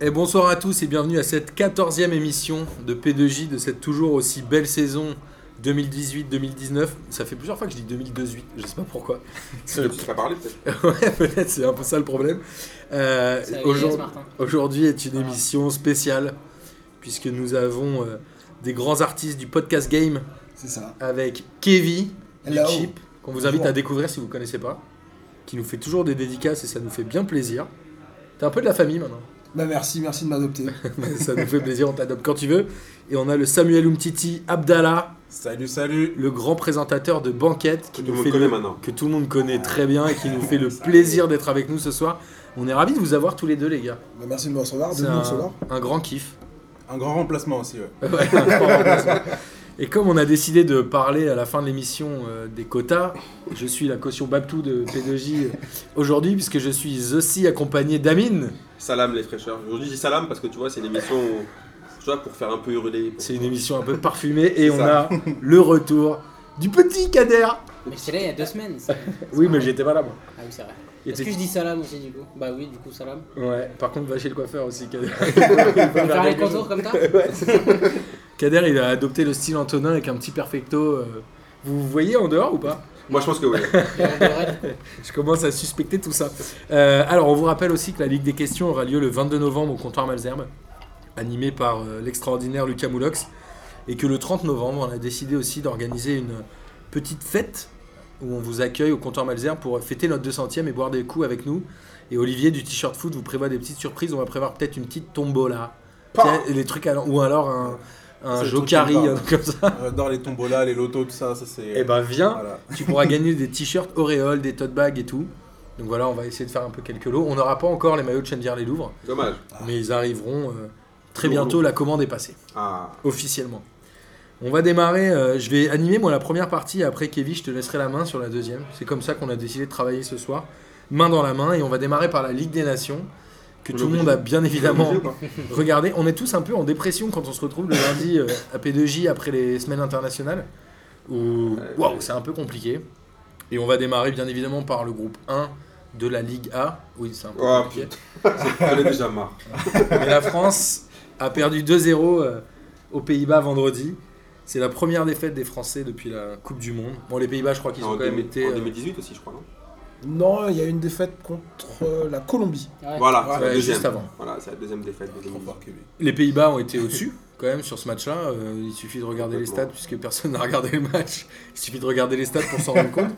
Et bonsoir à tous et bienvenue à cette 14e émission de P2J de cette toujours aussi belle saison 2018-2019. Ça fait plusieurs fois que je dis 2018, je sais pas pourquoi. Tu pas parlé peut-être ouais, peut-être, c'est un peu ça le problème. Euh, aujourd-. Aujourd'hui est une Voilà. émission spéciale puisque nous avons euh, des grands artistes du podcast game C'est ça. avec Kevin du Hello. Chip qu'on vous invite Bonjour. à découvrir si vous ne connaissez pas, qui nous fait toujours des dédicaces et ça nous fait bien plaisir. T'es un peu de la famille maintenant. Bah merci, merci de m'adopter. ça nous fait plaisir, on t'adopte quand tu veux. Et on a le Samuel Umtiti Abdallah, Salut, salut le grand présentateur de Banquette, qui tout nous le monde fait connaît le- maintenant. que tout le monde connaît très bien et qui nous fait le plaisir d'être avec nous ce soir. On est ravis de vous avoir tous les deux, les gars. Bah, merci de me recevoir, de nous un, recevoir. un grand kiff. Un grand remplacement aussi, ouais. Ouais, un grand remplacement. et comme on a décidé de parler à la fin de l'émission euh, des quotas, je suis la caution Babtou de P2J aujourd'hui, puisque je suis aussi accompagné d'Amine. Salam les fraîcheurs. Aujourd'hui, je dis salam parce que tu vois, c'est une émission où- tu vois, pour faire un peu hurler. pour- C'est une émission un peu parfumée et on ça. a le retour du petit Kader. Mais c'est là il y a deux semaines. c'est- Oui, mais j'étais pas là, moi. Ah oui, c'est vrai. Est-ce que je dis salam aussi du coup? Bah oui, du coup salam. Ouais, par contre, va chez le coiffeur aussi, Kader. Faire les contours comme ça Kader, il a adopté le style Antonin avec un petit perfecto. euh, Vous voyez en dehors ou pas? Moi, je pense que oui. Je commence à suspecter tout ça. Euh, alors, on vous rappelle aussi que la Ligue des questions aura lieu le 22 novembre au comptoir Malzerbe, animé par euh, l'extraordinaire Lucas Moulox. Et que le 30 novembre, on a décidé aussi d'organiser une petite fête où on vous accueille au comptoir Malzerbe pour fêter notre 200e et boire des coups avec nous. Et Olivier du T-shirt Foot vous prévoit des petites surprises. On va prévoir peut-être une petite tombola. Les trucs à ou alors un, un jokari, comme ça. J'adore les tombolas, les lotos, tout ça, ça c'est... Et ben viens, Voilà. tu pourras gagner des t-shirts Auréole, des tote bags et tout. Donc voilà, on va essayer de faire un peu quelques lots. On n'aura pas encore les maillots de Chenvière les Louvres, Dommage. mais ils arriveront euh, très bientôt. La commande est passée, Ah. officiellement. On va démarrer. euh, je vais animer moi la première partie. et Après, Kevin, je te laisserai la main sur la deuxième. C'est comme ça qu'on a décidé de travailler ce soir, main dans la main. Et on va démarrer par la Ligue des Nations, que tout le monde a bien évidemment regardé. On est tous un peu en dépression quand on se retrouve le lundi euh, à P2J après les semaines internationales. Où waouh, c'est un peu compliqué. Et on va démarrer bien évidemment par le groupe 1 de la Ligue A. Oui, c'est un peu Oh, compliqué. J'en ai déjà marre. Mais la France a perdu 2-0 euh, aux Pays-Bas vendredi. C'est la première défaite des Français depuis la Coupe du Monde. Bon, les Pays-Bas, je crois qu'ils ont quand même 2000 été. en euh, 2018 aussi, je crois, non? Non, il y a une défaite contre euh, la Colombie. Ouais. Voilà, Ouais, c'est la deuxième. juste avant. Voilà, c'est la deuxième défaite de Trop 2018. fort, Kevin. Les Pays-Bas ont été au-dessus quand même sur ce match-là. Euh, il suffit de regarder les stats puisque personne n'a regardé le match. Il suffit de regarder les stats pour s'en rendre compte.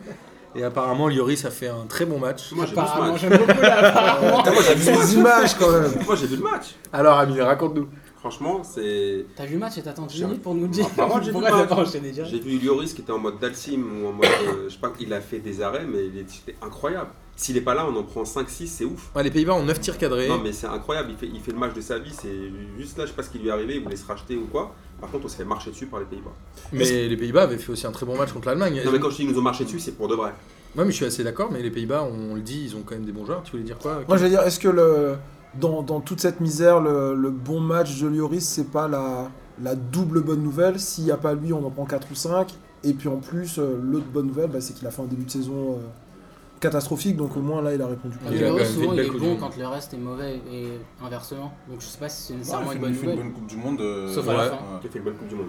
Et apparemment, Lloris a fait un très bon match. Moi, ce match. j'aime beaucoup apparemment. Moi, j'ai vu Les images quand même. Moi, j'ai vu le match. Alors, Amine, raconte-nous. Franchement, c'est. T'as vu le match et t'attends 10 J'ai- minutes pour nous le dire Ah, par contre, j'ai vu t'as J'ai vu Lloris qui était en mode Dalsim ou en mode. euh, je sais pas, il a fait des arrêts, mais il était incroyable. S'il est pas là, on en prend 5-6, c'est ouf. Ouais, les Pays-Bas ont 9 tirs cadrés. Non mais c'est incroyable, il fait, il fait le match de sa vie, c'est juste là, je sais pas ce qui lui est arrivé, il voulait se racheter ou quoi. Par contre, on s'est fait marcher dessus par les Pays-Bas. Mais les Pays-Bas avaient fait aussi un très bon match contre l'Allemagne. Non mais quand je dis ils nous ont marché dessus, c'est pour de vrai. Ouais, mais je suis assez d'accord. Mais les Pays-Bas, on le dit, ils ont quand même des bons joueurs. Tu voulais dire quoi Moi je veux dire, est-ce que le, dans, toute cette misère, le, bon match de Lloris, c'est pas la, la double bonne nouvelle S'il n'y a pas lui, on en prend 4 ou 5. Et puis en plus, euh, l'autre bonne nouvelle, bah, c'est qu'il a fait un début de saison euh, catastrophique. Donc au moins là, il a répondu. Il a souvent il est bon quand le reste est mauvais et inversement. Donc je sais pas si c'est nécessairement une bonne il fait une bonne Coupe du Monde. euh, Sauf à la Ouais. fin. Il a fait une bonne Coupe du Monde.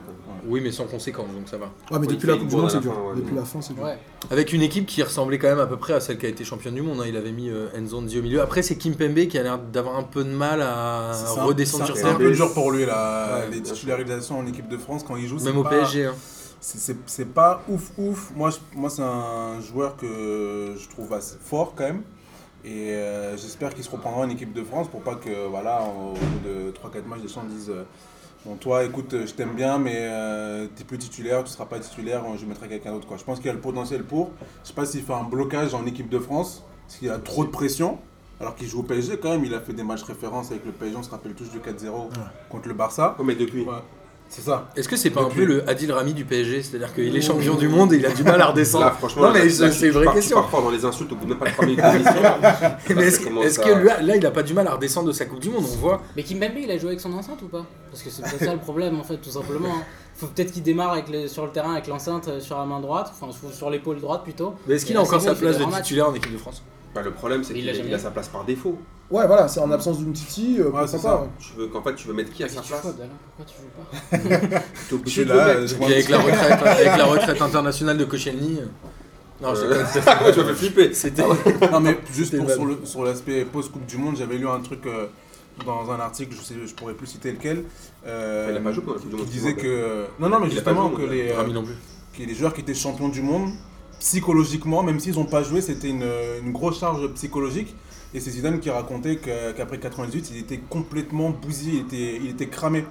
Oui, mais sans conséquence, donc ça va. Ouais, mais Ouais, il depuis la Coupe du Monde, c'est dur. depuis mais- la fin, c'est dur. Ouais. Avec une équipe qui ressemblait quand même à peu près à celle qui a été championne du monde. hein. Il avait mis euh, Enzo au milieu. Après, c'est Kim Pembe qui a l'air d'avoir un peu de mal à redescendre c'est sur un- terre. C'est un peu dur pour lui là. Les titularisations en équipe de France quand il joue. c'est Même au PSG. C'est- pas ouf ouf. Moi, je- moi c'est un joueur que je trouve assez fort quand même. Et euh, j'espère qu'il se reprendra en équipe de France pour pas que, voilà, au bout de 3-4 matchs, les gens disent euh, Bon, toi, écoute, je t'aime bien, mais euh, t'es plus titulaire, tu seras pas titulaire, je mettrai quelqu'un d'autre. quoi. Je pense qu'il y a le potentiel pour. Je sais pas s'il fait un blocage en équipe de France, parce qu'il a trop de pression. Alors qu'il joue au PSG quand même, il a fait des matchs référence avec le PSG, on se rappelle tous du 4-0 contre le Barça. Oh, mais depuis. Ouais, c'est ça. Est-ce que c'est pas un peu le Adil Rami du PSG C'est-à-dire qu'il est champion du monde et il a du mal à redescendre Là, franchement, Non, là, mais là, c'est une vraie pars- question. Fort dans les insultes au bout de même pas de 3 minutes d'émission. Mais est-ce que, commence est-ce à- que lui, là, il a pas du mal à redescendre de sa Coupe du Monde On voit. Mais Kimpembe, il a joué avec son enceinte ou pas? Parce que c'est peut-être ça le problème en fait, tout simplement. hein. Faut peut-être qu'il démarre avec le- sur le terrain avec l'enceinte euh, sur la main droite, enfin sur- l'épaule droite plutôt. Mais est-ce qu'il a encore sa place de titulaire en équipe de France? Bah, le problème, c'est qu'il a, sa place par défaut. Ouais, voilà, c'est en absence d'une Titi, euh, pourquoi c'est pas. ça. ouais. Tu veux qu'en fait, tu veux mettre qui à sa place Pourquoi tu joues pas T'es obligé de là, le mettre. avec la retraite, avec la retraite internationale de Koscielny. euh, Non, je Euh, déconne. tu m'as fait flipper. C'était. Non mais juste pour, sur le- sur l'aspect post-Coupe du Monde, j'avais lu un truc euh, dans un article, je sais, je pourrais plus citer lequel. euh, Il a pas joué pendant la Coupe du qui Monde, disait que non non mais Il justement joué, que les, euh, que les joueurs qui étaient champions du monde psychologiquement, même s'ils n'ont pas joué, c'était une, une grosse charge psychologique. Et c'est Zidane qui racontait qu'après 98, il était complètement bousillé, il était, il était cramé.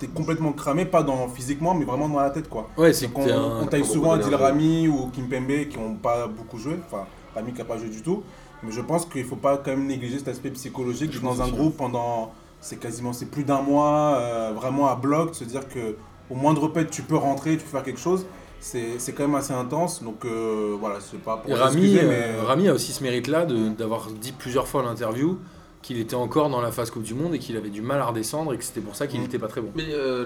Il était complètement cramé, pas dans, physiquement, mais vraiment dans la tête quoi. Ouais, c'est on, taille souvent. Adil Rami ou Kimpembe qui n'ont pas beaucoup joué, enfin Rami qui n'a pas joué du tout. Mais je pense qu'il ne faut pas quand même négliger cet aspect psychologique Je dans un groupe pendant c'est quasiment c'est plus d'un mois, euh, vraiment à bloc, de se dire que au moindre pet tu peux rentrer, tu peux faire quelque chose. C'est c'est quand même assez intense. Donc euh, voilà, c'est pas pour Rami, euh, mais Rami a aussi ce mérite-là d'avoir dit plusieurs fois à l'interview qu'il était encore dans la phase Coupe du Monde et qu'il avait du mal à redescendre et que c'était pour ça qu'il Mm. n'était pas très bon. Mais euh,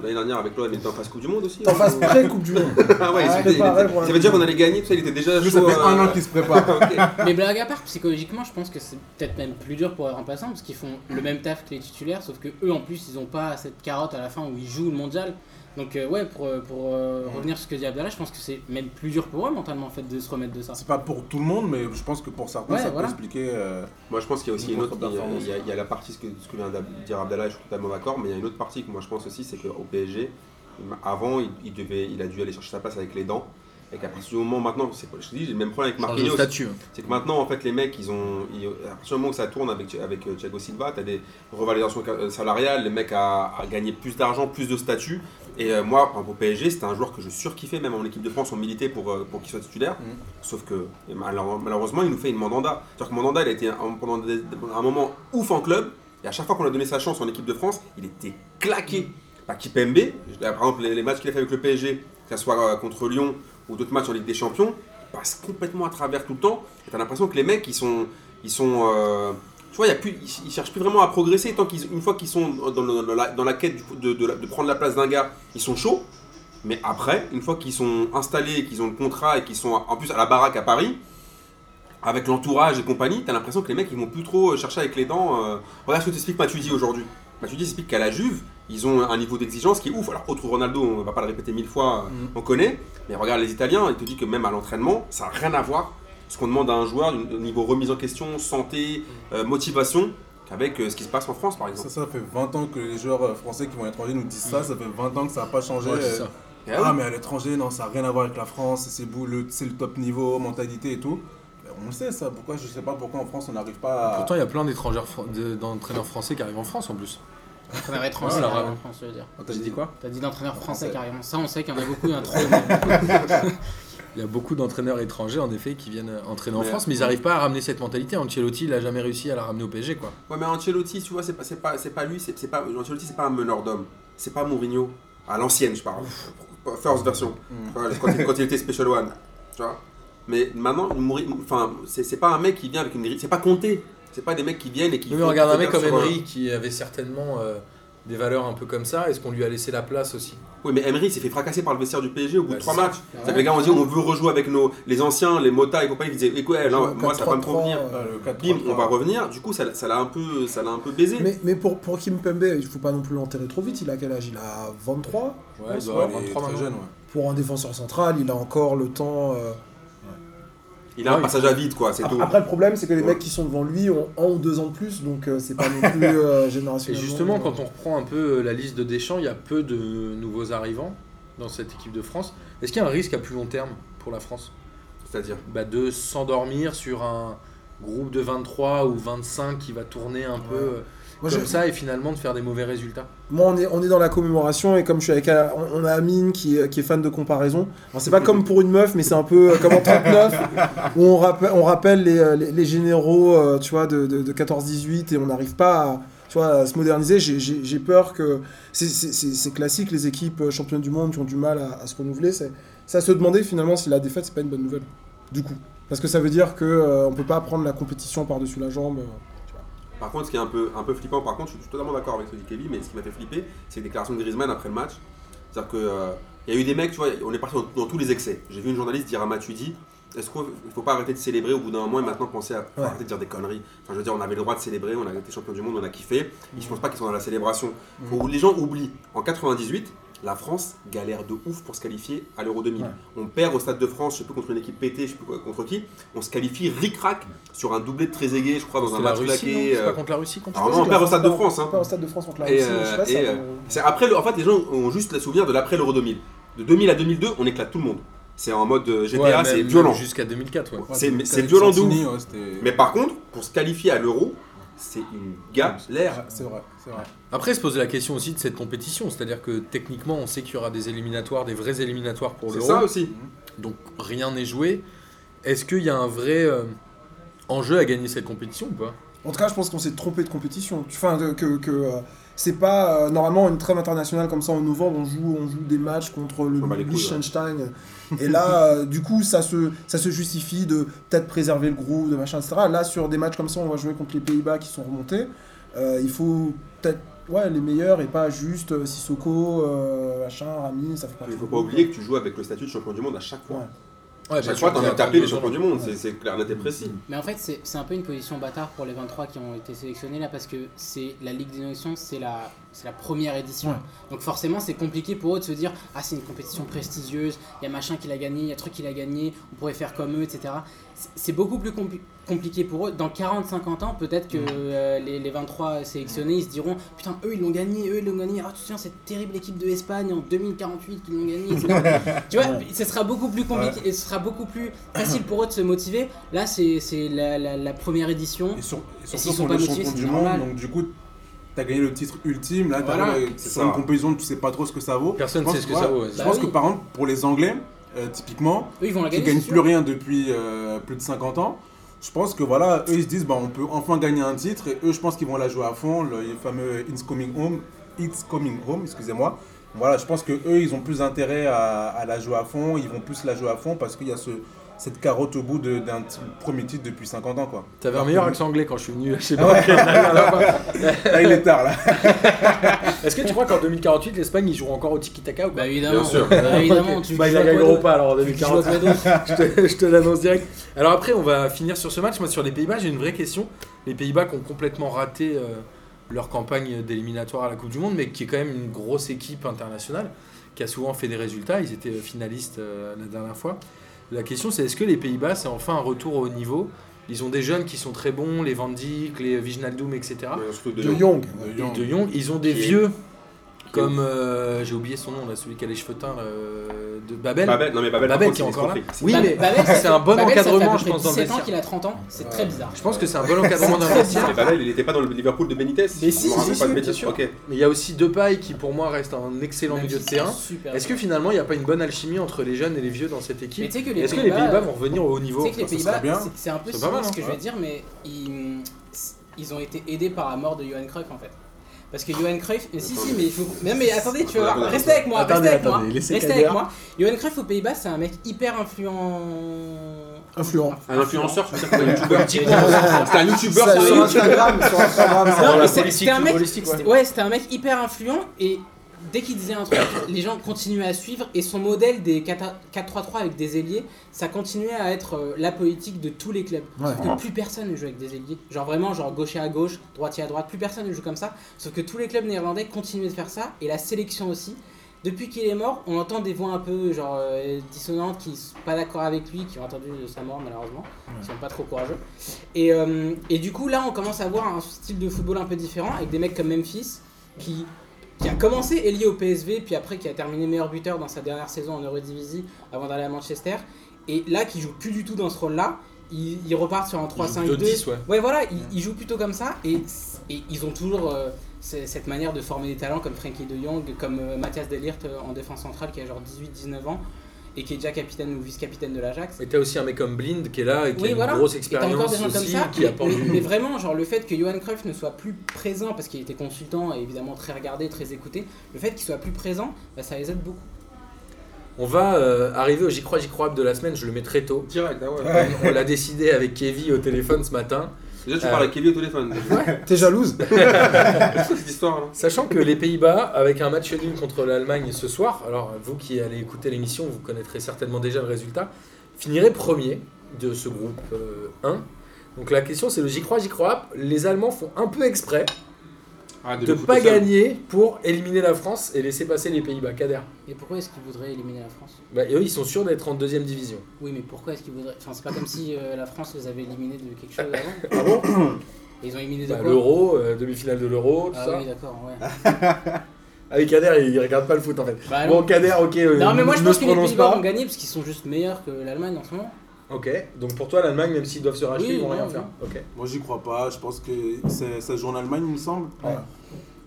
l'année dernière avec l'OM, il était en phase Coupe du Monde aussi. En hein, phase ou- pré-Coupe du Monde. Ah ouais, il Ah, était- il était- la ça veut dire qu'on allait gagner, tout ça, il était déjà chaud. ça fait euh, un an qu'il se prépare. Mais blague à part, psychologiquement, je pense que c'est peut-être même plus dur pour les remplaçants parce qu'ils font le même taf que les titulaires, sauf que eux en plus ils ont pas cette carotte à la fin où ils jouent le mondial. Donc euh, ouais, pour, euh, pour euh, revenir sur ce que dit Abdallah, je pense que c'est même plus dur pour eux mentalement en fait de se remettre de ça. C'est pas pour tout le monde, mais je pense que pour certains, Ouais, ça voilà. peut expliquer. euh, Moi, je pense qu'il y a aussi Une une autre. Il y a, il y a- il y a la partie, ce que, ce que vient de dire Abdallah, je suis totalement d'accord, mais il y a une autre partie que moi je pense aussi, c'est qu'au PSG, avant, il, il devait, il a dû aller chercher sa place avec les dents. Et qu'à partir du moment maintenant, c'est pas, je te dis, j'ai le même problème avec Marquinhos. statut. C'est que maintenant, en fait, les mecs, ils ont. ils- à partir du moment où ça tourne avec, avec euh, Thiago Silva, tu as des revalorisations euh, salariales, les mecs à, à gagner plus d'argent, plus de statut. Et euh, moi, par exemple, au PSG, c'était un joueur que je surkiffais, même en équipe de France, on militait pour, euh, pour qu'il soit titulaire. Mhm. Sauf que, malheureusement, il nous fait une mandanda. C'est-à-dire que Mandanda, il a été un- pendant des- un moment ouf en club. Et à chaque fois qu'on a donné sa chance en équipe de France, il était claqué. Bah, Kipembe, par exemple, les, les matchs qu'il a fait avec le PSG, que ce soit euh, contre Lyon ou d'autres matchs en Ligue des Champions, passe complètement à travers tout le temps. Et t'as l'impression que les mecs, ils sont. Ils sont euh, tu vois, plus, ils, ils cherchent plus vraiment à progresser. Tant qu'ils, une fois qu'ils sont dans, la, quête de, prendre la place d'un gars, ils sont chauds. Mais après, une fois qu'ils sont installés, qu'ils ont le contrat et qu'ils sont en plus à la baraque à Paris, avec l'entourage et compagnie, t'as l'impression que les mecs ils vont plus trop chercher avec les dents. euh, Regarde ce que t'explique Matuidi aujourd'hui. Matuidi explique qu'à la Juve, ils ont un niveau d'exigence qui est ouf. Alors, autre Ronaldo, on va pas le répéter mille fois, Mm. on connaît. Mais regarde les Italiens, il te dit que même à l'entraînement, ça n'a rien à voir ce qu'on demande à un joueur au niveau remise en question, santé, euh, motivation, qu'avec euh, ce qui se passe en France par exemple. Ça, ça fait 20 ans que les joueurs euh, français qui vont à l'étranger nous disent ça. Ça fait 20 ans que ça n'a pas changé. Ouais, c'est euh, ça. Et Ah, ah oui. mais à l'étranger, non, ça n'a rien à voir avec la France, c'est beau, le, c'est le top niveau, mentalité et tout. On le sait ça, pourquoi je sais pas pourquoi en France on n'arrive pas à. Pourtant, il y a plein d'étrangers d'entraîneurs français qui arrivent en France en plus. Entraîneur étranger qui arrive en France, je veux dire. J'ai dit quoi? T'as dit d'entraîneur français Français. carrément. Ça, on sait qu'il y en a beaucoup, il y en a trop. mais- Il y a beaucoup d'entraîneurs étrangers en effet qui viennent entraîner en Mais- France, mais ils n'arrivent pas à ramener cette mentalité. Ancelotti, il n'a jamais réussi à la ramener au PSG quoi. Ouais, mais Ancelotti, tu vois, c'est pas, pas, c'est pas lui, c'est, c'est pas, Ancelotti, c'est pas un meneur d'hommes. C'est pas Mourinho. À l'ancienne, je parle. First version. Mm. Quand, il, quand il était Special One. Tu vois? Mais maintenant, enfin, c'est, c'est pas un mec qui vient avec une. C'est pas compté. C'est pas des mecs qui viennent et qui. Oui, mais font- regarde un mec comme un- Emery qui avait certainement euh, des valeurs un peu comme ça. Est-ce qu'on lui a laissé la place aussi? Oui, mais Emery s'est fait fracasser par le vestiaire du PSG au bout Bah, de trois c'est ça. matchs. Que les gars ont dit on veut rejouer avec nos, les anciens, les Mota et compagnie. Ils disaient écoute, eh, non, moi ça va me 4-3-3, convenir. euh, Ah, le 4 Bim, on va revenir. Du coup, ça, ça l'a un peu, ça l'a un peu baisé. Mais, mais pour, pour Kim Pembe, il faut pas non plus l'enterrer trop vite. Il a quel âge? Il a 23 Ouais, il doit Ouais, avoir il est 23 très maintenant. jeune, ouais. Pour un défenseur central, il a encore le temps. euh, Il a un passage à vide, quoi, c'est Après, tout. après, le problème, c'est que les Ouais. mecs qui sont devant lui ont un ou deux ans de plus, donc euh, c'est pas non plus euh, Et générationnellement. justement, quand on reprend un peu euh, la liste de Deschamps, il y a peu de nouveaux arrivants dans cette équipe de France. Est-ce qu'il y a un risque à plus long terme pour la France? C'est-à-dire? bah, De s'endormir sur un groupe de 23 ou 25 qui va tourner un peu euh, Moi, comme ça et finalement de faire des mauvais résultats Moi, on est, on est dans la commémoration et comme je suis avec. euh, On a Amine qui, est- qui est fan de comparaison. Alors, c'est pas comme pour une meuf, mais c'est un peu euh, comme en 39 où on rappelle, on rappelle les, euh, les, les généraux euh, tu vois, de, de, de 14-18 et on n'arrive pas à, tu vois, à se moderniser. J'ai- J'ai j'ai peur que. c'est- C'est c'est- c'est classique, les équipes euh, championnes du monde qui ont du mal à, à se renouveler. C'est c'est à se demander finalement si la défaite, c'est pas une bonne nouvelle. Du coup. Parce que ça veut dire qu'on euh, on peut pas prendre la compétition par-dessus la jambe. euh. Par contre, ce qui est un peu, un peu flippant, par contre, je suis totalement d'accord avec ce que dit Kevin, mais ce qui m'a fait flipper, c'est les déclarations de Griezmann après le match. C'est-à-dire que euh, il y a eu des mecs, tu vois, on est parti dans, dans tous les excès. J'ai vu une journaliste dire à Matuidi est-ce qu'il faut pas arrêter de célébrer au bout d'un moment et maintenant penser à Ouais. arrêter de dire des conneries Enfin, je veux dire, on avait le droit de célébrer, on a été champion du monde, on a kiffé. Je pense pas qu'ils sont dans la célébration. Faut- les gens oublient. En 98, la France galère de ouf pour se qualifier à l'Euro 2000. Ouais. On perd au Stade de France, je sais plus contre une équipe pétée, je sais plus contre qui. On se qualifie ric-rac sur un doublé de Trezeguet, je crois, dans un match Russie, claqué. C'est euh, pas contre la Russie contre alors non, on perd au Stade de France. Hein. On perd au Stade de France contre la Et, Russie. je sais pas euh, et, ça- euh, après, en fait, les gens ont juste le souvenir de l'après l'Euro 2000. De 2000 à 2002, on éclate tout le monde. C'est en mode euh, GTA, Ouais, c'est violent. Jusqu'à 2004, ouais. Ouais, c'est- violent c'était- Mais par contre, pour se qualifier à l'Euro, c'est une galère. C'est vrai, c'est vrai. Après, se poser la question aussi de cette compétition, c'est-à-dire que techniquement, on sait qu'il y aura des éliminatoires, des vrais éliminatoires pour C'est l'Euro. ça aussi. Donc rien n'est joué. Est-ce qu'il y a un vrai euh, enjeu à gagner cette compétition ou pas? En tout cas, je pense qu'on s'est trompé de compétition. Enfin, que, que euh, c'est pas euh, normalement une trêve internationale comme ça en novembre. On joue, on joue des matchs contre le Liechtenstein. Et là, euh, du coup, ça se, ça se justifie de peut-être préserver le groupe, de machin, etc. Là, sur des matchs comme ça, on va jouer contre les Pays-Bas qui sont remontés. Euh, il faut peut-être ouais, les meilleurs et pas juste euh, Sissoko, machin, Rami. Ça fait pas Il faut pas oublier que tu joues avec le statut de champion du monde à chaque fois. Ouais. Ouais, chaque fois, t'as envie de taper les champions du monde, c'est- c'est clair, net et précis. Mais en fait, c'est c'est un peu une position bâtard pour les 23 qui ont été sélectionnés là parce que c'est la Ligue des Nations, c'est la, c'est la première édition. Ouais. Donc forcément, c'est compliqué pour eux de se dire Ah, c'est une compétition prestigieuse, il y a machin qui l'a gagné, il y a truc qui l'a gagné, on pourrait faire comme eux, etc. C'est- beaucoup plus compli- compliqué pour eux. Dans 40-50 ans, peut-être que euh, les, les 23 sélectionnés ils se diront Putain, eux ils l'ont gagné, eux ils l'ont gagné. Ah, tu te souviens, cette terrible équipe de Espagne en 2048 qu'ils l'ont gagné, tu vois, ce sera beaucoup plus compliqué et ce sera beaucoup plus facile pour eux de se motiver. Là, c'est c'est la, la- la première édition. Et, sur, et s'ils surtout sont pas le motivés, champion c'est du normal. monde, donc du coup, t'as gagné le titre ultime, là, t'as Voilà. C'est une compétition, tu sais pas trop ce que ça vaut. Personne sait ce que ouais, ça vaut, ouais. Je Bah pense oui. que par exemple, pour les Anglais, euh, typiquement, Eux, ils vont la qui gagnent plus rien depuis euh, plus de 50 ans. Je pense que voilà, eux ils se disent bah on peut enfin gagner un titre et eux je pense qu'ils vont la jouer à fond, le fameux It's Coming Home, It's Coming Home, excusez-moi. Voilà, je pense que eux ils ont plus intérêt à, à la jouer à fond, ils vont plus la jouer à fond parce qu'il y a ce, cette carotte au bout d'un premier titre depuis 50 ans quoi. T'avais un Alors meilleur que- accent anglais quand je suis venu, je sais pas. fois. Là il est tard là. Est-ce que tu crois qu'en 2048, l'Espagne, ils joueront encore au tiki-taka ou Bah évidemment. Bien sûr. Bah, évidemment. Ok. Tu, Bah, ils la gagneront pas alors en Tu joues à 2048. quoi d'autre je te, l'annonce direct. Alors après, on va finir sur ce match. Moi, sur les Pays-Bas, j'ai une vraie question. Les Pays-Bas qui ont complètement raté euh, leur campagne d'éliminatoire à la Coupe du Monde, mais qui est quand même une grosse équipe internationale, qui a souvent fait des résultats. Ils étaient finalistes euh, la dernière fois. La question, c'est est-ce que les Pays-Bas, c'est enfin un retour au haut niveau? Ils ont des jeunes qui sont très bons, les Van Dijk, les Vignaldum, etc. Ouais, De Jong. De Jong. de Jong, ils ont des vieux comme euh, j'ai oublié son nom là, celui qui a les cheveux teints là, euh, de Babel. Babel, non mais Babel, Babel contre, qui est c'est encore là. Oui, mais Babel, c'est un bon Babel, encadrement, je pense, dans le 17 ans vestiaire. qu'il a 30 ans, c'est très bizarre. Je pense que c'est un bon encadrement dans le vestiaire. Mais Babel, il était pas dans le Liverpool de Benitez Mais si, Je me si. Mais il y a aussi Depay qui pour moi reste un excellent milieu de terrain. super Est-ce que finalement il n'y a pas une bonne alchimie entre les jeunes et les vieux dans cette équipe Est-ce que les Pays-Bas- vont revenir au haut niveau c'est- un peu ce hein. que je Ouais. vais dire, mais ils, ils ont été aidés par la mort de Johan Cruyff en fait. Parce que Johan Cruyff, mais si si, mais il faut. Mais, non, mais attendez, tu vas voir, restez avec moi, Attendez, restez avec moi, attendez, restez avec moi. Johan Cruyff aux Pays-Bas, c'est un mec hyper influent. Influent. Un influenceur, tu veux dire que c'est un youtubeur. C'est un youtubeur sur. Instagram, sur Instagram, c'était un mec hyper influent et dès qu'il disait un truc, les gens continuaient à suivre et son modèle des 4 4-3-3 avec des ailiers, ça continuait à être euh, la politique de tous les clubs. Ouais. Sauf que plus personne ne joue avec des ailiers. Genre vraiment, genre gaucher à gauche, droitier à droite, plus personne ne joue comme ça. Sauf que tous les clubs néerlandais continuaient de faire ça et la sélection aussi. Depuis qu'il est mort, on entend des voix un peu genre euh, dissonantes qui sont pas d'accord avec lui, qui ont entendu de sa mort malheureusement, qui sont pas trop courageux. Et, euh, et du coup là on commence à voir un style de football un peu différent avec des mecs comme Memphis qui, qui a commencé ailier au PSV puis après qui a terminé meilleur buteur dans sa dernière saison en Eurodivisie avant d'aller à Manchester et là qui joue plus du tout dans ce rôle là. Il, il repart sur un Il joue plutôt 3-5-2. 10, ouais. Ouais, voilà, ils, ils jouent plutôt comme ça et, et ils ont toujours euh, cette manière de former des talents comme Frankie de Jong, comme euh, Mathias Delirte euh, en défense centrale qui a genre 18-19 ans et qui est déjà capitaine ou vice-capitaine de l'Ajax. Et t'as aussi un mec comme Blind qui est là et qui Oui, a une voilà. grosse Et t'as encore expérience des gens comme aussi, ça, qui mais, apporte mais- du- mais vraiment, genre le fait que Johan Cruyff ne soit plus présent parce qu'il était consultant et évidemment très regardé, très écouté, le fait qu'il soit plus présent, bah, ça les aide beaucoup. On va euh, arriver au J'y crois, J'y crois de la semaine, je le mets très tôt. Direct, ah ouais. On l'a décidé avec Kevin au téléphone ce matin. Déjà, tu Euh. parles avec Kevin au téléphone. T'es jalouse cette histoire là Sachant que les Pays-Bas, avec un match nul contre l'Allemagne ce soir, alors vous qui allez écouter l'émission, vous connaîtrez certainement déjà le résultat, finirait premier de ce groupe euh, 1. Donc la question c'est le j'y crois, j'y crois. Les Allemands font un peu exprès Ah, de pas gagner pour éliminer la France et laisser passer les Pays-Bas. Kader. Et pourquoi est-ce qu'ils voudraient éliminer la France? Bah, eux, ils sont sûrs d'être en deuxième division. Oui, mais pourquoi est-ce qu'ils voudraient? Enfin, c'est pas comme si euh, la France les avait éliminés de quelque chose avant. Ah bon? Et ils ont éliminé de Bah, L'Euro, euh, demi-finale de l'Euro, tout Ah ça. oui, d'accord, ouais. Ah oui, Kader, il regarde pas le foot en fait. Bah, bon. Kader, ok. euh, Non, mais moi je pense se que les Pays-Bas vont gagner parce qu'ils sont juste meilleurs que l'Allemagne en ce moment. Ok, donc pour toi, l'Allemagne, même s'ils doivent se racheter, Oui, ils vont non, rien oui. faire. Ok. Moi, j'y crois pas. Je pense que c'est- ça joue en Allemagne, il me semble. Ouais.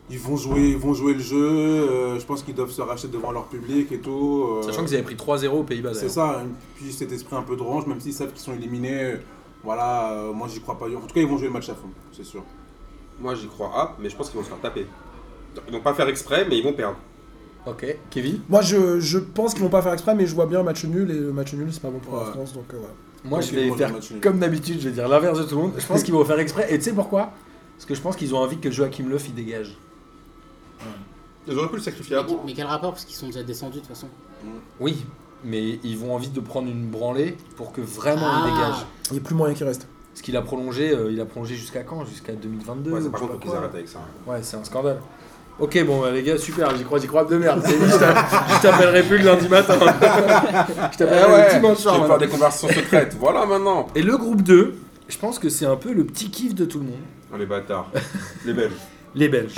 Ils vont jouer, ils vont jouer le jeu. euh, je pense qu'ils doivent se racheter devant leur public et tout. euh, Sachant qu'ils avaient pris 3-0 aux Pays-Bas C'est d'ailleurs. ça. et Puis cet esprit un peu de range, même s'ils savent qu'ils sont éliminés. euh, Voilà, euh, moi j'y crois pas. En tout cas, ils vont jouer le match à fond, c'est sûr. Moi, j'y crois A, mais je pense qu'ils vont se faire taper. Ils vont pas faire exprès, mais ils vont perdre. Ok, Kevin Moi, je, je pense qu'ils vont pas faire exprès, mais je vois bien un match nul, et le match nul, c'est pas bon pour la Ouais. France, donc euh, voilà. Moi, je vais faire match nul. comme d'habitude, je vais dire l'inverse de tout le monde. Je pense qu'ils vont faire exprès. Et tu sais pourquoi? Parce que je pense qu'ils ont envie que Joachim Löw il dégage. Ils auraient pu le sacrifier à Mais, bout. mais quel rapport? Parce qu'ils sont déjà descendus de toute façon. Oui, mais ils vont envie de prendre une branlée pour que vraiment il Ah. dégage. Il n'y a plus moyen qu'il reste. Parce qu'il a prolongé, euh, il a prolongé jusqu'à quand? Jusqu'à 2022 Ouais, c'est ou par je sais contre, faut pas qu'ils quoi. arrêtent avec ça. Ouais, c'est un scandale. Ok, bon, bah, les gars, super, j'y crois, j'y crois de merde. Je t'a- je t'appellerai plus le lundi matin. je t'appellerai le dimanche je soir. vais faire des conversations secrètes. Voilà maintenant. Et le groupe 2, je pense que c'est un peu le petit kiff de tout le monde. Oh, les bâtards. les Belges. Les Belges.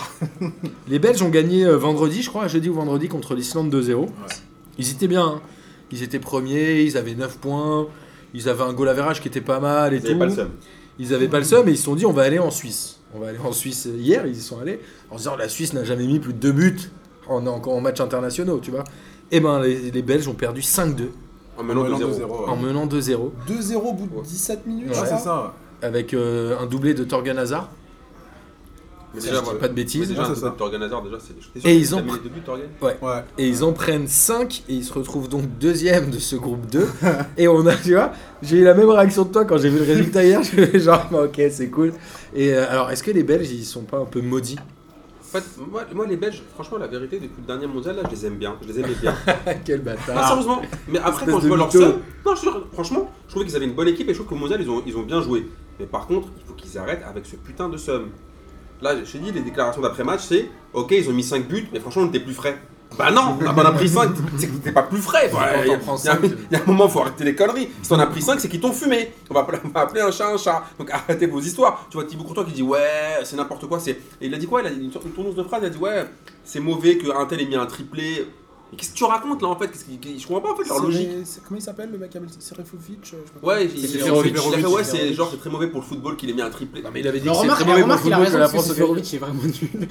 les Belges ont gagné euh, vendredi, je crois, jeudi ou vendredi, contre l'Islande 2-0. Ils étaient bien. hein. Ils étaient premiers, ils avaient 9 points, ils avaient un goal average qui était pas mal et Ils tout. avaient pas le seum. Ils avaient pas le seum et ils se sont dit on va aller en Suisse. On va aller en Suisse hier, ils y sont allés en se disant la Suisse n'a jamais mis plus de 2 buts en, en, en matchs internationaux, tu vois. Et ben les, les Belges ont perdu 5-2 En menant Menant 2-0. 2-0, ouais. en menant 2-0 2-0 au bout de 17 minutes, Ouais. C'est ça avec euh, un doublé de Torgan Hazard. Mais Si déjà, voilà. pas de Mais bêtises. déjà, Ouais, c'est double ça. de Torgan Hazard, déjà, c'est. Et ils t'as ont- mis les deux buts, Ouais. Et ils en prennent 5 et ils se retrouvent donc deuxième de ce groupe 2. et on a, tu vois, j'ai eu la même réaction que toi quand j'ai vu le résultat hier. Je fais genre, bah, ok, c'est cool. Et euh, alors, est-ce que les Belges, ils sont pas un peu maudits? En fait, moi, moi, les Belges, franchement, la vérité, depuis le dernier mondial, là, je les aime bien. Je les aimais bien. Quel Ah, bâtard. sérieusement. Mais après, quand je vois leur non, je franchement, je trouvais qu'ils avaient une bonne équipe et je trouve qu'au mondial, ils ont, ils ont bien joué. Mais par contre, il faut qu'ils arrêtent avec ce putain de seum. Là, je t'ai dit, les déclarations d'après-match, c'est ok, ils ont mis 5 buts, mais franchement, on était plus frais. Bah non, on a pris 5, c'est que t'es pas plus frais. Il y, a- un moment, faut arrêter les conneries. Si t'en as pris 5, c'est qu'ils t'ont fumé. On va, appeler- on va appeler un chat un chat. Donc arrêtez vos histoires. Tu vois, Thibaut Courtois qui dit ouais, c'est n'importe quoi. Et il a dit quoi? Il a dit une tournure de phrase. Il a dit ouais, c'est mauvais qu'un tel ait mis un triplé. Mais qu'est-ce que tu racontes là en fait? Qu'est-ce qui- Je comprends pas en fait leur logique. c'est- Comment il s'appelle le mec qui a mis Serefovic. Ouais, il, C'est il- il- Seferovic. il a fait ouais, c'est Seferovic. genre c'est très mauvais pour le football qu'il ait mis un triplé. Non, mais il avait dit Non, que c'est remarque, très mauvais pour le remarque, il a football raison la parce que France. Seferovic est vraiment nul. Mais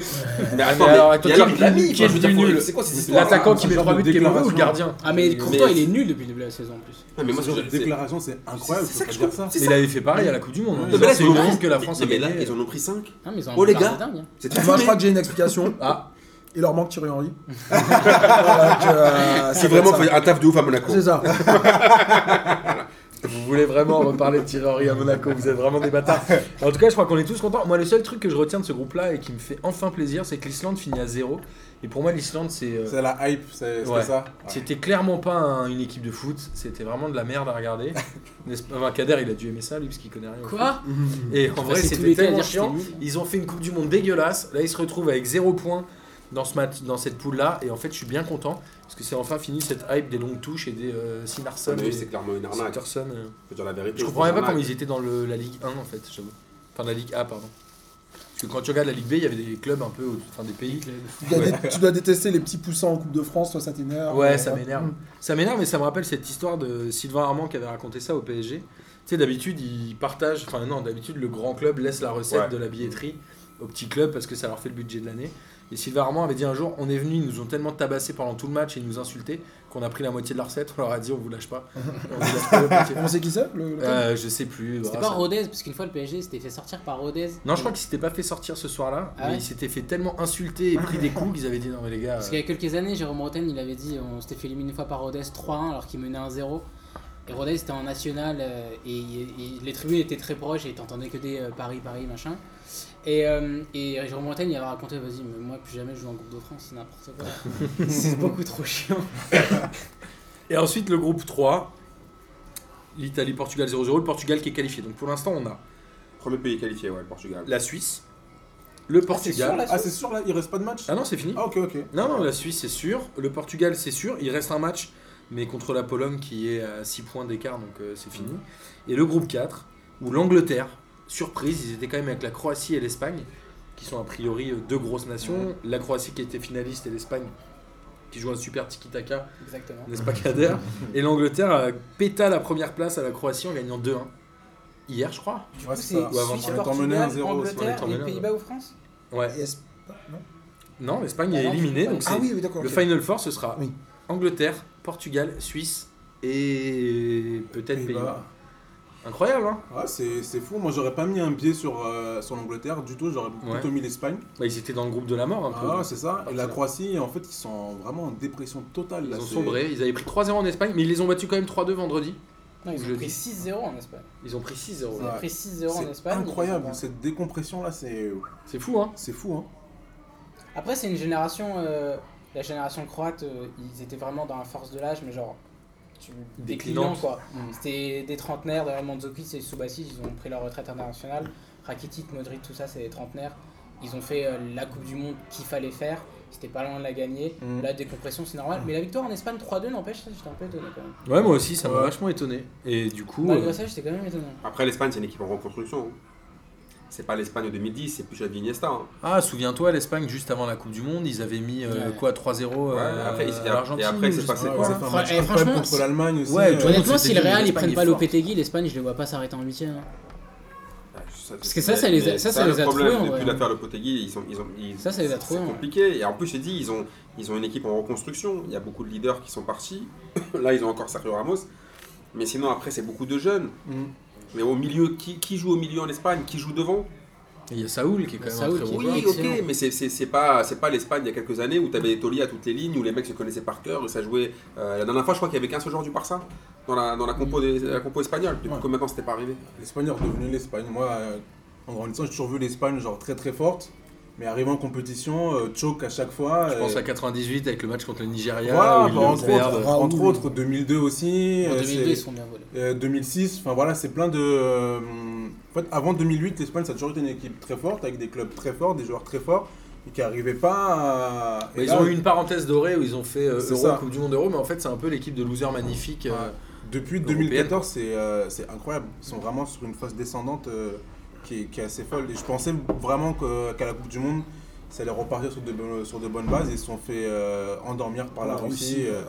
mais attends, alors, attends, qui il l'a mis, qui est enfin, je veux le dire, nul C'est quoi ces histoires L'attaquant qui met genre 3 de buts, quel est le ou le gardien? Ah, mais Courtois, mais- il est nul depuis le début de la saison en plus. Non, mais moi, Ce genre de c'est- déclaration, c'est incroyable. c'est ça que je dire ça. Il avait fait pareil à la Coupe du Monde. hein. Non, Non, mais là, C'est ils une en ont honte pris- que la France Non, ait mais là, gagné. ils en ont pris 5. Ah, mais ils ont un Oh, les gars. dingue. hein. C'était Moi, je fumé. crois que j'ai une explication. Ah, Il leur manque Thierry Henry. Euh, C'est vraiment un taf de ouf à Monaco. C'est ça. vous voulez vraiment reparler de Thierry Henry à Monaco, vous êtes vraiment des bâtards. En tout cas, je crois qu'on est tous contents. Moi, le seul truc que je retiens de ce groupe-là et qui me fait enfin plaisir, c'est que l'Islande finit à 0. Et pour moi, l'Islande, c'est. euh, C'est la hype, c'est Ouais. ça. Ouais. C'était clairement pas un- une équipe de foot, c'était vraiment de la merde à regarder. Enfin, Kader, il a dû aimer ça, lui, parce qu'il connaît rien. Quoi? Et en vrai, c'était tellement chiant. Ils ont fait une Coupe du Monde dégueulasse. Là, ils se retrouvent avec 0 points dans, ce match, dans cette poule-là. Et en fait, je suis bien content, parce que c'est enfin fini cette hype des longues touches et des euh, Sinarsson Mais et c'est clairement une arnaque. Euh. Dire la vérité. Je comprends même pas comment ils étaient dans le- la Ligue 1, en fait, j'avoue. Enfin, la Ligue A, pardon. Parce que quand tu regardes la Ligue B, il y avait des clubs un peu, enfin des pays. Tu dois, dé- tu dois détester les petits poussins en Coupe de France, toi ça t'énerve. Ouais, euh, ça m'énerve. Ça m'énerve, mais ça me rappelle cette histoire de Sylvain Armand qui avait raconté ça au PSG. Tu sais, d'habitude, ils partagent, enfin non, d'habitude, le grand club laisse la recette Ouais. de la billetterie au petit club parce que ça leur fait le budget de l'année. Et Sylvain Armand avait dit un jour on est venu, ils nous ont tellement tabassé pendant tout le match et ils nous insulté qu'on a pris la moitié de la recette. On leur a dit on vous lâche pas. On vous lâche pas le papier. On sait qui c'est le, le club Euh, je sais plus. C'était bah, pas ça- Rodez, parce qu'une fois le PSG s'était fait sortir par Rodez. Non, je crois qu'ils s'étaient pas fait sortir ce soir-là, Ah mais ouais ils s'étaient fait tellement insulter et pris des coups qu'ils avaient dit non mais les gars. Parce qu'il y a quelques années, Jérôme Roten, il avait dit on s'était fait éliminer une fois par Rodez 3-1 alors qu'il menait 1-0. Et Rodez était en national euh, et, et les tribunes étaient très proches et t'entendais que des euh, Paris, Paris, machin. Et, euh, et Jérôme Bretagne il avait raconté vas-y mais moi plus jamais je joue en groupe de France c'est n'importe quoi c'est beaucoup trop chiant Et ensuite, le groupe 3. l'Italie, Portugal 0-0, le Portugal qui est qualifié. Donc pour l'instant, on a Premier pays qualifié, ouais, le Portugal. la Suisse, le sûr, Portugal. Ah, c'est sûr là, il reste pas de match Ah non, c'est fini. Ah, ok, ok. Non, non, la Suisse c'est sûr, le Portugal c'est sûr, il reste un match, mais contre la Pologne qui est à 6 points d'écart, donc euh, c'est fini. Et le groupe 4, où l'Angleterre, surprise, ils étaient quand même avec la Croatie et l'Espagne, qui sont a priori euh, deux grosses nations. La Croatie qui était finaliste et l'Espagne qui joue un super tiki-taka, Exactement. n'est-ce pas Kader? Et l'Angleterre a péta la première place à la Croatie en gagnant 2-1. Hier, je crois. Du coup, c'est c'est ça. Ou avant- Suisse, Portugal, 0, on est Angleterre à Pays-Bas ou France? Ouais. Et Esp- non? Non, l'Espagne Ah est non, éliminée, donc c'est Ah oui, oui, d'accord. le. Final Four, ce sera Oui. Angleterre, Portugal, Suisse et peut-être Pays-Bas. Incroyable, hein Ouais, c'est c'est fou. Moi, j'aurais pas mis un pied sur, euh, sur l'Angleterre du tout. J'aurais Ouais. plutôt mis l'Espagne. Bah, Ils étaient dans le groupe de la mort un peu. Ah, c'est ça. Et la. Croatie, en fait, ils sont vraiment en dépression totale. ils là, ont c'est- sombré, ils avaient pris 3-0 en Espagne, mais ils les ont battus quand même 3-2 vendredi. Non, ils ont pris dis. 6-0 en Espagne. Ils ont pris 6-0. Ils ont pris 6-0 en C'est Espagne. incroyable. Cette décompression là, c'est C'est fou, hein c'est fou. Hein. Après, c'est une génération. euh, la génération croate, euh, ils étaient vraiment dans la force de l'âge, mais genre. Tu, déclinant Déclinante. quoi. Mm. C'était des trentenaires, derrière Mandzukic et Subasic, ils ont pris leur retraite internationale. Rakitic, Modric, tout ça, c'est des trentenaires. Ils ont fait euh, la Coupe du Monde qu'il fallait faire. C'était pas loin de la gagner. Mm. La décompression, c'est normal. Mais la victoire en Espagne 3-2, n'empêche, ça, j'étais un peu étonné quand même. Ouais, moi aussi, ça m'a Ouais. vachement étonné. Et du coup, Malgré euh, ça, j'étais quand même étonné. Après, l'Espagne, c'est une équipe en reconstruction. hein. C'est pas l'Espagne de 2010, c'est plus Xavi Iniesta. hein. ah, souviens-toi, l'Espagne, juste avant la Coupe du Monde, ils avaient mis euh, Ouais. quoi 3-0 Ouais, euh, après, à et l'Argentine. après, c'est passé sais Ouais, ça incroyable franchement, contre l'Allemagne aussi. Ouais, euh, Honnêtement, si le Real ils prennent pas. Lopetegui, l'Espagne, je les vois pas s'arrêter en 8 Parce que ça, ça les a- ça, ça le les a Depuis l'affaire Lopetegui, ils ont, ils- Ça, ça les a trouvés, C'est ouais. compliqué. Et en plus, j'ai dit, ils ont, ils ont une équipe en reconstruction. Il y a beaucoup de leaders qui sont partis. Là, ils ont encore Sergio Ramos. Mais sinon, après, c'est beaucoup de jeunes. Mm. Mais au milieu, qui, qui joue au milieu en Espagne? Qui joue devant? Et Il y a Saoul qui est quand même Saoul un très bon joueur. Oui, excellent. ok, mais c'est- c'est c'est pas, c'est pas l'Espagne il y a quelques années où tu avais des tauliers à toutes les lignes, où les mecs se connaissaient par cœur, et ça jouait. euh, la dernière fois, je crois qu'il y avait qu'un seul joueur du Barça dans la, dans la, compo, des- la compo espagnole. Depuis Ouais. combien de temps c'était pas arrivé L'Espagne est redevenue l'Espagne. Moi, euh, en grandissant, j'ai toujours vu l'Espagne genre très très forte. Mais arrivé en compétition, euh, choke à chaque fois. Je euh, pense à 98 avec le match contre le Nigeria. Voilà, où ils bah, entre, autres, Raoul. entre autres, 2002 aussi. En euh, 2002, c'est- ils sont bien volés. euh, 2006, enfin voilà, c'est plein de. euh, en fait, avant 2008, l'Espagne, ça a toujours été une équipe très forte, avec des clubs très forts, des joueurs très forts, et qui n'arrivaient pas à. Mais et ils là, ont eu une parenthèse dorée où ils ont fait euh, Euro, ça. Coupe du Monde Euro, mais en fait c'est un peu l'équipe de losers magnifiques. euh, Ouais. Depuis européenne. 2014, c'est euh, c'est incroyable. Ils sont vraiment sur une phase descendante euh, qui, est, qui est assez folle. Et je pensais vraiment qu'à la Coupe du Monde, ça allait repartir sur de, bonnes- sur de bonnes bases. Ils se sont fait euh, endormir par la La Russie. Euh,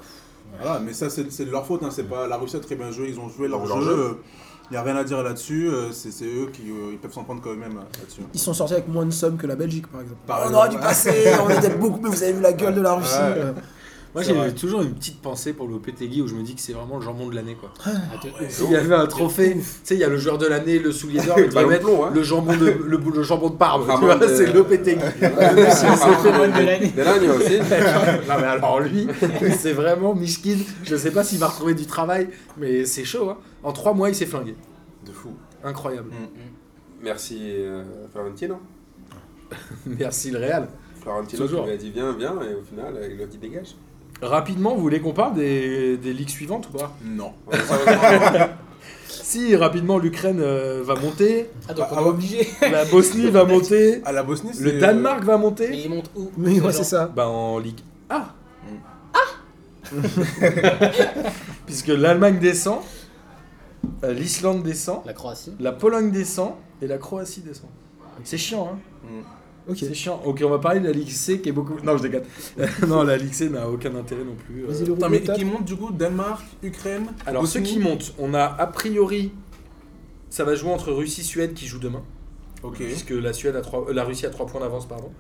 voilà, mais ça, c'est de leur faute. Hein. C'est pas, la Russie a très bien joué. Ils ont joué leur, Leur jeu. Il n'y a rien à dire là-dessus. euh, C'est eux qui ils peuvent s'en prendre quand même là-dessus. Ils sont sortis avec moins de sommes que la Belgique, par exemple. Par on exemple. aurait dû passer, on était beaucoup, mais vous avez vu la gueule de la Russie. Ouais. Moi j'ai vrai. toujours une petite pensée pour Lopetegui où je me dis que c'est vraiment le jambon de l'année quoi. Ah, de- S'il y avait un trophée, tu sais, il y a le joueur de l'année, le soulier d'or, il Le mettre plomb, hein. le jambon de le, le jambon de Parme. vois, de- c'est. Pokémon de l'année. Aussi. non mais alors lui, c'est vraiment Mishkin. Je sais pas s'il va retrouver du travail, mais c'est chaud. Hein. En trois mois, il s'est flingué. De fou. Incroyable. Merci euh, Florentino. Merci le Real. Florentino qui Toujours. lui a dit viens, viens, et au final, il lui a dit dégage. Rapidement, vous voulez qu'on parle des, des ligues suivantes ou pas Non. Si, rapidement, l'Ukraine euh, va monter, Ah, donc Ah, on ah est obligé. la Bosnie va monter, À la Bosnie, c'est. le Danemark va Mais monter. ils montent où Mais ouais, c'est ça. Bah en Ligue A. Mm. Puisque l'Allemagne descend, euh, l'Islande descend, La Croatie. la Pologne descend et la Croatie descend. C'est chiant, hein Mm. Ok. C'est chiant. Ok, on va parler de la Ligue C qui est beaucoup. Non, je déconne. non, la Ligue C n'a aucun intérêt non plus. euh. Vas-y, le Attends, mais qui monte du coup Danemark, Ukraine Alors, ceux qui montent, on a a priori. Ça va jouer entre Russie-Suède qui joue demain. Ok. Puisque la, Suède a trois- euh, la Russie a 3 points d'avance, pardon.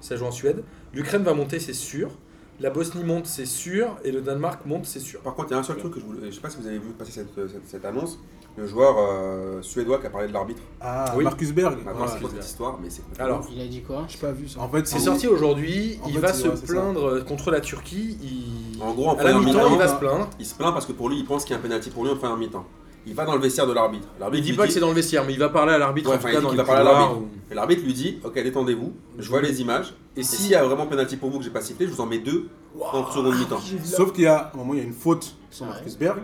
Ça joue en Suède. L'Ukraine va monter, c'est sûr. La Bosnie monte, c'est sûr. Et le Danemark monte, c'est sûr. Par contre, il y a un seul truc que je voulais. Je sais pas si vous avez vu passer cette, cette, cette annonce. Le joueur euh, suédois qui a parlé de l'arbitre. Ah, Oui. Marcus Berg. Maintenant, Ouais. c'est quoi cette histoire Mais c'est. Alors, Il a dit quoi? J'ai pas vu ça. En fait, C'est sorti aujourd'hui, il fait, va se ouais, c'est ça. plaindre contre la Turquie. Il... En gros, en première mi-temps, il va se plaindre. Il se plaint parce que pour lui, il pense qu'il y a un penalty pour lui en première mi-temps. Il va dans le vestiaire de l'arbitre. Il L'arbitre dit pas que c'est dans le vestiaire, mais il va parler à l'arbitre Ouais, en tout enfin, cas il va parler à l'arbitre. ou- Et l'arbitre lui dit Ok, détendez-vous, je vois les images. Et Et si s'il y a vraiment penalty pour vous que j'ai pas sifflé, je vous en mets deux en seconde mi-temps. Sauf qu'il y a, à un moment, il y a une faute sur. Marcus Berg.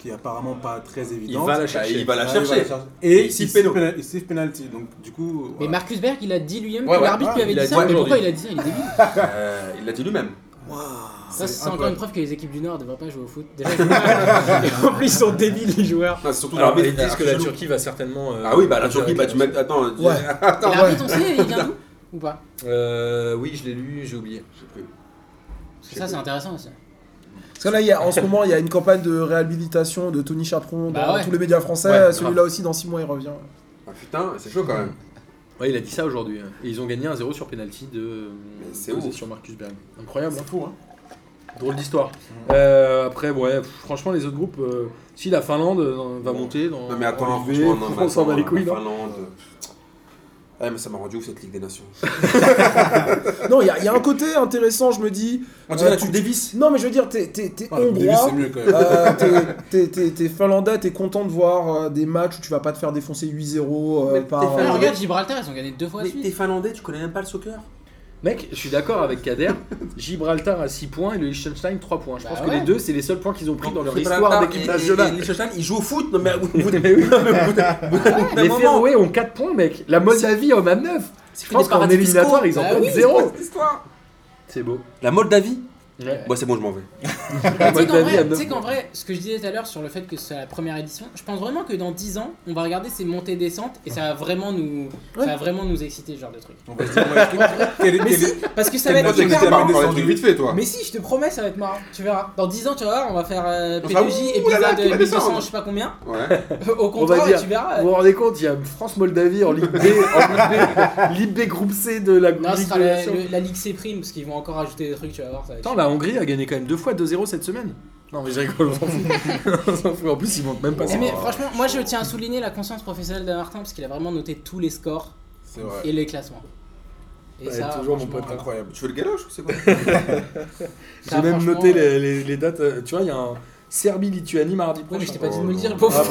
Qui est apparemment pas très Il évidente. va la Bah, chercher. il va la Ah, il chercher. Et Et il il penalty. Donc, du coup. Mais. Marcus Berg, il a dit lui-même Ouais, que ouais, l'arbitre lui ouais, avait il dit ça. Mais pourquoi il a dit ça Il est débile. Euh, il l'a dit lui-même. Ça, c'est encore une preuve que les équipes du Nord ne devraient pas jouer au foot. Déjà. Et en plus, ils sont débiles, les joueurs. Non, surtout Alors, l'arbitre ils disent que la. Turquie va certainement. euh, Ah oui, bah la Turquie, bah tu mets. Attends, Ouais. attends. Et l'arbitre, on sait, il vient d'où Ou pas? Euh, oui, je l'ai lu, j'ai oublié. Ça, c'est intéressant aussi. Parce que là, il y a, en ce moment, il y a une campagne de réhabilitation de Tony Chaperon Bah dans ouais. tous les médias français. Ouais, Celui-là aussi, dans 6 mois, il revient. Ah putain, c'est chaud quand même. Ouais, il a dit ça aujourd'hui. hein. Et ils ont gagné un 0 sur penalty de Mais c'est sur Marcus Berg. Incroyable. hein. C'est fou, hein. Drôle d'histoire. Euh, après, ouais, pff, franchement, les autres groupes, euh, si la Finlande euh, va monter dans. Non mais attends, non, mais on s'en bat les couilles, la Finlande. Ouais, mais ça m'a rendu ouf cette Ligue des Nations. Non, il y, a- il y a un côté intéressant, je me dis. On dirait euh, la tu- Davis. Non, mais je veux dire, t'es t'es- t'es Ah, le début, hongrois. euh, t'es- t'es- t'es t'es finlandais, t'es content de voir euh, des matchs où tu vas pas te faire défoncer 8-0 euh, Mais par. Finlandais. regarde, Gibraltar, ils ont gagné deux fois de Mais suite. t'es finlandais, tu connais même pas le soccer? Mec, je suis d'accord avec Kader. Gibraltar à 6 points et le Liechtenstein 3 points. Je Bah pense que les deux, c'est les seuls points qu'ils ont pris dans leur Gibraltar histoire d'équipe nationale. Liechtenstein, ils jouent au foot Non mais au bout Mais oui. Les. Féroé ont 4 points, mec. La Moldavie en a 9. Je pense qu'en éliminatoire, ils en Bah prennent oui, 0. cette histoire? C'est beau. La Moldavie Ouais. Bon, c'est bon, je m'en vais. Tu sais qu'en vrai, ce que je disais tout à l'heure sur le fait que c'est la première édition, je pense vraiment que dans 10 ans, on va regarder ces montées descentes et ça va vraiment nous, ça va vraiment nous exciter ce genre de truc. On va se dire, ouais, quel est- Mais quel est- si, parce que ça va être marrant. vite fait, toi. Mais si, je te promets, ça va être marrant. Tu verras. Dans 10 ans, tu vas voir, on va faire euh, On fera, P2J, ouh là là, épisode qui va 1200, descendre. je sais pas combien. Ouais. Au On contraire, tu verras. vous vous rendez compte, il y a France-Moldavie en Ligue B, en Ligue B, Ligue B groupe C de la Non, ce Ligue sera des la, Nations. le- la Ligue C prime parce qu'ils vont encore ajouter des trucs, tu vas voir. La Hongrie a gagné quand même deux fois 2-0 cette semaine. Non, mais je rigole, on s'en fout. En plus, ils montent même pas ça. mais franchement, moi je tiens à souligner la conscience professionnelle de Martin parce qu'il a vraiment noté tous les scores vrai. et les classements. Et Ouais, ça, toujours mon pote. Incroyable. Tu veux le galoche ou c'est quoi J'ai même noté les, les- les dates. euh, Tu vois, il y a un Serbie-Lituanie mardi prochain. mais je t'ai pas dit de Oh me le dire, le pauvre.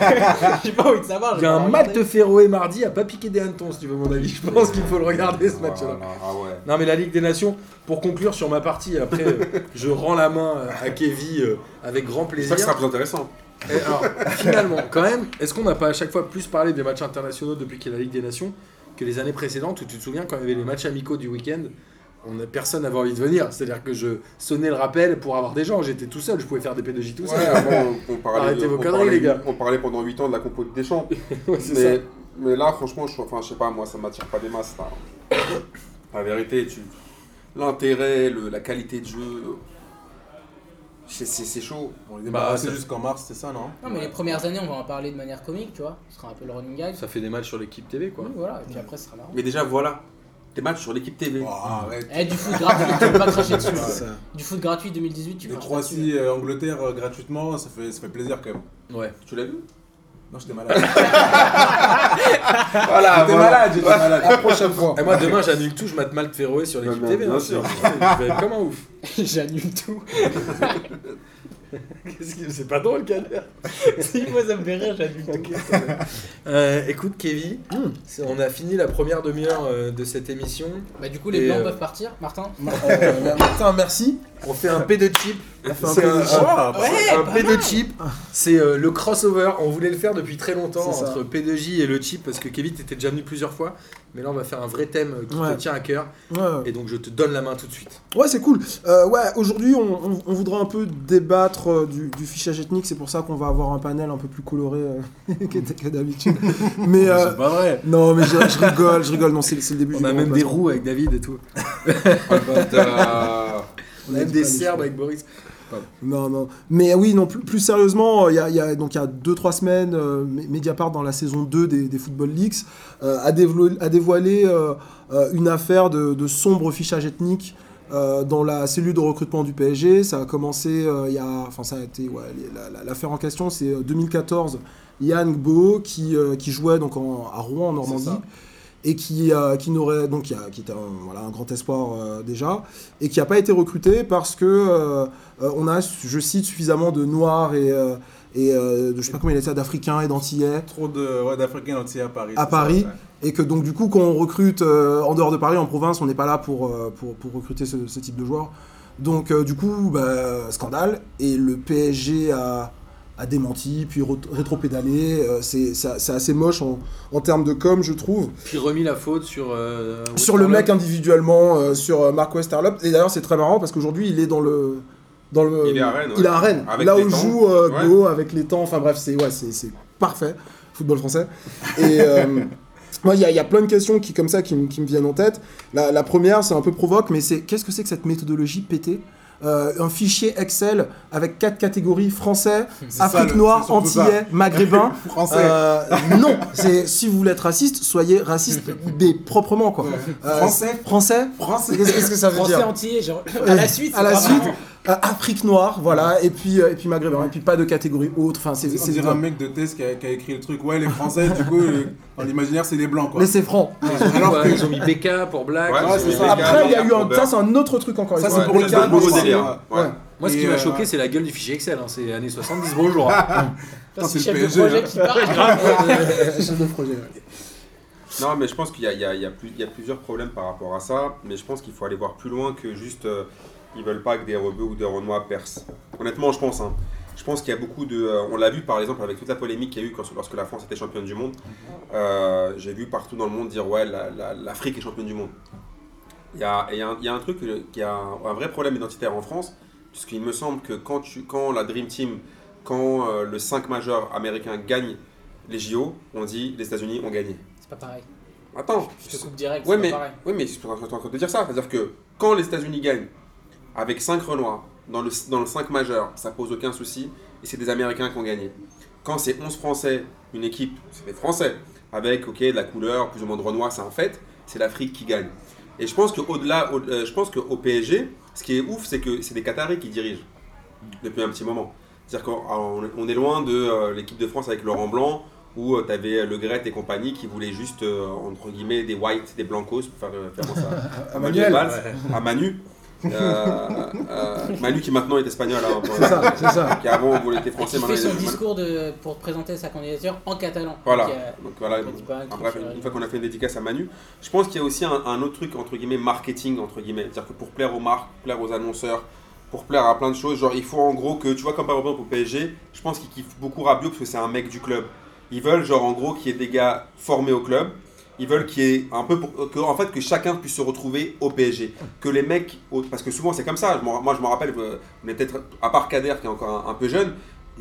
Ah, J'ai pas envie de savoir. Il y a un match de Féroé mardi à pas piquer des hannetons, si tu veux mon avis. Je pense qu'il faut le regarder ce match-là. Voilà, Ah ouais. Non mais la Ligue des Nations, pour conclure sur ma partie, après euh, je rends la main euh, à Kevin euh, avec grand C'est plaisir. ça que sera plus intéressant. Et alors, finalement, quand même, est-ce qu'on n'a pas à chaque fois plus parlé des matchs internationaux depuis qu'il y a la Ligue des Nations que les années précédentes où tu te souviens quand il y avait les matchs amicaux du week-end on a, personne n'avait envie de venir. C'est-à-dire que je sonnais le rappel pour avoir des gens. J'étais tout seul, je pouvais faire des P2J tout seul. Ouais, avant, on, on parlait, Arrêtez vos on conneries, les gars. On parlait pendant 8 ans de la compo des champs. Ouais, mais, là, franchement, je, enfin, je sais pas, moi, ça m'attire pas des masses. là. La vérité, tu... l'intérêt, le- la qualité de jeu, c'est chaud. On est Bah, jusqu'en mars, c'est ça, non? Non, mais les premières années, on va en parler de manière comique, tu vois. Ce sera un peu le running gag. Ça fait des matchs sur l'équipe TV quoi. Oui, voilà, et puis après, ce sera marrant. Mais déjà, voilà, des matchs sur l'équipe TV. Oh, arrête. Eh, du foot gratuit, tu peux pas cracher dessus. ça. Du foot gratuit 2018, tu Les dessus. Croatie, euh, Angleterre euh, gratuitement, ça fait, ça fait plaisir quand même. Ouais. Tu l'as vu? Non, j'étais malade. Voilà, J'étais malade, j'étais malade. La prochaine fois. Et moi demain j'annule tout, je mate mal Féroé sur l'équipe TV. bien hein, sûr. c'est- Je vais être comme un ouf. J'annule tout. Qu'est-ce que- C'est pas drôle, Kader si, moi, ça me fait rire, tout. Euh, écoute, Kevin, c'est- on a fini la première demi-heure euh, de cette émission. Bah, du coup, les blancs euh, peuvent partir, Martin Euh, Martin, merci. On fait un P de chip. On fait un C'est un, un- P de chip. C'est euh, le crossover. On voulait le faire depuis très longtemps entre P2J et le chip parce que Kevin était déjà venu plusieurs fois. Mais là, on va faire un vrai thème qui Ouais. te tient à cœur. Ouais. Et donc, je te donne la main tout de suite. Ouais, c'est cool. Euh, ouais, aujourd'hui, on, on- on voudrait un peu débattre euh, du, du fichage ethnique. C'est pour ça qu'on va avoir un panel un peu plus coloré euh, que, que d'habitude. Mais euh, pas vrai. non, mais je, je rigole, je rigole. Non, c'est c'est le début On du a même des roues avec David et tout. Bâtard. On On a même des Serbes avec Boris. Non, non. Mais oui, non, plus, plus sérieusement, il y a, y a- donc il y a 2-3 semaines, euh, Mediapart, dans la saison 2 des, des Football Leagues, euh, a, dévoilé, a dévoilé euh, euh, une affaire de, de sombre fichage ethnique euh, dans la cellule de recrutement du PSG. Ça a commencé, euh, il y a, enfin ça a été, ouais, les- la- la- l'affaire en question, c'est euh, 2014, Yann Gbo qui, euh, qui jouait donc en- à Rouen en Normandie. Et qui, euh, qui n'aurait donc qui, a- qui était un, voilà, un grand espoir euh, déjà et qui n'a pas été recruté parce que euh, euh, on a, je cite, suffisamment de noirs et, et de, je sais pas comment il ça, d'africains et d'antillais Trop de, ouais, d'Africains entiers à Paris. À ça, Paris. ouais. et que donc du coup quand on recrute en dehors de Paris, en province, on n'est pas là pour, pour, pour recruter ce, ce type de joueurs. Donc du coup, bah, scandale et le PSG a a démenti, puis rétro-pédalé. euh, c'est c'est- c'est assez moche en, en termes de com, je trouve. Puis remis la faute sur. euh, Sur le mec individuellement, euh, sur euh, Mark Westerlop. Et d'ailleurs, c'est très marrant parce qu'aujourd'hui, il est dans le. Dans le, Il est à Rennes, ouais. Il est à Rennes. Avec là où temps. joue euh, Ouais. Go avec les temps. Enfin bref, c'est ouais, c'est c'est parfait. Football français. Et. euh, Moi, il y, a- il y a plein de questions qui, comme ça qui, me- qui me viennent en tête. La, la première, c'est un peu provoque, mais c'est qu'est-ce que c'est que cette méthodologie pétée? Euh, Un fichier Excel avec quatre catégories français, ça, Afrique noire, antillais, maghrébin. Français. Euh, non, c'est si vous voulez être raciste, soyez raciste mais proprement quoi. Euh, Français. Français. Français. Qu'est-ce qu'est-ce que ça veut Français dire entier, genre à la suite. À la c'est pas suite. Euh, Afrique noire, voilà, et puis et puis maghrébin, et puis pas de catégorie autre. Enfin, c'est On c'est un mec de test qui a, qui a écrit le truc. Ouais, les Français, du coup, euh, dans l'imaginaire, c'est les blancs, quoi. mais c'est franc. Alors ils ont mis BK pour Black. Ouais. BK. Après, il y a eu un. Ça, c'est un autre truc encore. Ça, c'est pour le. Ouais. Moi, ce qui m'a euh, choqué, c'est la gueule du fichier Excel. hein. C'est années 70, bonjour. Putain, C'est c'est le le chef de projet hein. qui parle. Chef de projet. Non, mais je pense qu'il y, a- il y a- il y a plus- il y a plusieurs problèmes par rapport à ça, mais je pense qu'il faut aller voir plus loin que juste euh, ils veulent pas que des rebeux ou des renois percent. Honnêtement, je pense. hein. Je pense qu'il y a beaucoup de. euh, on l'a vu par exemple avec toute la polémique qu'il y a eu quand- lorsque la France était championne du monde. Euh, J'ai vu partout dans le monde dire ouais, la- la- l'Afrique est championne du monde. Il y a, il y a un- il y a un truc euh, qui a un, un vrai problème identitaire en France, puisqu'il me semble que quand, tu, quand la Dream Team, quand euh, le 5 majeur américain gagne les JO, on dit les États-Unis ont gagné. C'est pas pareil. Attends, Je te coupe direct. Ouais mais, pas pareil. ouais, mais je suis en train de te dire ça. C'est-à-dire que quand les États-Unis gagnent avec 5 Renois dans le, dans le 5 majeur, ça pose aucun souci. Et c'est des Américains qui ont gagné. Quand c'est 11 Français, une équipe, c'est des Français, avec ok, de la couleur, plus ou moins de Renois, c'est en fait, c'est l'Afrique qui gagne. Et je pense qu'au-delà, au- euh, je pense qu'au PSG, ce qui est ouf, c'est que c'est des Qataris qui dirigent depuis un petit moment. C'est-à-dire qu'on on est- loin de euh, l'équipe de France avec Laurent Blanc, où tu avais Le Gret et compagnie qui voulaient juste, euh, entre guillemets, des whites, des blancos, pour faire référence à, à Manuel. Valls, à Manu. Euh, euh, Manu qui maintenant est espagnol. hein, C'est ça, c'est ça. Qui avant voulait être français, fait il est son discours de, pour présenter sa candidature en catalan. Voilà. Donc, euh, Donc voilà, en bref, une fois qu'on a fait une dédicace à Manu, je pense qu'il y a aussi un, un autre truc entre guillemets marketing entre guillemets, c'est-à-dire que pour plaire aux marques, plaire aux annonceurs, pour plaire à plein de choses, genre il faut en gros que tu vois comme par exemple au PSG, je pense qu'ils kiffent beaucoup Rabiot parce que c'est un mec du club. Ils veulent genre en gros qu'il y ait des gars formés au club. Ils veulent qu'il y ait un peu pour que, en fait que chacun puisse se retrouver au PSG, que les mecs parce que souvent c'est comme ça. Je moi je me rappelle, euh, on est peut-être à part Kader qui est encore un, un peu jeune,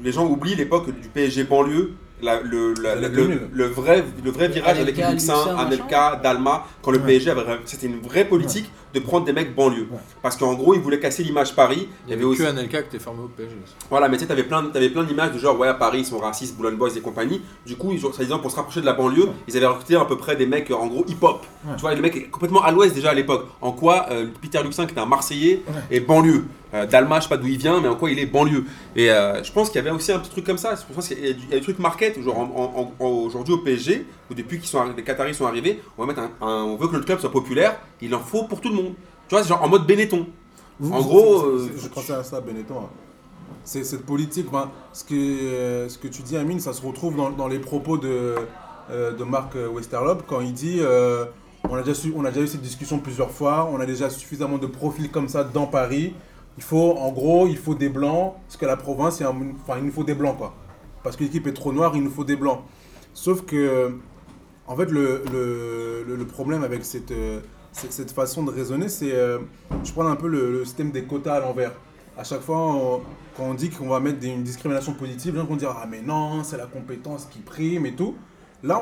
les gens oublient l'époque du PSG banlieue, la- le, la- Les le, 2000. le vrai, le vrai virage l'équipe Luxin, Luxin, Anelka, Dalma, quand le Ouais. PSG avait, c'était une vraie politique de prendre des mecs banlieue. Ouais. Parce qu'en gros, ils voulaient casser l'image Paris. Il y avait aussi, que Anelka qui était formé au PSG. voilà, mais tu sais, t'avais plein, t'avais plein d'images de genre, ouais, à Paris, ils sont racistes, Boulogne Boys et compagnie. Du coup, ils ont, disant pour se rapprocher de la banlieue, ils avaient recruté à peu près des mecs, en gros, hip-hop. Ouais. Tu vois, le mec est complètement à l'ouest déjà à l'époque. En quoi euh, Peter Luxin, qui était un Marseillais, est banlieue. Euh, Dalma, je sais pas d'où il vient, mais en quoi il est banlieue. Et euh, je pense qu'il y avait aussi un petit truc comme ça. Je pense qu'il y a du, il y a du truc market, genre en- en- en- aujourd'hui au PSG, où depuis qu'ils sont les Qataris sont arrivés, on va mettre un, un- on veut que le club soit populaire, il en faut pour tout le monde. Tu vois, c'est genre en mode Benetton. Vous- En gros, euh, je pensais à ça, Benetton. hein. C'est cette politique, ben, ce, que, euh, ce que tu dis, Amine, ça se retrouve dans, dans les propos de, euh, de Marc Westerlop quand il dit euh, on, a déjà su- on a déjà eu cette discussion plusieurs fois, on a déjà suffisamment de profils comme ça dans Paris. Il faut, en gros, il faut des blancs, parce que la province, enfin, il nous faut des blancs, quoi. Parce que l'équipe est trop noire, il nous faut des blancs. Sauf que, en fait, le, le, le- problème avec cette, euh, cette, façon de raisonner, c'est. euh, je prends un peu le, système des quotas à l'envers. À chaque fois, quand on dit qu'on va mettre des- une discrimination positive, les gens vont dire Ah, mais non, c'est la compétence qui prime et tout. Là,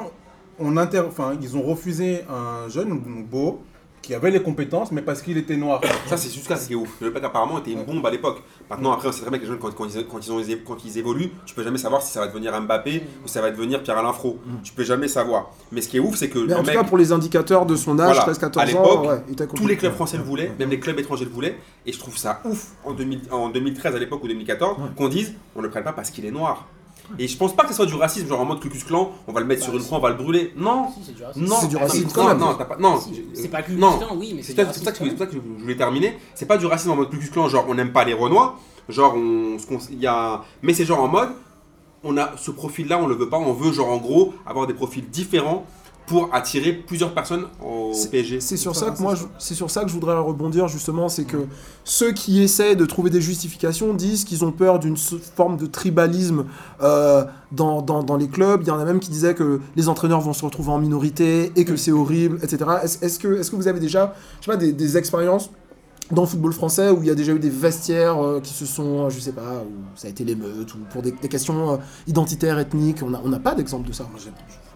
on, on inter... enfin, ils ont refusé un jeune, beau, qui avait les compétences, mais parce qu'il était noir. Ça, c'est ça ce qui est ouf. Le mec, apparemment, était une bombe à l'époque. Maintenant, après, on sait très bien que les jeunes, quand, quand ils, quand, ils ont, quand ils évoluent, tu peux jamais savoir si ça va devenir Mbappé ou ça va devenir Pierre-Alain Fro. Tu peux jamais savoir. Mais ce qui est ouf, c'est que Mais en tout mec, cas, pour les indicateurs de son âge, Voilà. 13-14 À ans, l'époque, ouais, il était tous les clubs français le voulaient, même les clubs étrangers le voulaient. Et je trouve ça ouf en, 2000 en 2013 à l'époque ou 2014 qu'on dise on ne le prenne pas parce qu'il est noir. Et je pense pas que ce soit du racisme, genre en mode Ku Klux Klan, on va le mettre Bah, sur une croix, on va le brûler. Non, Si, c'est du racisme. non, C'est du racisme non, quand même. Non, t'as pas, non, Si, C'est pas putain, oui, mais c'est pour ça, racisme. que c'est pour ça que je voulais terminer. C'est pas du racisme en mode Ku Klux Klan, genre on n'aime pas les Renois, genre on, y a, mais c'est genre en mode on a ce profil-là, on le veut pas, on veut genre en gros avoir des profils différents pour attirer plusieurs personnes au PSG. C'est sur Ça, ça que c'est moi, c'est sur ça que je voudrais rebondir justement, c'est que ceux qui essaient de trouver des justifications disent qu'ils ont peur d'une forme de tribalisme euh, dans, dans, dans les clubs. Il y en a même qui disaient que les entraîneurs vont se retrouver en minorité et que c'est horrible, etc. Est-ce que, est que vous avez déjà, je sais pas, des, des expériences dans le football français où il y a déjà eu des vestiaires euh, qui se sont, euh, je sais pas, où ça a été l'émeute ou pour des, des questions euh, identitaires, ethniques? On n'a on n'a pas d'exemple de ça.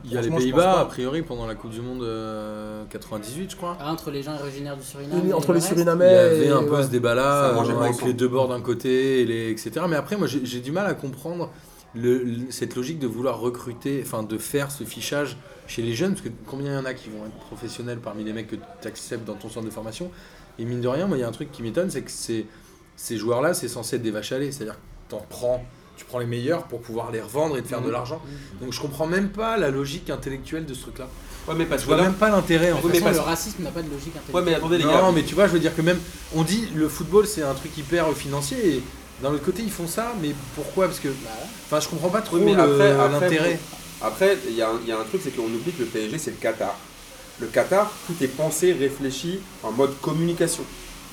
Il y a les Pays-Bas, a priori, pendant la Coupe du Monde euh, 98, je crois. Ah, entre les gens originaires du Suriname. Et entre le les reste. Il y Surinamais avait et- un peu ouais. ce débat-là, euh, avec les deux bords d'un côté, et les, etc. Mais après, moi, j'ai j'ai du mal à comprendre le- le- cette logique de vouloir recruter, enfin, de faire ce fichage chez les jeunes, parce que combien il y en a qui vont être professionnels parmi les mecs que tu acceptes dans ton centre de formation? Et mine de rien, moi, il y a un truc qui m'étonne, c'est que ces, ces joueurs-là, c'est censé être des vaches à lait. C'est-à-dire que t'en prends, tu prends les meilleurs pour pouvoir les revendre et te faire de Mhm. l'argent. Donc je comprends même pas la logique intellectuelle de ce truc-là. Ouais, mais parce Je vois même pas l'intérêt en De fait. mais façon, le racisme n'a pas de logique ouais, intellectuelle. mais attendez les Non, gars. mais tu vois, je veux dire que même, on dit le football c'est un truc hyper financier et d'un autre côté ils font ça, mais pourquoi? Parce que, Bah, ouais. enfin, je comprends pas trop après, l'intérêt. Après, il y, a un- il y a un truc, c'est qu'on oublie que le PSG, c'est le Qatar. Le Qatar, tout est pensé, réfléchi en mode communication.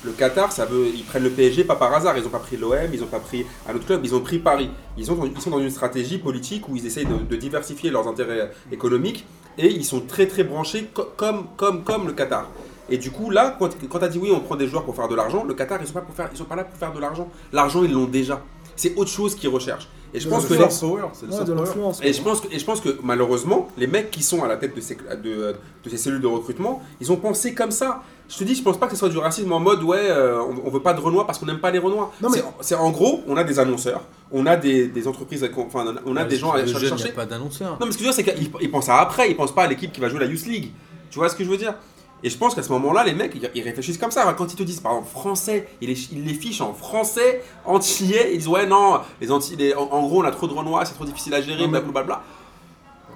Le Qatar, ça veut, ils prennent le PSG pas par hasard. Ils n'ont pas pris l'OM, ils n'ont pas pris un autre club, ils ont pris Paris. Ils, ont, ils sont dans une stratégie politique où ils essayent de, de diversifier leurs intérêts économiques et ils sont très très branchés co- comme, comme, comme le Qatar. Et du coup, là, quand, quand tu as dit oui, on prend des joueurs pour faire de l'argent, le Qatar, ils ne sont, pas pour faire- ils sont pas là pour faire de l'argent. L'argent, ils l'ont déjà. C'est autre chose qu'ils recherchent. Et je pense C'est que le les, soft power, c'est le Ouais, soft de power. l'influence. et je pense que, et je pense que malheureusement, les mecs qui sont à la tête de ces, de, de ces cellules de recrutement, ils ont pensé comme ça. Je te dis, je pense pas que ce soit du racisme en mode ouais, euh, on, on veut pas de Renois parce qu'on n'aime pas les Renois. Non, mais- C'est- en gros, on a des annonceurs, on a des, des entreprises, enfin, on a des gens à aller Le jeune, il n'y chercher. a pas d'annonceur. Non, mais ce que je veux dire, c'est qu'ils ils pensent à après, ils pensent pas à l'équipe qui va jouer la Youth League. Tu vois ce que je veux dire? Et je pense qu'à ce moment-là, les mecs, ils, ils réfléchissent comme ça. Quand ils te disent, par exemple, français, ils les, ils les fichent en français, entier, ils disent, ouais, non, les anti, les- en, en gros, on a trop de Renois, c'est trop difficile à gérer, blablabla.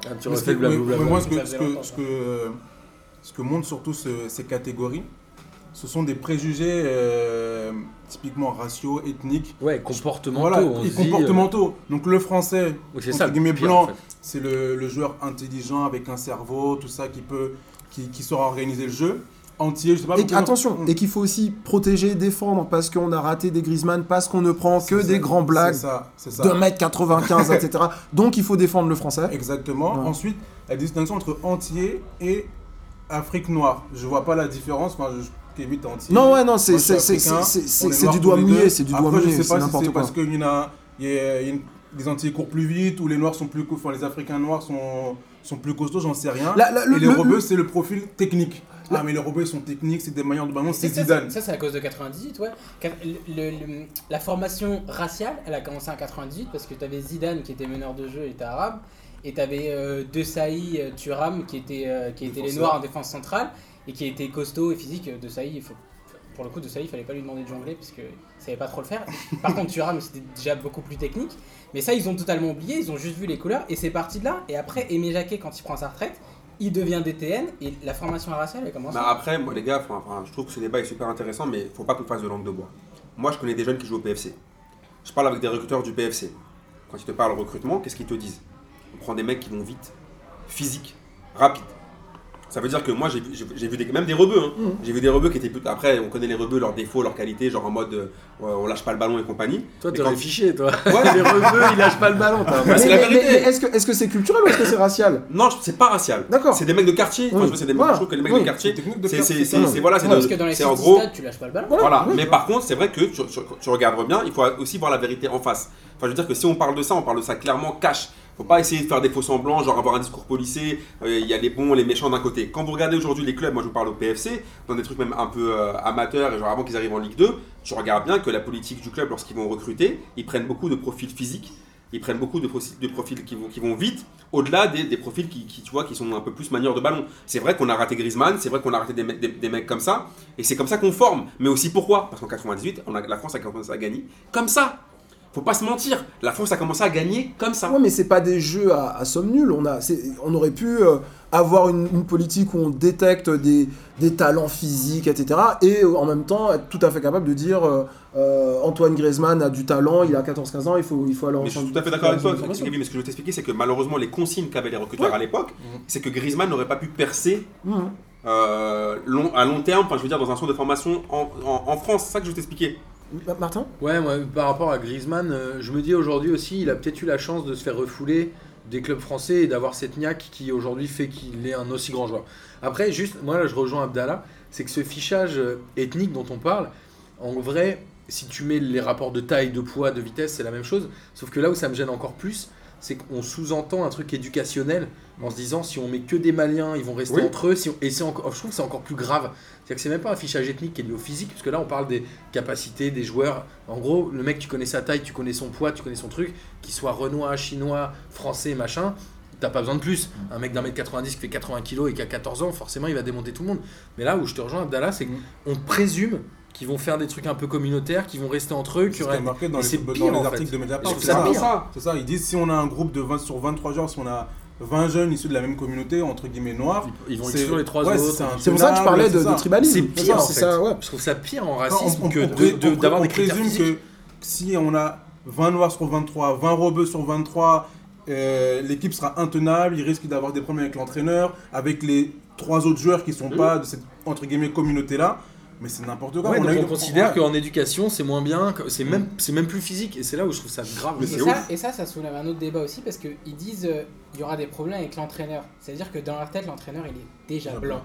Tu Mais ce refais que- le mais- blablabla. moi, ce que, ce que, montrent surtout ce- ces catégories, ce sont des préjugés euh, typiquement raciaux, ethniques, Ouais, comportementaux. voilà, on et dit, euh, comportementaux. Donc le français, oui, c'est entre ça. le guillemets, pire, blanc. en fait. c'est le, le joueur intelligent avec un cerveau, tout ça qui peut, qui, qui saura organiser le jeu entier. Je sais pas. Et pourquoi- attention, et qu'il faut aussi protéger, défendre, parce qu'on a raté des Griezmann, parce qu'on ne prend que C'est des ça, grands blagues C'est ça, c'est ça. de 1m95, etc. Donc il faut défendre le français. Exactement. Ouais. Ensuite, la distinction entre entier et Afrique noire. Je vois pas la différence. Enfin, je t'évite entier. Non, ouais, non, c'est du doigt mouillé, c'est du doigt mouillé, Je sais c'est pas si c'est quoi. parce qu'il y en a, il y a- une- les Antillais courent plus vite ou les Noirs sont plus, enfin les Africains noirs sont, sont plus costauds, j'en sais rien. La- la- le- et les le- rebeux, le- c'est le profil technique. Ah, mais les rebeux sont techniques, c'est des manières de ballon, c'est Zidane. Ça, c'est à cause de 98, ouais. Car le- le- le- la formation raciale, elle a commencé en 98 parce que tu avais Zidane qui était meneur de jeu et était arabe. Et tu avais euh, De Sailly, euh, Thuram qui étaient euh, qui étaient les noirs en défense centrale et qui étaient costauds et physiques. De Sailly, il faut, pour le coup, De Sailly, il fallait pas lui demander de jongler parce qu'il savait pas trop le faire. Par contre, Thuram, c'était déjà beaucoup plus technique. Mais ça, ils ont totalement oublié, ils ont juste vu les couleurs et c'est parti de là. Et après, Aimé Jacquet, quand il prend sa retraite, il devient DTN et la formation raciale, elle commence. Bah après, moi, les gars, enfin, enfin, je trouve que ce débat est super intéressant, mais il faut pas qu'on fasse de langue de bois. Moi, je connais des jeunes qui jouent au PFC. Je parle avec des recruteurs du PFC. Quand ils te parlent recrutement, qu'est-ce qu'ils te disent? On prend des mecs qui vont vite, physique, rapide. Ça veut dire que moi, j'ai vu- des, même des rebeux. hein. Mhm. J'ai vu des rebeux qui étaient. plutôt- Après, on connaît les rebeux, leurs défauts, leurs qualités, genre en mode euh, on lâche pas le ballon et compagnie. Toi, t'aurais quand- fiché, toi. Ouais. Les rebeux, ils lâchent pas le ballon. c'est Mais- la mais- vérité. mais Est-ce que est-ce que c'est culturel ou est-ce que c'est racial? Non, c'est pas racial. D'accord. C'est des mecs de quartier. Enfin, Oui. je veux, c'est des mecs, Voilà. je trouve que les mecs Oui. de quartier, C'est voilà, c'est Ouais, de- parce que dans les c'est sites en gros. stade, tu lâches pas le ballon. Voilà, mais par contre, c'est vrai que tu regardes bien, il faut aussi voir la vérité en face. Enfin, je veux dire que si on parle de ça, on parle de ça clairement cash. Faut pas essayer de faire des faux semblants, genre avoir un discours policé, euh, il y a les bons, les méchants d'un côté. Quand vous regardez aujourd'hui les clubs, moi je vous parle au PFC, dans des trucs même un peu euh, amateurs, genre avant qu'ils arrivent en Ligue 2, tu regardes bien que la politique du club, lorsqu'ils vont recruter, ils prennent beaucoup de profils physiques, ils prennent beaucoup de, profils- qui vont, vite, au-delà des, des profils qui, tu vois, qui sont un peu plus manieurs de ballon. C'est vrai qu'on a raté Griezmann, c'est vrai qu'on a raté des, mecs- comme ça, et c'est comme ça qu'on forme. Mais aussi pourquoi? Parce qu'en 98, on a, la France a à gagner comme ça. Faut pas se mentir, la France a commencé à gagner comme ça. Ouais, mais c'est pas des jeux à, à somme nulle. On, a, on aurait pu euh, avoir une, une politique où on détecte des, des talents physiques, etc. Et euh, en même temps être tout à fait capable de dire euh, Antoine Griezmann a du talent, il a 14-15 ans, il faut, il faut aller en Mais je suis tout à fait d'accord avec toi, mais ce que je veux t'expliquer, c'est que malheureusement, les consignes qu'avaient les recruteurs à l'époque, c'est que Griezmann n'aurait pas pu percer euh, long- à long terme, enfin je veux dire dans un centre de formation en, en- en France, c'est ça que je veux t'expliquer. Ma- Martin? Ouais, moi, par rapport à Griezmann, euh, je me dis aujourd'hui aussi, il a peut-être eu la chance de se faire refouler des clubs français et d'avoir cette niaque qui aujourd'hui fait qu'il est un aussi grand joueur. Après, juste, moi là, je rejoins Abdallah, c'est que ce fichage ethnique dont on parle, en vrai, si tu mets les rapports de taille, de poids, de vitesse, c'est la même chose. Sauf que là où ça me gêne encore plus, c'est qu'on sous-entend un truc éducationnel en se disant si on met que des Maliens, ils vont rester Oui. entre eux. Si on- Et c'est encore, je trouve que c'est encore plus grave. C'est-à-dire que c'est même pas un fichage ethnique qui est lié au physique, parce que là on parle des capacités des joueurs. En gros, le mec, tu connais sa taille, tu connais son poids, tu connais son truc, qu'il soit renois, chinois, français, machin. T'as pas besoin de plus. Un mec d'un mètre 90 qui fait 80 kg et qui a 14 ans, forcément il va démonter tout le monde. Mais là où je te rejoins, Abdallah, c'est qu'on présume qu'ils vont faire des trucs un peu communautaires, qu'ils vont rester entre eux, C'est qu'il y ce qui marqué dans les, dans pire, les articles fait. de Mediapart. C'est ça ça, pire. c'est ça. Ils disent si on a un groupe de 20 sur 23 joueurs, si on a 20 jeunes issus de la même communauté, entre guillemets noirs, Ils vont c'est- exclure les trois ouais, autres. c'est pour ça que je parlais de, tribalisme. C'est pire en c'est fait. ça, ouais. Je trouve ça pire en racisme on- on- que on de- de- d'avoir des critères présume que si on a 20 noirs sur 23, 20 rebeux sur 23, euh, l'équipe sera intenable, il risque d'avoir des problèmes avec l'entraîneur, avec les trois autres joueurs qui sont pas de cette entre guillemets communauté là. Mais c'est n'importe quoi. Ouais, donc a eu- on considère ouais. qu'en éducation c'est moins bien, que c'est même, c'est même plus physique et c'est là où je trouve ça grave. Mais Et ça, ouf. et ça, ça soulève un autre débat aussi parce qu'ils disent euh, il y aura des problèmes avec l'entraîneur. C'est-à-dire que dans leur tête, l'entraîneur il est déjà Déjà blanc.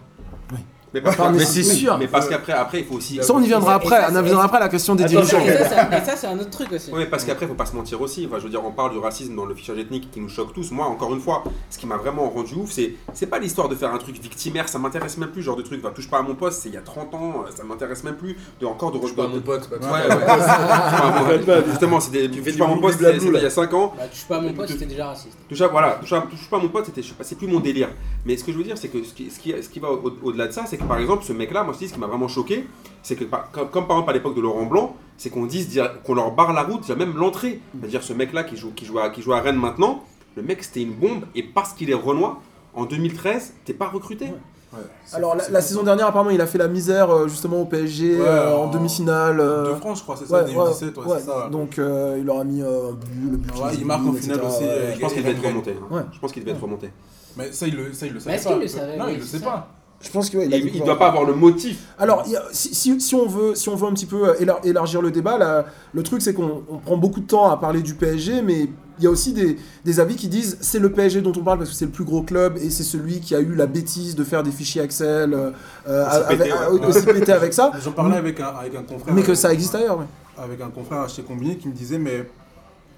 Mais Enfin, c'est sûr. mais parce qu'après, après, il faut aussi. Ça, on y viendra Et ça, après. On y viendra après à la question des dirigeants. Et ça, c'est- un autre truc aussi. Oui, parce qu'après, il faut pas se mentir aussi. Enfin, je veux dire, on parle du racisme dans le fichage ethnique qui nous choque tous. Moi, encore une fois, ce qui m'a vraiment rendu ouf, c'est c'est pas l'histoire de faire un truc victimaire, ça m'intéresse même plus, genre de truc. Va, touche pas à mon poste, c'est il y a 30 ans, euh, ça m'intéresse même plus. De encore de Je pas mon pote, Ouais, ouais. Enfin, bon, justement, c'est des. fais Touche pas à mon poste, c'était il y a 5 ans. Bah, touche pas à mon pote, c'était déjà raciste. Touche à, voilà, touche, à- touche pas à mon pote, c'était, c'est plus mon délire. Mais ce que je veux dire, c'est que ce qui, ce qui, ce qui va au- au-delà de ça, c'est que par exemple, ce mec-là, moi, je dis, ce qui m'a vraiment choqué, c'est que, par- comme, comme par exemple à l'époque de Laurent Blanc, c'est qu'on dise, qu'on leur barre la route, déjà même l'entrée. C'est-à-dire, ce mec-là qui joue, qui, joue à, qui joue à Rennes maintenant, le mec, c'était une bombe, et parce qu'il est renois, en 2013, t'es pas recruté. Ouais, Alors la, saison dernière, apparemment, il a fait la misère euh, justement au PSG Ouais, euh, en en- demi-finale. euh, de France, je crois, c'est ça, ouais, 2017, ouais, ouais, c'est ça. Donc euh, il leur a mis euh, le but il marque en finale aussi, euh, Je pense qu'il devait être remonté. hein. Ouais. Je pense qu'il devait être remonté. Mais ça, il le, ça, il le savait est-ce pas. qu'il le savait? Non, Oui, il le sait ça. pas. Je pense qu'il ouais, Il, il doit pas avoir le motif. Alors, si, si- si on veut, si on veut un petit peu euh, élar- élargir le débat, là, le truc c'est qu'on on prend beaucoup de temps à parler du PSG, mais il y a aussi des, des avis qui disent c'est le PSG dont on parle parce que c'est le plus gros club et c'est celui qui a eu la bêtise de faire des fichiers Excel, euh, euh, Aussi avec- pété, ouais. aussi pété avec ça, J'en parlais avec un, avec un confrère. mais que ça existe ailleurs. ouais. Avec un confrère chez Combini qui me disait, mais.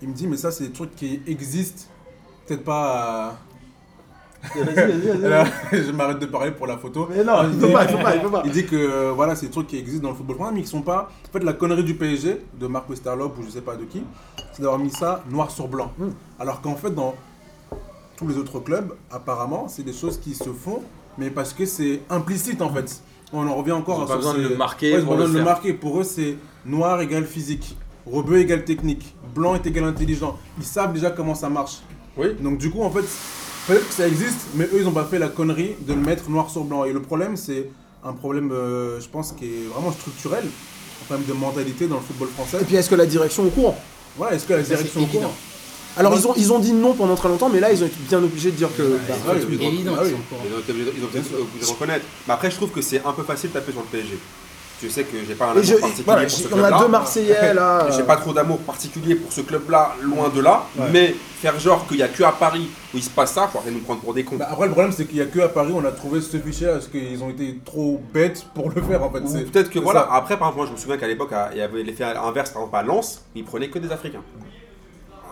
Il me dit, mais ça, c'est des trucs qui existent. Peut-être pas. À- Là, je m'arrête de parler pour la photo. Mais non, il faut pas, il faut pas, il faut pas. Il dit que euh, voilà, c'est des trucs qui existent dans le football français, mais qui sont pas. En fait, la connerie du PSG, de Marc Westerlop ou je sais pas de qui, c'est d'avoir mis ça noir sur blanc. Mm. Alors qu'en fait, dans tous les autres clubs, apparemment, c'est des choses qui se font, mais parce que c'est implicite en fait. On en revient encore Ils ont à pas besoin de le marquer Ouais, ils ont pour pas besoin le de le marquer. Pour eux, c'est noir égale physique, rebeu égale technique, blanc est égal intelligent. Ils savent déjà comment ça marche. Oui. Donc du coup, en fait, peut-être que ça existe, mais eux, ils ont pas fait la connerie de le mettre noir sur blanc. Et le problème, c'est un problème, euh, je pense, qui est vraiment structurel, un problème de mentalité dans le football français. Et puis est-ce que la direction est au courant? Voilà, est-ce que la direction est au courant? Alors ils ont, ils ont dit non pendant très longtemps, mais là ils ont été bien obligés de dire que. bah, Ah ah. Ils ont obligés- ils ont été obligés de reconnaître. Mais après, je trouve que c'est un peu facile de taper sur le PSG. Je sais que j'ai pas un amour je, particulier voilà, pour ce j'ai- on a club-là. deux Marseillais là. J'ai pas trop d'amour particulier pour ce club-là, loin de là. Mais faire genre qu'il y a que à Paris où il se passe ça, faut arrêter de nous prendre pour des cons. Bah, après, le problème, c'est qu'il y a que à Paris, on a trouvé ce fichier parce qu'ils ont été trop bêtes pour le faire en fait. Peut-être que voilà. ça. Après, par exemple, moi, je me souviens qu'à l'époque, il y avait l'effet inverse, par exemple à Lens, ils prenaient que des Africains.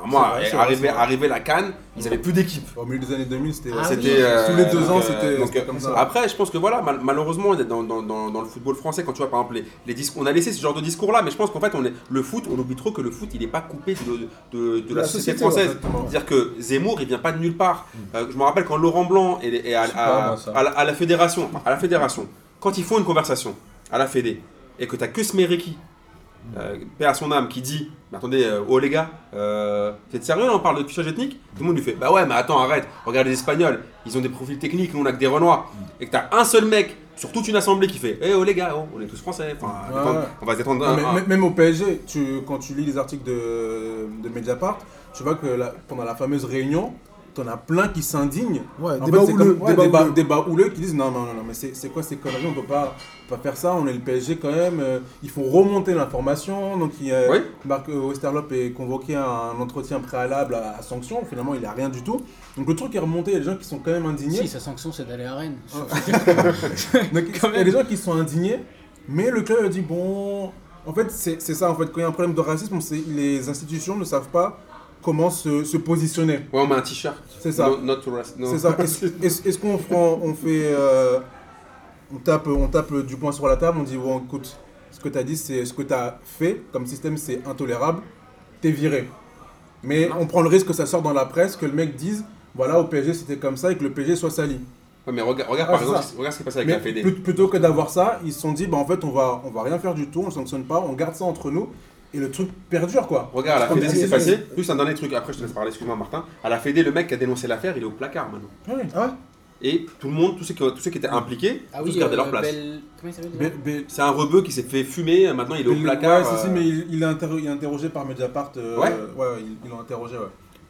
Moi, vrai, arrivé, vrai. arrivé la Cannes, ils avaient plus d'équipe. Au milieu des années 2000, c'était. Ah oui. euh, Tous les deux ans, donc, c'était c'était euh, comme ça. Après, je pense que voilà, mal- malheureusement, dans, dans, dans, dans le football français, quand tu vois par exemple les, les discours, on a laissé ce genre de discours-là, mais je pense qu'en fait, on est, le foot, on oublie trop que le foot, il n'est pas coupé de, de, de la, La société société, française. C'est-à-dire que Zemmour, il vient pas de nulle part. Euh, je me rappelle quand Laurent Blanc est, est à, la, à la fédération, à la fédération, quand ils font une conversation à la Fédé et que tu as que Smereki euh, paix à son âme, qui dit Mais attendez, euh, oh les gars, euh, vous êtes sérieux là, on parle de fichage ethnique Tout le monde lui fait Bah ouais, mais attends, arrête, regarde les Espagnols, ils ont des profils techniques, nous on a que des Renois. Et que t'as un seul mec sur toute une assemblée qui fait Eh oh les gars, oh, on est tous français, enfin, Ouais, détendre- ouais. on va un- un- m- même au PSG, tu, quand tu lis les articles de, de Mediapart, tu vois que la- pendant la fameuse réunion, t'en as plein qui s'indignent. Ouais, En débat fait, c'est houleux, comme- ouais, débat débat, houleux. débat houleux qui disent non, non, non, non, mais c'est quoi ces conneries? On peut pas, pas faire ça, on est le PSG quand même. euh, il faut remonter l'information. Donc, il, euh, Oui. Marc euh, Westerlop est convoqué à un entretien préalable à, à sanction. Finalement, il a rien du tout. Donc, le truc est remonté, il y a des gens qui sont quand même indignés. Si, sa sanction, c'est d'aller à Rennes. Donc, il y a des gens qui sont indignés, mais le club a dit bon. En fait, c'est ça, en fait, quand il y a un problème de racisme, c'est les institutions ne savent pas comment se, se positionner. Ouais, on met un t-shirt. C'est ça. No- not to rest- no. C'est ça. Est-ce qu'on on fait. euh, on, tape, on tape du poing sur la table, on dit bon, écoute, ce que tu as dit, c'est ce que tu as fait comme système, c'est intolérable, t'es viré. Mais on prend le risque que ça sorte dans la presse, que le mec dise voilà, au PSG c'était comme ça et que le PSG soit sali. Ouais, mais regarde, regarde Ah, par exemple, regarde ce qui est passé avec Mais la Fédé. plut- plutôt que d'avoir ça, ils se sont dit bah en fait on va, on va rien faire du tout, on ne sanctionne pas, on garde ça entre nous et le truc perdure quoi. Regarde, à la Fédé, ce qui s'est passé. Juste un dernier truc, après je te laisse parler, excuse-moi Martin. À la Fédé, le mec qui a dénoncé l'affaire, il est au placard maintenant. Ouais. Ah ouais Et tout le monde, tous ceux qui, tous ceux qui étaient impliqués, Ah tous oui, gardaient euh, leur place. Belle- Comment il s'appelle déjà B- B- C'est un rebeu qui s'est fait fumer, maintenant il est au placard. Ouais, si, si, euh, mais il, il est interro- il est interrogé par Mediapart. euh, Ouais. ouais, ils ils l'ont interrogé, ouais.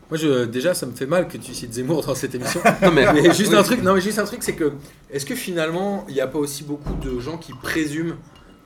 Moi, je, déjà, ça me fait mal que tu cites Zemmour dans cette émission. Non mais, mais juste oui. un truc, non mais juste un truc, c'est que est-ce que finalement il n'y a pas aussi beaucoup de gens qui présument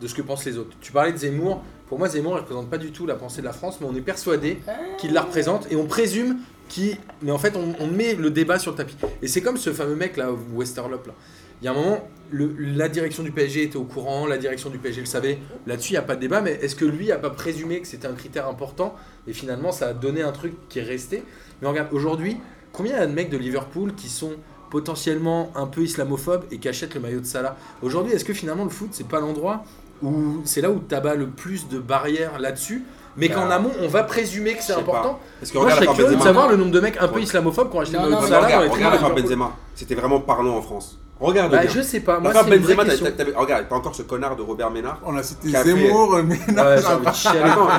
de ce que pensent les autres? Tu parlais de Zemmour. Pour moi, Zemmour ne représente pas du tout la pensée de la France, mais on est persuadé qu'il la représente et on présume qu'il. Mais en fait, on, on met le débat sur le tapis. Et c'est comme ce fameux mec là, Westerlop là. Il y a un moment, le- la direction du PSG était au courant, la direction du PSG le savait. Là-dessus, il n'y a pas de débat, mais est-ce que lui n'a pas présumé que c'était un critère important et finalement ça a donné un truc qui est resté? Mais regarde, aujourd'hui, combien il y a de mecs de Liverpool qui sont potentiellement un peu islamophobes et qui achètent le maillot de Salah? Aujourd'hui, est-ce que finalement le foot, c'est pas l'endroit où c'est là où tu abats le plus de barrières là-dessus mais qu'en Bah, amont, on va présumer que c'est important. Parce que Moi, je serais curieux de savoir le nombre de mecs un peu islamophobes qui ont acheté mais Salah. regarde. Benzema. C'était vraiment parlant en France. Regarde Bah, bien. je sais pas. Moi, une vraie Benzema, t'avais- regarde, t'as encore ce connard de Robert Ménard. On a cité fait- Zemmour, mais non, Ouais,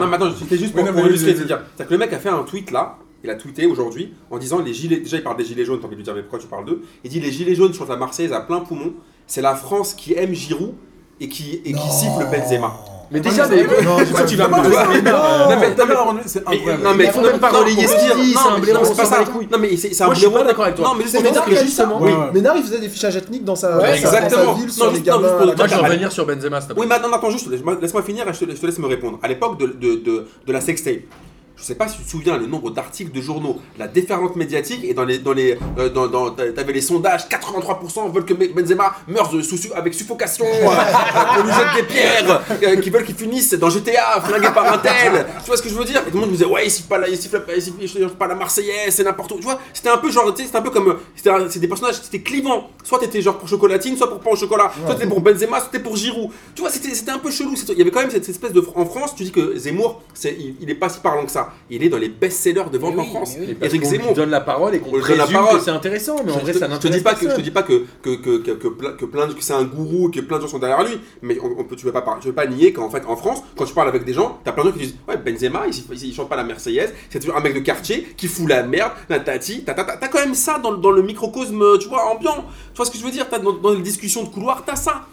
non, mais attends, c'était juste pour, non, illustrer. C'est-à-dire que le mec a fait un tweet là, il a tweeté aujourd'hui en disant les gilets. Déjà, il parle des gilets jaunes, t'as envie de lui dire, mais pourquoi tu parles d'eux? Il dit les gilets jaunes chantent la Marseillaise à plein poumon. C'est la France qui aime Giroud et qui, et qui siffle Benzema. Mais déjà, mais pourquoi tu vas me Non, euh, non, mais non, d'accord, c'est Mais, incroyable. non, mais Il faut même pas non, relayer ce qu'il dit, non, c'est un mais blaireau, c'est pas ça. les couilles. Non, mais c'est un Moi, je suis blaireau. pas d'accord avec toi. Non, mais juste C'est pour dire que justement- ouais. Ménard il faisait des fichages ethniques dans sa, ville Non, sur les gamins. Moi, je vais revenir sur Benzema. Oui, mais attends, attends, juste, laisse-moi finir et je te, laisse me répondre. À l'époque de, de, de, de la sextape, je sais pas si tu te souviens le nombre d'articles de journaux, la déferlante médiatique, et dans les. Dans les euh, dans, dans, t'avais les sondages, 83% veulent que Benzema meure de, sous, avec suffocation, euh, qu'on lui jette des pierres, euh, qui veulent qu'il finisse dans GTA, flingué par un tel. Tu vois ce que je veux dire? Et tout le monde me disait, ouais, il siffle pas la, il siffle pas, il siffle- il siffle pas la Marseillaise, c'est n'importe où. Tu vois, c'était un peu genre, c'était un peu comme. C'est des personnages, c'était clivant. Soit t'étais genre pour chocolatine, soit pour pain au chocolat. Soit t'étais pour Benzema, soit t'étais pour Giroud. Tu vois, c'était un peu chelou. Il y avait quand même cette, cette espèce de. En France, tu dis que Zemmour, c'est- il, il est pas si parlant que ça. Il est dans les best-sellers de vente en France. oui. Eric Zemmour. donne la parole et qu'on donne la présume parole. que c'est intéressant, mais en Je vrai, te- ça je te n'intéresse dis pas que je te dis pas que que que que, que, plein, que plein de- que c'est un gourou que plein de gens sont derrière lui mais on, on peut tu veux pas par- tu veux pas nier qu'en fait en France quand tu parles avec des gens t'as plein de gens qui disent ouais Benzema il, il, il chante pas la Marseillaise c'est toujours un mec de quartier qui fout la merde tatati t'as quand même ça dans, le- dans le microcosme tu vois ambiant tu vois ce que je veux dire? T'as dans, dans les discussions de couloir t'as ça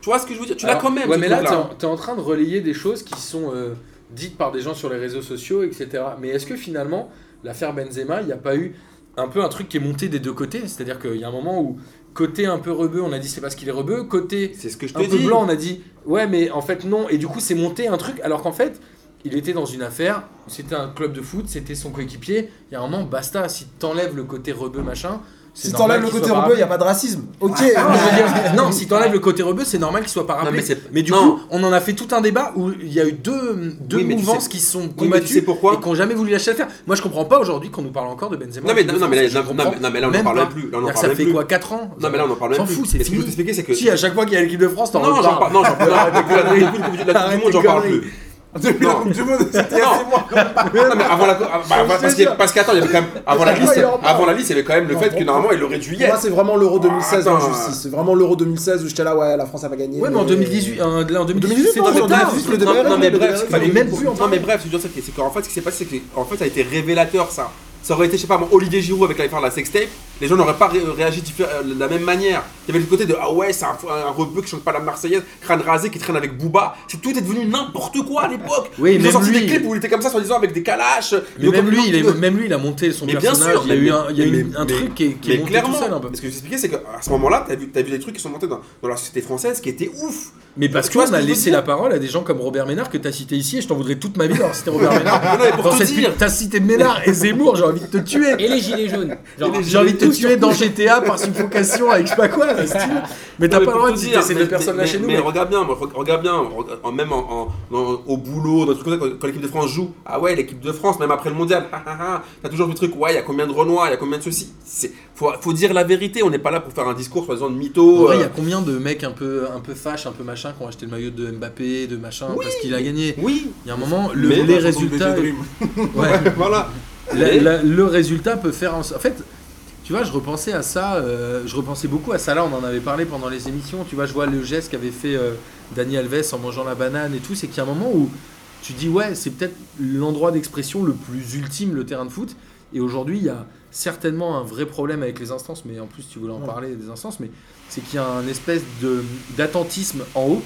tu vois ce que je veux dire? Tu l'as quand même Ouais, mais là, en, t'es en train de relayer des choses qui sont euh, dites par des gens sur les réseaux sociaux, etc. Mais est-ce que finalement, l'affaire Benzema, il n'y a pas eu un peu un truc qui est monté des deux côtés? C'est-à-dire qu'il y a un moment où, côté un peu rebeu, on a dit c'est parce qu'il est rebeu, côté c'est ce que je te un peu dis blanc, on a dit ouais, mais en fait non. Et du coup, c'est monté un truc, alors qu'en fait, il était dans une affaire, c'était un club de foot, c'était son coéquipier. Il y a un moment, basta, si t'enlèves le côté rebeu, machin. Si t'enlèves le côté rebeu, il n'y a pas de racisme. Ok. non, je veux dire, non, si t'enlèves le côté rebeu, c'est normal qu'il soit pas rappelé. mais du non. coup, on en a fait tout un débat où il y a eu deux, deux Oui, mais tu mouvances sais- qui se sont Oui, tu combattues sais pourquoi et qui n'ont jamais voulu lâcher l'affaire. Moi, je comprends pas aujourd'hui qu'on nous parle encore de Benzema. non mais, non, mais là, non, mais- non, mais là on en parle plus là on en parle ça même fait plus quoi 4 ans non mais là on en parle même S'en plus fout, c'est fini. Si, à chaque fois qu'il y a l'équipe de France, t'en non j'en reparles. parle non j'en parle depuis la- Coupe du monde j'en parle plus Depuis la Coupe du Monde, c'était y Non. Non, mais avant la. ah, bah, parce que- parce qu'attends, il y avait quand même. Avant la liste, il en parle avant la liste, il y avait quand même le Non, fait que pour- normalement, il aurait dû y Pour moi, être. c'est vraiment l'Euro 2016 en attends, justice. C'est vraiment l'Euro 2016 où j'étais là, ouais, la France, elle va gagner. Ouais, mais en 2018, hein, là, en 2018, c'est non, trop en tard. 2018, le Non, DBRL, non, mais le bref, DBRL, il fallait il même plus en en Non, mais bref, veux dire, c'est que- c'est qu'en fait, ce qui s'est passé, c'est que en fait, ça a été révélateur, ça. Ça aurait été, je sais pas, moi, Olivier Giroud avec l'affaire de la sextape, les gens n'auraient pas ré- réagi euh, de la même manière. Il y avait le côté de ah ouais, c'est un, un rebeu qui chante pas la Marseillaise, crâne rasé, qui traîne avec Booba. Tout est devenu n'importe quoi à l'époque. Oui, Ils ont sorti lui- des clips où il était comme ça, soi disant avec des calaches. Mais même lui, il est- même lui, il a monté son Mais bien personnage. sûr, il y a eu un, il y a eu mais- un mais- truc qui est, qui est Mais monté clairement, tout seul un peu. ce que j'expliquais, c'est qu'à ce moment-là, t'as vu, as vu des trucs qui sont montés dans, dans la société française qui étaient ouf. Mais parce qu'on ce a je laissé la parole à des gens comme Robert Ménard que t'as cité ici et je t'en voudrais toute ma vie d'avoir cité Robert Ménard. T'as cité Ménard et Zemmour, j'ai envie de te tuer. Et les gilets jaunes. J'ai envie de te tuer dans GTA par suffocation avec je sais pas quoi. là. Mais t'as pas le droit de dire, citer ces mais- deux personnes-là chez nous. Mais regarde bien, regarde bien, même au boulot, dans tout ça, quand, l'équipe de France joue, ah ouais, l'équipe de France, même après le mondial, ah, ah, ah, t'as toujours le truc, ouais, il y a combien de Renoir, il y a combien de ceci. C'est- Faut, faut dire la vérité, on n'est pas là pour faire un discours, soi-disant, de mytho. vrai, il y euh. a combien de mecs un peu, un peu fâches, un peu machin, qui ont acheté le maillot de Mbappé, de machin, parce qu'il a gagné? Oui, Il y a un moment, le- les résultats. Ouais, voilà. La- la- le résultat peut faire en, en fait tu vois je repensais à ça euh, je repensais beaucoup à ça. Là on en avait parlé pendant les émissions. Tu vois je vois le geste qu'avait fait euh, Dani Alves en mangeant la banane et tout. C'est qu'il y a un moment où tu dis ouais c'est peut-être l'endroit d'expression le plus ultime le terrain de foot. Et aujourd'hui il y a certainement un vrai problème avec les instances. Mais en plus tu voulais en Ouais. parler des instances. Mais c'est qu'il y a un espèce d'attentisme en haut.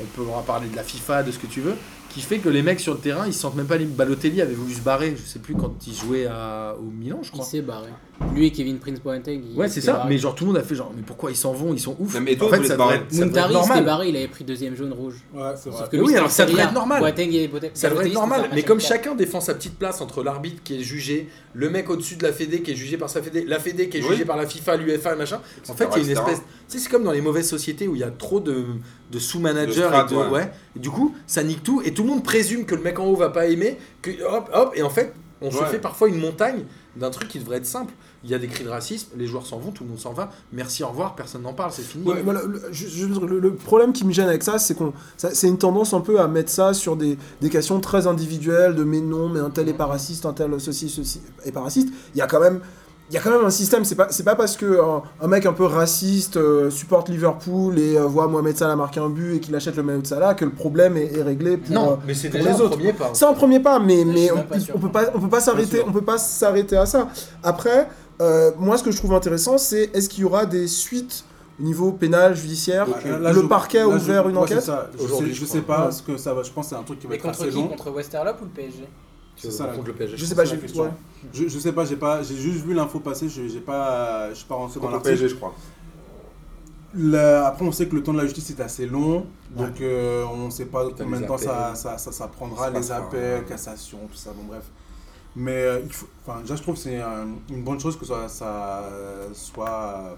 On peut en parler de la FIFA de ce que tu veux qui fait que les mecs sur le terrain ils se sentent même pas libres. Balotelli avait voulu se barrer je sais plus quand il jouait à, au Milan je il crois. s'est barré. Lui et Kevin Prince Boateng. Ouais, c'est ça, mais genre tout le monde a fait genre, mais pourquoi ils s'en vont, ils sont ouf. Non, mais en fait, ça devrait être, barré, il avait pris deuxième jaune rouge. Ouais, c'est Sauf vrai. que lui, oui, alors ça devrait être normal. Boateng et Boateng- Ça devrait être normal, mais comme chacun défend sa petite place entre l'arbitre qui est jugé, le mec au-dessus de la Fédé qui est jugé par sa Fédé, la Fédé qui est Oui. jugée par la FIFA, l'UEFA et machin. En fait, il y a une espèce. Tu sais, c'est comme dans les mauvaises sociétés où il y a trop de, de sous-managers ouais. Ouais. Du coup, ça nique tout et tout le monde présume que le mec en haut va pas aimer, que hop, hop, et en fait, on se fait parfois une montagne d'un truc qui devrait être simple. Il y a des cris de racisme, les joueurs s'en vont, tout le monde s'en va. Merci, au revoir, personne n'en parle, c'est fini. Ouais, voilà, le, je- je- le- le problème qui me gêne avec ça, c'est qu'on, c'est une tendance un peu à mettre ça sur des, des questions très individuelles, de mais non, mais un tel est pas raciste, un tel ceci, ceci est pas raciste. Il y a quand même, il y a quand même un système. C'est pas, c'est pas parce que un, un mec un peu raciste euh, supporte Liverpool et euh, voit Mohamed Salah marquer un but et qu'il achète le maillot de Salah que le problème est, est réglé pour. euh, Non, mais c'est pour déjà les le autres. premier pas. C'est un premier pas, mais, mais on, on peut pas, on peut pas s'arrêter, on peut pas s'arrêter à ça. Après, euh, moi, ce que je trouve intéressant, c'est est-ce qu'il y aura des suites au niveau pénal, judiciaire? Là, là, Le je- parquet a là, je- ouvert une enquête? ça. Je sais, je je crois. sais pas Ouais. ce que ça va. Je pense que c'est un truc qui va Mais être contre assez qui? long. Contre Westerlo ou le PSG C'est ça, contre le PSG. Je sais pas, j'ai ouais. Je, je sais pas, j'ai pas, j'ai juste vu l'info passer. Je j'ai pas, je suis pas rentré dans l'article. PSG, je crois. Le- après, on sait que le temps de la justice est assez long, donc euh, on ne sait pas combien de temps ça, ça, ça, ça prendra, les appels, ouais. cassation, tout ça, bon bref. Mais euh, il faut, enfin, déjà, je trouve que c'est un- une bonne chose que ça, ça soit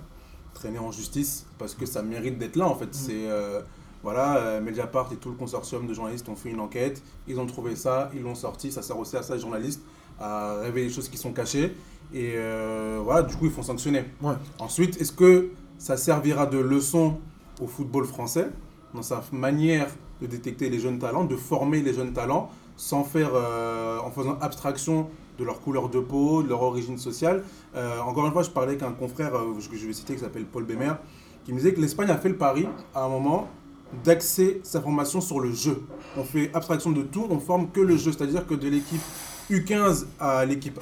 traîné en justice, parce que ça mérite d'être là, en fait. C'est, euh, voilà, euh, Mediapart et tout le consortium de journalistes ont fait une enquête, ils ont trouvé ça, ils l'ont sorti, ça sert aussi à ça, les journalistes, à révéler les choses qui sont cachées, et euh, voilà, du coup, ils font sanctionner. Ouais. Ensuite, est-ce que ça servira de leçon au football français dans sa manière de détecter les jeunes talents, de former les jeunes talents sans faire, euh, en faisant abstraction de leur couleur de peau, de leur origine sociale? Euh, encore une fois, je parlais avec un confrère que je vais citer qui s'appelle Paul Bémer, qui me disait que l'Espagne a fait le pari à un moment d'axer sa formation sur le jeu. On fait abstraction de tout, on forme que le jeu, c'est-à-dire que de l'équipe U15 à l'équipe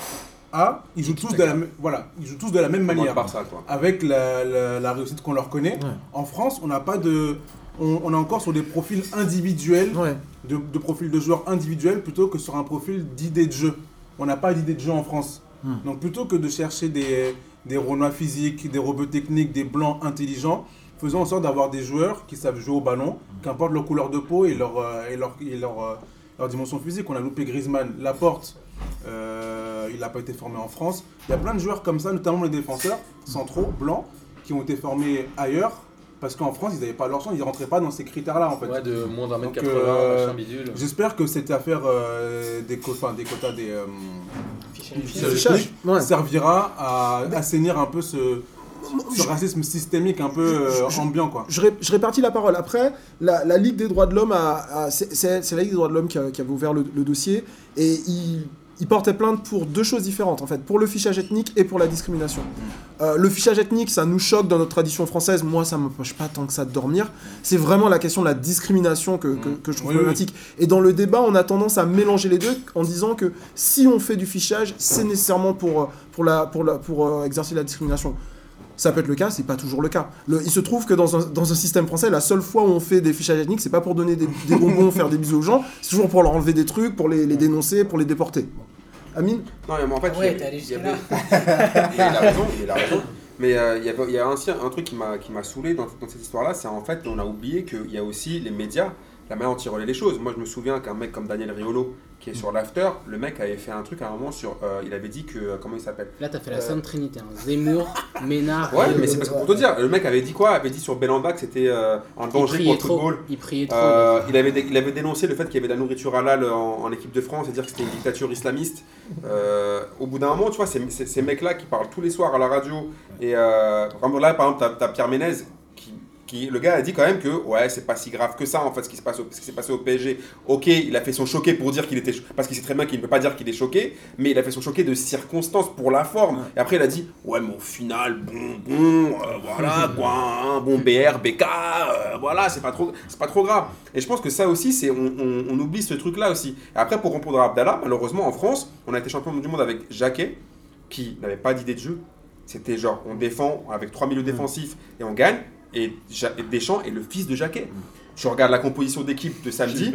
A, ils jouent tous de la, même- voilà, ils jouent tous de la même manière par ça, quoi. avec la, la- la réussite qu'on leur connaît. Ouais. En France, on n'a pas de. On, on est encore sur des profils individuels, Ouais. de, de profils de joueurs individuels, plutôt que sur un profil d'idée de jeu. On n'a pas d'idée de jeu en France. Hmm. Donc plutôt que de chercher des, des Renois physiques, des robots techniques, des blancs intelligents, faisons en sorte d'avoir des joueurs qui savent jouer au ballon, qu'importe leur couleur de peau et leur, euh, et leur, et leur, euh, leur dimension physique. On a loupé Griezmann, Laporte, euh, il n'a pas été formé en France. Il y a plein de joueurs comme ça, notamment les défenseurs centraux, blancs, qui ont été formés ailleurs, parce qu'en France, ils n'avaient pas leur chance, ils ne rentraient pas dans ces critères-là en fait. Ouais, de moins d'un mètre Donc, 80, euh, machin bidule. J'espère que cette affaire euh, des, co- enfin, des quotas des, euh, fichage. Ouais. servira à assainir un peu ce, ce racisme systémique un peu euh, je- ambiant, quoi. je, ré- je répartis la parole. Après, la, la Ligue des droits de l'homme, a, a- c'est la Ligue des droits de l'homme qui, a- qui avait ouvert le, le dossier et il, il portait plainte pour deux choses différentes en fait, pour le fichage ethnique et pour la discrimination. Euh, le fichage ethnique, ça nous choque dans notre tradition française. Moi, ça m'empêche pas tant que ça de dormir. C'est vraiment la question de la discrimination que, que- que je trouve Oui, oui. problématique. Et dans le débat, on a tendance à mélanger les deux en disant que si on fait du fichage, c'est nécessairement pour, pour, la, pour, la, pour euh, exercer la discrimination. Ça peut être le cas, c'est pas toujours le cas. Le- il se trouve que dans un, dans un système français, la seule fois où on fait des fichages ethniques, c'est pas pour donner des, des bonbons, faire des bisous aux gens, c'est toujours pour leur enlever des trucs, pour les, les dénoncer, pour les déporter. Amine Non, mais en fait, Ah ouais, il y avait- il y avait- il a raison, il a raison. Mais euh, il y il a aussi un truc qui m'a qui m'a saoulé dans, dans cette histoire-là, c'est en fait on a oublié qu'il y a aussi les médias, la manière dont ils relaient les choses. Moi, je me souviens qu'un mec comme Daniel Riolo, qui est sur l'after, le mec avait fait un truc à un moment sur, euh, il avait dit que euh, comment il s'appelle? Là, t'as fait la Euh, Sainte Trinité. Hein. Zemmour, Ménard. Ouais, mais c'est parce que pour te dire, le mec avait dit quoi? Avait dit sur Belanda que c'était un il danger pour le trop. football. Il priait trop. Il, avait dé- il avait dénoncé le fait qu'il y avait de la nourriture halal en, en équipe de France et dire que c'était une dictature islamiste. Au bout d'un moment, tu vois, ces, ces- ces mecs-là qui parlent tous les soirs à la radio, et là, par exemple, t'as as Pierre Ménez, qui, le gars a dit quand même que ouais, c'est pas si grave que ça en fait ce qui se passe au, ce qui s'est passé au PSG. Ok, il a fait son choqué pour dire qu'il était, parce qu'il sait très bien qu'il ne peut pas dire qu'il est choqué, mais il a fait son choqué de circonstances pour la forme. Et après, il a dit ouais, mais au final, bon, bon, euh, voilà quoi, hein, bon BR, BK, euh, voilà, c'est pas trop, c'est pas trop grave. Et je pense que ça aussi, c'est on, on- on oublie ce truc-là aussi. Et après, pour répondre à Abdallah, malheureusement en France, on a été champion du monde avec Jacquet, qui n'avait pas d'idée de jeu. C'était genre, on défend avec trois milieux défensifs et on gagne. Et, Ja- et Deschamps est le fils de Jacquet. Je regarde la composition d'équipe de samedi.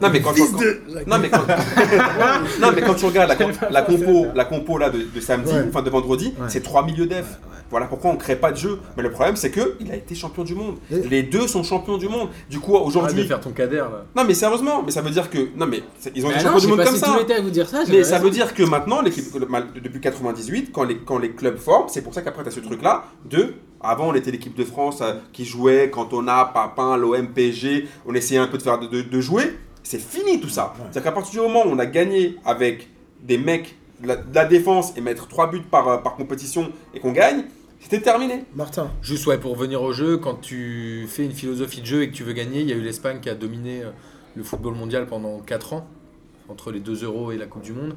Non mais quand, quand- non, mais quand... non mais quand tu regardes la, la compo, la compo là de, de samedi, Ouais. enfin de vendredi, Ouais. c'est trois milieux def. Voilà pourquoi on crée pas de jeu. Mais le problème c'est que il a été champion du monde. Et- Les deux sont champions du monde. Du coup aujourd'hui, faire ton cader là. non mais sérieusement, mais ça veut dire que non mais ils ont Bah été non, champions du monde comme ça. tout l'été à vous dire ça. Mais ça raison. veut dire que maintenant, l'équipe, depuis 98, quand les, quand les clubs forment, c'est pour ça qu'après, tu as ce truc-là de. Avant, on était l'équipe de France euh, qui jouait Cantona, Papin, l'OM, PSG. On essayait un peu de faire de, de- de jouer. C'est fini tout ça. C'est-à-dire qu'à partir du moment où on a gagné avec des mecs de la, de la défense et mettre 3 buts par, euh, par compétition et qu'on gagne, c'était terminé. Martin. Juste ouais, pour revenir au jeu, quand tu fais une philosophie de jeu et que tu veux gagner, il y a eu l'Espagne qui a dominé euh, le football mondial pendant 4 ans, entre les 2 euros et la Coupe du Monde.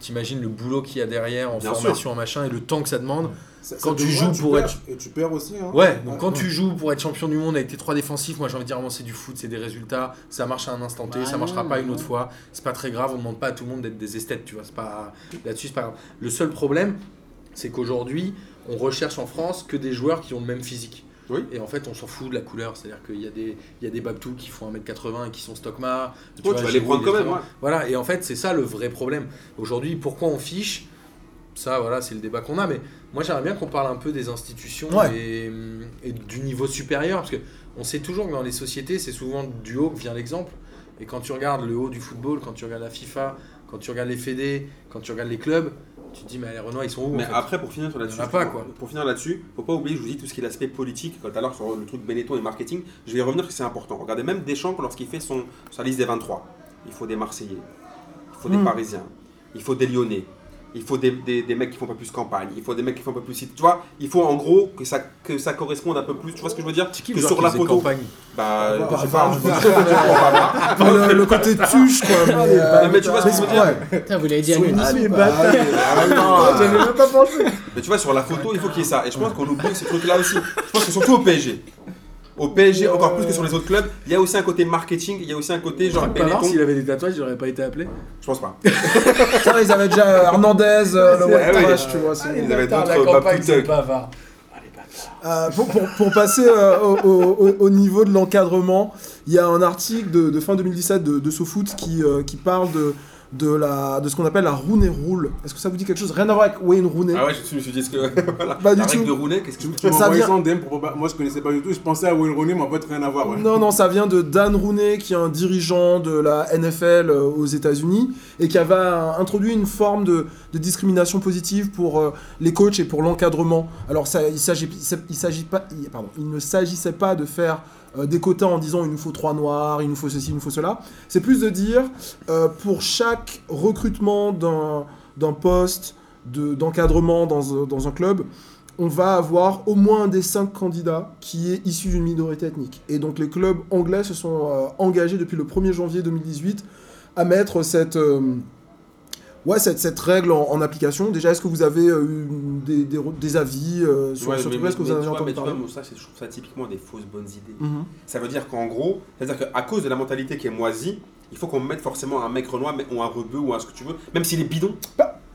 T'imagines le boulot qu'il y a derrière en Bien formation, en machin, et le temps que ça demande. Ça- Quand ça tu joues pour perds, être- Et tu perds aussi. Hein. Ouais, donc quand ouais. tu joues pour être champion du monde avec tes trois défensifs, moi j'ai envie de dire, c'est du foot, c'est des résultats, ça marche à un instant T, Bah ça marchera non, pas une autre fois, c'est pas très grave, on demande pas à tout le monde d'être des esthètes, tu vois, c'est pas là-dessus c'est pas grave. Le seul problème, c'est qu'aujourd'hui, on recherche en France que des joueurs qui ont le même physique. Oui. Et en fait, on s'en fout de la couleur, c'est-à-dire qu'il y a des il y a des Babtou qui font 1m80 et qui sont Stockmar. tu vas les prendre quand même. ouais. Voilà, et en fait, c'est ça le vrai problème. Aujourd'hui, pourquoi on fiche Ça, voilà, c'est le débat qu'on a. Mais moi, j'aimerais bien qu'on parle un peu des institutions Ouais. et, et du niveau supérieur. Parce que on sait toujours que dans les sociétés, c'est souvent du haut que vient l'exemple. Et quand tu regardes le haut du football, quand tu regardes la FIFA, quand tu regardes les fédés, quand tu regardes les clubs, tu te dis, mais les Renois, ils sont où Mais en fait? après, pour finir là-dessus, pas, quoi. pour finir là-dessus, faut pas oublier, je vous dis tout ce qui est l'aspect politique, tout à l'heure sur le truc Benetton et marketing, je vais y revenir parce que c'est important. Regardez même Deschamps lorsqu'il fait son, sa liste des 23. Il faut des Marseillais, il faut des Hmm. Parisiens, il faut des Lyonnais, il faut des, des, des mecs qui font peu plus campagne, il faut des mecs qui font un peu plus site. Tu vois, il faut en gros que ça, que ça corresponde un peu plus. Tu vois ce que je veux dire? Qui Que sur la photo. campagne? Bah, Bah, je sais bah, pas, je bah, pas. le, le côté tuche, quoi. Mais, euh, mais tu vois ce que je veux dire? Putain, vous l'avez dit à l'unisson. Bâtard. J'avais même pas pensé. Mais tu vois, sur la photo, il faut qu'il y ait ça. Et je pense qu'on oublie ce truc-là aussi. Je pense que surtout au PSG. Au PSG, encore plus que sur les autres clubs, il y a aussi un côté marketing, il y a aussi un côté genre Benetton. s'il avait des tatouages, il aurait pas été appelé. Je pense pas. Ils avaient déjà Hernandez, euh, le White ah. Trash, tu vois. c'est- Ils avaient d'autres Bapoutek. Pavard. Euh, pour, pour- pour passer euh, au, au- au- au niveau de l'encadrement, il y a un article de, de fin 2017 de, de SoFoot qui, euh, qui parle de, de, la, de ce qu'on appelle la Rooney Rule. Est-ce que ça vous dit quelque chose? Rien à voir avec Wayne Rooney. Ah ouais, je me suis dit ce que. voilà. Bah, du La règle tout. de Rooney, qu'est-ce que tu m'as vient- en DM pour Moi, je connaissais pas du tout. Je pensais à Wayne Rooney, mais en fait, rien à voir. ouais. Non, non, ça vient de Dan Rooney, qui est un dirigeant de la NFL euh, aux États-Unis et qui avait introduit une forme de, de discrimination positive pour euh, les coachs et pour l'encadrement. Alors, ça, il, s'agit, il, s'agit pas, il- pardon, il ne s'agissait pas de faire euh, des quotas en disant il nous faut trois noirs, il nous faut ceci, il nous faut cela. C'est plus de dire euh, pour chaque recrutement d'un, poste de, d'encadrement dans, un- dans un club, on va avoir au moins un des cinq candidats qui est issu d'une minorité ethnique. Et donc les clubs anglais se sont euh, engagés depuis le 1er janvier 2018 à mettre cette, euh, ouais, cette, cette règle en, en application. Déjà, est-ce que vous avez euh, eu des, des, des avis euh, sur, Ouais, sur mais- tout ça Est-ce que vous en avez vois, entendu mais tu vois, parler moi, ça, je trouve ça typiquement des fausses bonnes idées. Mhm. Ça veut dire qu'en gros, c'est-à-dire qu'à cause de la mentalité qui est moisie, il faut qu'on mette forcément un mec renois ou un rebeu ou un ce que tu veux, même s'il est bidon.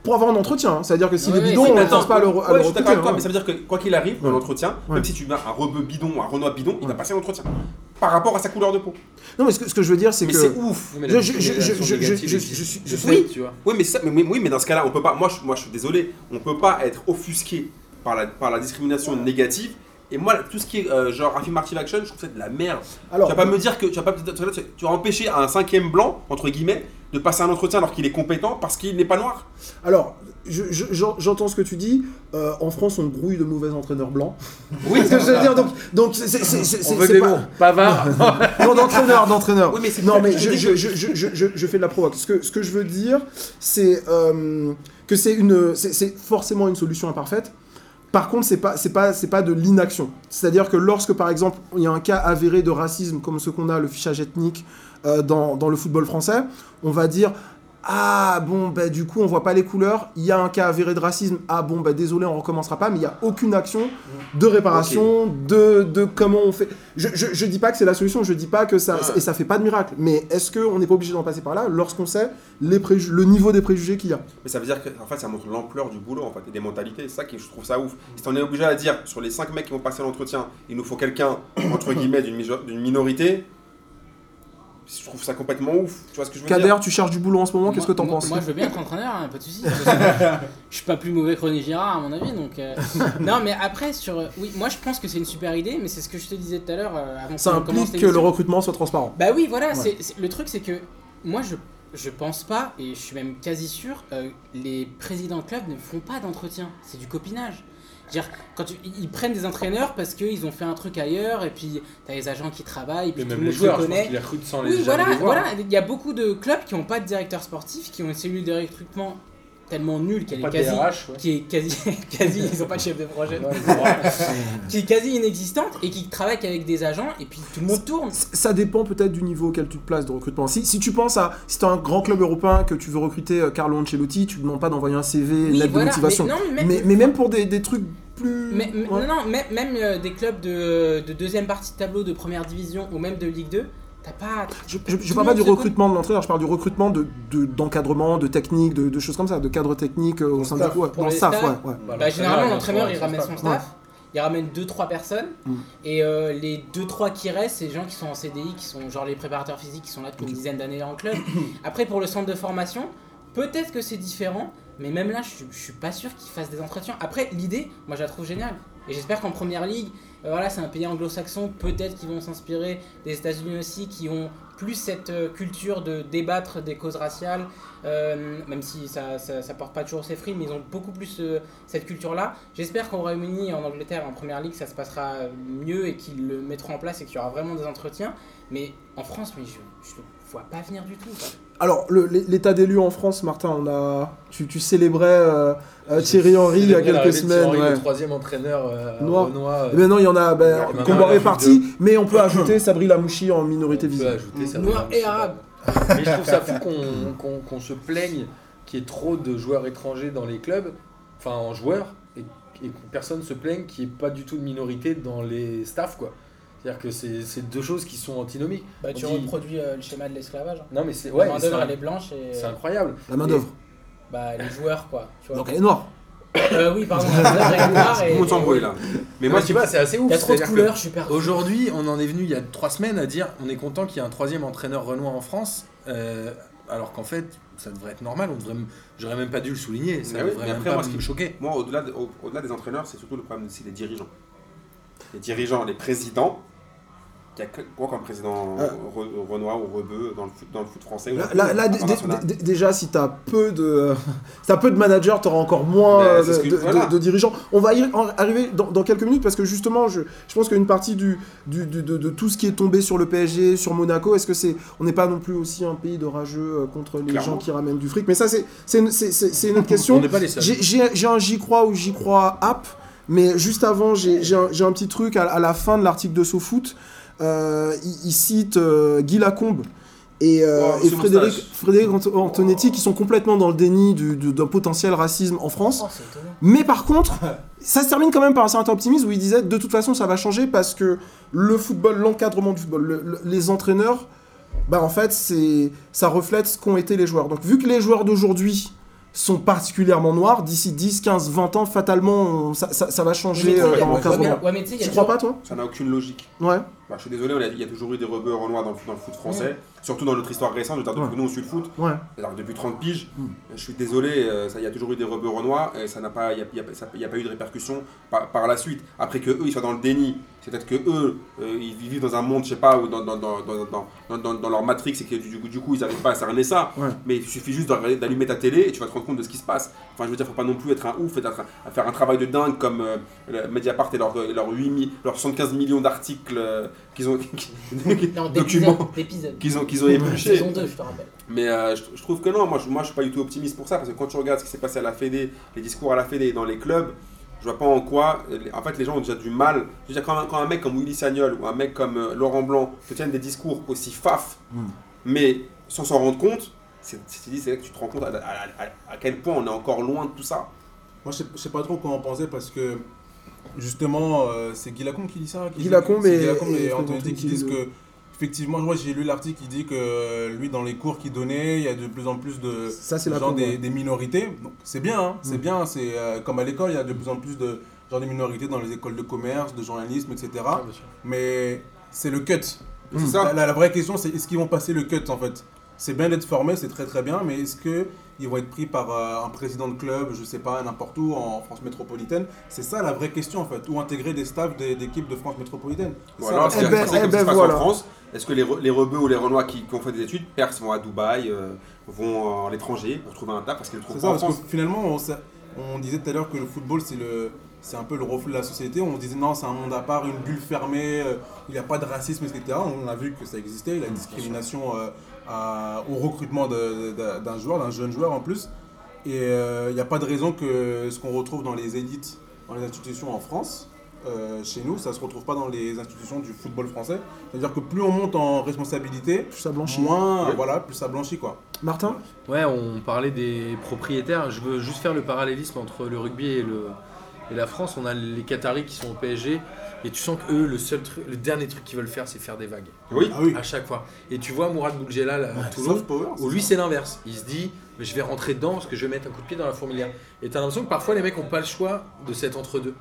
Pour avoir un entretien, hein. c'est-à-dire que si Ouais, bidons, si, on ne pense pas à le, à Ouais, le je suis d'accord recruter, avec toi, hein. mais ça veut dire que quoi qu'il arrive dans Ouais. l'entretien, Ouais. même si tu mets un rebeu bidon ou un renois bidon, il va passer l'entretien. Par rapport à sa couleur de peau. Non, mais ce que, ce que je veux dire, c'est que. c'est ouf. Oui, mais Je- suis- suis- tu vois. Oui, mais ça, mais, mais- oui, mais dans ce cas-là, on peut pas. Moi, je, moi, je suis désolé. On peut pas être offusqué par la, par la discrimination négative. Et moi, tout ce qui est euh, genre affirmative action, je trouve ça de la merde. Alors, tu vas pas me dire que tu vas pas tu tu vas empêcher un cinquième blanc entre guillemets de passer un entretien alors qu'il est compétent parce qu'il n'est pas noir. alors je- je- j'en- j'entends ce que tu dis. Euh, en France, on brouille de mauvais entraîneurs blancs. Oui, C'est ce que je veux dire. Donc, donc c'est pas- mots. Bavard. Non, d'entraîneur, d'entraîneur. Oui, mais c'est Non, mais je, je dis je, que- je, je, je, je- je fais de la provoque. Ce que, ce que je veux dire, c'est euh, que c'est une, c'est c'est forcément une solution imparfaite. Par contre, c'est pas, c'est pas, c'est pas de l'inaction. C'est-à-dire que lorsque, par exemple, il y a un cas avéré de racisme comme ce qu'on a, le fichage ethnique euh, dans, dans le football français, on va dire. Ah bon, bah, du coup, on voit pas les couleurs. Il y a un cas avéré de racisme. Ah bon, bah, désolé, on recommencera pas. Mais il n'y a aucune action de réparation, de, de comment on fait. Je, je, je dis pas que c'est la solution, je dis pas que ça. Et ça fait pas de miracle. Mais est-ce qu'on n'est pas obligé d'en passer par là lorsqu'on sait les préju- le niveau des préjugés qu'il y a? Mais ça veut dire que en fait ça montre l'ampleur du boulot en fait et des mentalités. C'est ça qui je trouve ça ouf. Si on est obligé à dire sur les 5 mecs qui vont passer l'entretien, il nous faut quelqu'un entre guillemets d'une minorité. Je trouve ça complètement ouf. Tu vois ce que je veux Kader, dire tu cherches du boulot en ce moment, qu'est-ce que t'en Moi- penses Moi, je veux bien être entraîneur, hein, pas de soucis. je suis pas plus mauvais que René Girard, à mon avis. Donc, euh, non, mais après, sur. euh, Oui, moi, je pense que c'est une super idée, mais c'est ce que je te disais tout à l'heure euh, avant Ça implique que le recrutement soit transparent. Bah oui, voilà, Ouais. le truc c'est que moi je, je pense pas, et je suis même quasi sûr, euh, les présidents de club ne font pas d'entretien, c'est du copinage. Dire, quand tu- ils prennent des entraîneurs parce qu'ils ont fait un truc ailleurs, et puis t'as les agents qui travaillent, puis Mais tout même le les joueurs, je pense connaît. sans Oui, voilà, les voilà, il y a beaucoup de clubs qui n'ont pas de directeur sportif, qui ont une cellule de recrutement tellement nulle qu'elle est quasi, DRH, ouais. qui est quasi, quasi, ils ont pas de chef de projet, qui est quasi inexistante et qui travaille qu'avec des agents, et puis tout le monde tourne. Ça dépend peut-être du niveau auquel tu te places de recrutement. Si, si tu penses à. Si tu un grand club européen que tu veux recruter euh, Carlo Ancelotti, tu ne demandes pas d'envoyer un CV, une Oui, lettre voilà, de motivation. mais non, mais même- mais, mais même pour des, des trucs plus. Mais, mais- ouais. Non, non, même, même, euh, des clubs de, de deuxième partie de tableau de première division ou même de Ligue 2, t'as pas. Je, je, parle pas du recrutement de l'entraîneur, je parle du recrutement de, de- d'encadrement, de technique, de, de choses comme ça, de cadre technique euh, au sein du staff, coup, ouais, pour dans le les staff, staffs. ouais, ouais. Bah, généralement, l'entraîneur il ramène son staff. il ramène 2-3 personnes, Mm. et euh, les 2-3 qui restent, c'est les gens qui sont en CDI, qui sont genre les préparateurs physiques qui sont là depuis une dizaine d'années en club. Après, pour le centre de formation, peut-être que c'est différent, mais même là, je, suis- je suis pas sûr qu'ils fassent des entretiens. Après, l'idée, moi je la trouve géniale. Et j'espère qu'en première ligue, voilà, c'est un pays anglo-saxon, peut-être qu'ils vont s'inspirer des États-Unis aussi, qui ont plus cette euh, culture de débattre des causes raciales, euh, même si ça, ça, porte pas toujours ses fruits, mais ils ont beaucoup plus euh, cette culture-là. J'espère qu'au Royaume-Uni en Angleterre, en première ligue, ça se passera mieux et qu'ils le mettront en place et qu'il y aura vraiment des entretiens. Mais en France, mais je, le vois pas venir du tout. Alors, l'état d'élu en France, Martin, on a, tu, célébrais euh, euh, Thierry Henry il y a quelques semaines. Henry, ouais. Le troisième entraîneur euh, Noir. Renoir, euh, Eh ben non, il y en a ben, a réparti, plus mais on peut ajouter Sabri Lamouchi en minorité visible. ajouter ça. Noir et arabe. Mais je trouve ça fou qu'on se plaigne qu'il y ait trop de joueurs étrangers dans les clubs, enfin en joueurs, et, et que personne se plaigne qu'il n'y ait pas du tout de minorité dans les staffs, quoi. C'est-à-dire que c'est deux choses qui sont antinomiques. Bah, tu dit- reproduis euh, le schéma de l'esclavage. hein. Non, mais c'est La ouais, main c'est d'œuvre, un- elle est blanche et c'est incroyable. La main-d'œuvre. Bah, les joueurs, quoi. Tu vois. Donc elle est noire. Euh, oui, pardon, la main-d'œuvre, elle est noire Tout et- le monde s'embrouille là. Mais moi, tu vois, c'est assez ouf. Il y a trop de c'est-à-dire que couleurs, je suis perdu. Aujourd'hui, on en est venu il y a trois semaines à dire on est content qu'il y ait un troisième entraîneur Renoir en France, euh, alors qu'en fait, ça devrait être normal. On devrait, j'aurais même pas dû le souligner. Ça Mais oui, devrait mais même après, pas moi, ce me qui- choquer. Moi, au-delà de- au- au-delà des entraîneurs, c'est surtout le problème aussi des dirigeants. Les dirigeants, les présidents. Y a quoi comme président Ah. Re- Renoir ou Rebeu dans le foot, dans le foot français Là, là, là, déjà, si t'as peu de, si t'as peu de managers, t'auras encore moins Ben, de, que- de- voilà. de dirigeants. On va y arriver dans, dans quelques minutes parce que justement, je, je pense qu'une partie du, du- du- de, tout ce qui est tombé sur le PSG, sur Monaco, est-ce que c'est, on n'est pas non plus aussi un pays de rageux euh, contre les Clairement. gens qui ramènent du fric? Mais ça, c'est, une- autre On question. n'est pas les seuls. J'ai- un j'y crois ou j'y crois app. Mais juste avant, j'ai un, un petit truc à, à la fin de l'article de SoFoot. Euh, il, il cite euh, Guy Lacombe et, euh, et Frédéric, moustache. Frédéric Ant- Antonetti qui sont complètement dans le déni du- du- d'un potentiel racisme en France. Oh. Mais par contre, ça se termine quand même par un certain optimisme où il disait de toute façon ça va changer parce que le football, l'encadrement du football, le- le- les entraîneurs, bah en fait c'est ça reflète ce qu'ont été les joueurs. Donc vu que les joueurs d'aujourd'hui sont particulièrement noirs, d'ici 10, 15, 20 ans, fatalement on- ça, ça- ça va changer euh, tu ouais, mais- ouais, mais sais, crois toujours- pas toi? Ça n'a aucune logique. Ouais. Bah, je suis désolé, il y a toujours eu des rebeux dans, le- dans le foot français, surtout dans notre histoire récente. Je veux dire, depuis Ouais. que nous on suit le foot, Ouais. alors depuis 30 piges, je suis désolé, euh, ça- il y a toujours eu des rebeux renois et ça n'a pas, il n'y a, pas eu de répercussions par, par la suite. Après que eux ils soient dans le déni, c'est peut-être que eux euh, ils vivent dans un monde, je sais pas, dans, dans, leur matrix et que du, coup- du coup ils n'arrivent pas à cerner ça. Ouais. Mais il suffit juste d'allumer ta télé et tu vas te rendre compte de ce qui se passe. Enfin, je veux dire, faut pas non plus être un ouf et un- à faire un travail de dingue comme euh, Mediapart et leurs leur 8 mi- leurs 75 millions d'articles euh, qu'ils ont, documents qu'ils ont, qu'ils ont épluchés. Saison 2, je te rappelle. Mais euh, je, je trouve que non, moi je, moi je suis pas du tout optimiste pour ça, parce que quand tu regardes ce qui s'est passé à la Fédé, les discours à la Fédé et dans les clubs, je vois pas en quoi, en fait les gens ont déjà du mal. Je veux dire, quand, un- quand un mec comme Willy Sagnol ou un mec comme euh, Laurent Blanc te tiennent des discours aussi faf, Mm. mais sans s'en rendre compte, c'est là que tu te rends compte à, à- à- à quel point on est encore loin de tout ça. Moi, je sais, je sais pas trop quoi en penser parce que justement, euh, c'est Guy Lacombe qui dit ça. qui Guy dit- Lacombe c'est et- et et Antonetti qui disent le- que, effectivement, moi j'ai lu l'article qui dit que lui, dans les cours qu'il donnait, il y a de plus en plus de Ça c'est la genre combo. des, des minorités. Donc c'est bien, hein, c'est Mm. bien. C'est euh, comme à l'école, il y a de plus en plus de genre des minorités dans les écoles de commerce, de journalisme, etc. Mais c'est le cut. C'est ça La, la- la vraie question, c'est est-ce qu'ils vont passer le cut en fait? C'est bien d'être formé, c'est très très bien, mais est-ce que ils vont être pris par euh, un président de club, je sais pas, n'importe où, en France métropolitaine? C'est ça la vraie question en fait. Ou intégrer des staffs des- d'équipes de France métropolitaine? La c'est Eh ben, comme eh ça se ben, passe voilà. en France? Est-ce que les, re- les rebeux ou les renois qui, qui ont fait des études, percent vont à Dubaï, euh, vont à l'étranger pour trouver un taf parce qu'ils le trouvent ça, pas en parce France? que finalement, on, on disait tout à l'heure que le football, c'est le, c'est un peu le reflet de la société. On se disait non, c'est un monde à part, une bulle fermée, euh, il n'y a pas de racisme, etc. On a vu que ça existait, la discrimination euh, à- au recrutement d'un joueur, d'un jeune joueur en plus. Et euh, il n'y a pas de raison que ce qu'on retrouve dans les élites, dans les institutions en France, euh, chez nous, ça ne se retrouve pas dans les institutions du football français. C'est-à-dire que plus on monte en responsabilité, Plus ça blanchit. moins, Oui. voilà, plus ça blanchit quoi. Martin? Ouais, on parlait des propriétaires. Je veux juste faire le parallélisme entre le rugby et, le, et la France. On a les Qataris qui sont au PSG. Et tu sens qu'eux, le, seul truc- le dernier truc qu'ils veulent faire, c'est faire des vagues. Oui. Ah oui, À chaque fois. Et tu vois Mourad Boudjelal à power. où lui, c'est l'inverse. Il se dit, mais je vais rentrer dedans parce que je vais mettre un coup de pied dans la fourmilière. Et t'as l'impression que parfois, les mecs n'ont pas le choix de cet entre-deux.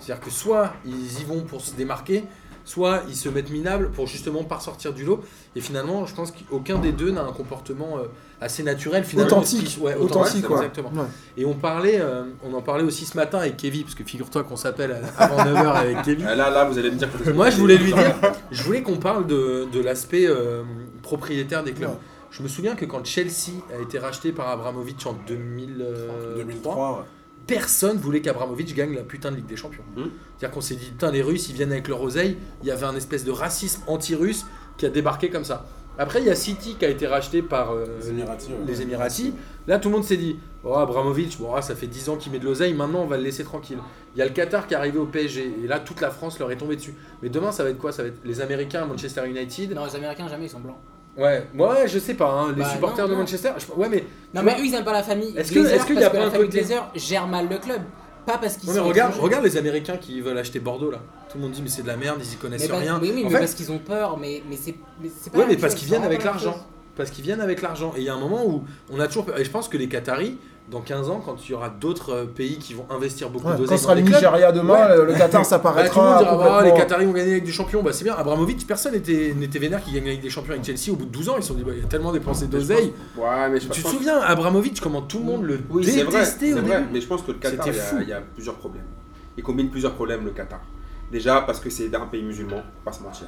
C'est-à-dire que soit ils y vont pour se démarquer, soit ils se mettent minables pour justement pas ressortir du lot. Et finalement, je pense qu'aucun des deux n'a un comportement euh, assez naturel, finalement. Authentique. qui- ouais, Authentique, quoi. Exactement. Ouais. Et on parlait, euh, on en parlait aussi ce matin avec Kevin, parce que figure-toi qu'on s'appelle à- avant 9h avec Kevin. Là, là, vous allez me dire que Moi, je voulais lui dire, je voulais qu'on parle de, de l'aspect euh, propriétaire des clubs. Ouais. Je me souviens que quand Chelsea a été racheté par Abramovich en 2003, 2003, ouais. Personne voulait qu'Abramovich gagne la putain de Ligue des Champions. Hmm. C'est-à-dire qu'on s'est dit, putain, les Russes, ils viennent avec leur oseille. Il y avait un espèce de racisme anti-russe qui a débarqué comme ça. Après, il y a City qui a été racheté par euh, Les Émiratis, ouais. les Émiratis. Là, tout le monde s'est dit, oh, Abramovich, bon, ah, ça fait 10 ans qu'il met de l'oseille, maintenant on va le laisser tranquille. Il y a le Qatar qui est arrivé au PSG, et là, toute la France leur est tombée dessus. Mais demain, ça va être quoi? Ça va être les Américains à Manchester United. Non, les Américains, jamais, ils sont blancs. Ouais, ouais, je sais pas, hein, les Bah, supporters non, de non. Manchester. je- Ouais, mais. Non, mais eux, ils aiment pas la famille. Est-ce que- est-ce qu'il y a pas un côté- Glazer gère mal le club. Pas parce qu'ils Ouais, mais regarde, regarde les Américains qui veulent acheter Bordeaux là. Tout le monde dit mais c'est de la merde, ils y connaissent Mais rien. Oui, oui, en mais fait, parce qu'ils ont peur, mais, mais c'est pas Ouais, mais parce qu'ils viennent avec l'argent. Parce qu'ils viennent avec l'argent. Et il y a un moment où on a toujours peur. Et je pense que les Qataris, dans 15 ans, quand il y aura d'autres euh, pays qui vont investir beaucoup Ouais, d'oseille Quand dans sera le les clubs, Nigeria demain, Ouais. le- Qatar ça bah, paraîtra tout le monde dira Ah, les Qataris ont gagné avec des champions. Bah c'est bien. Abramovic, personne n'était vénère qui gagne avec des champions avec Chelsea. Au bout de 12 ans, ils se sont dit bah, il a tellement dépensé d'oseille. Ouais, mais je Tu te pense- souviens, Abramovic, comment tout le monde le Oui, vrai, détestait c'est au vrai, début mais je pense que le Qatar, il y, fou. a, il y a plusieurs problèmes. Il combine plusieurs problèmes, le Qatar. Déjà, parce que c'est un pays musulman, pas se mentir.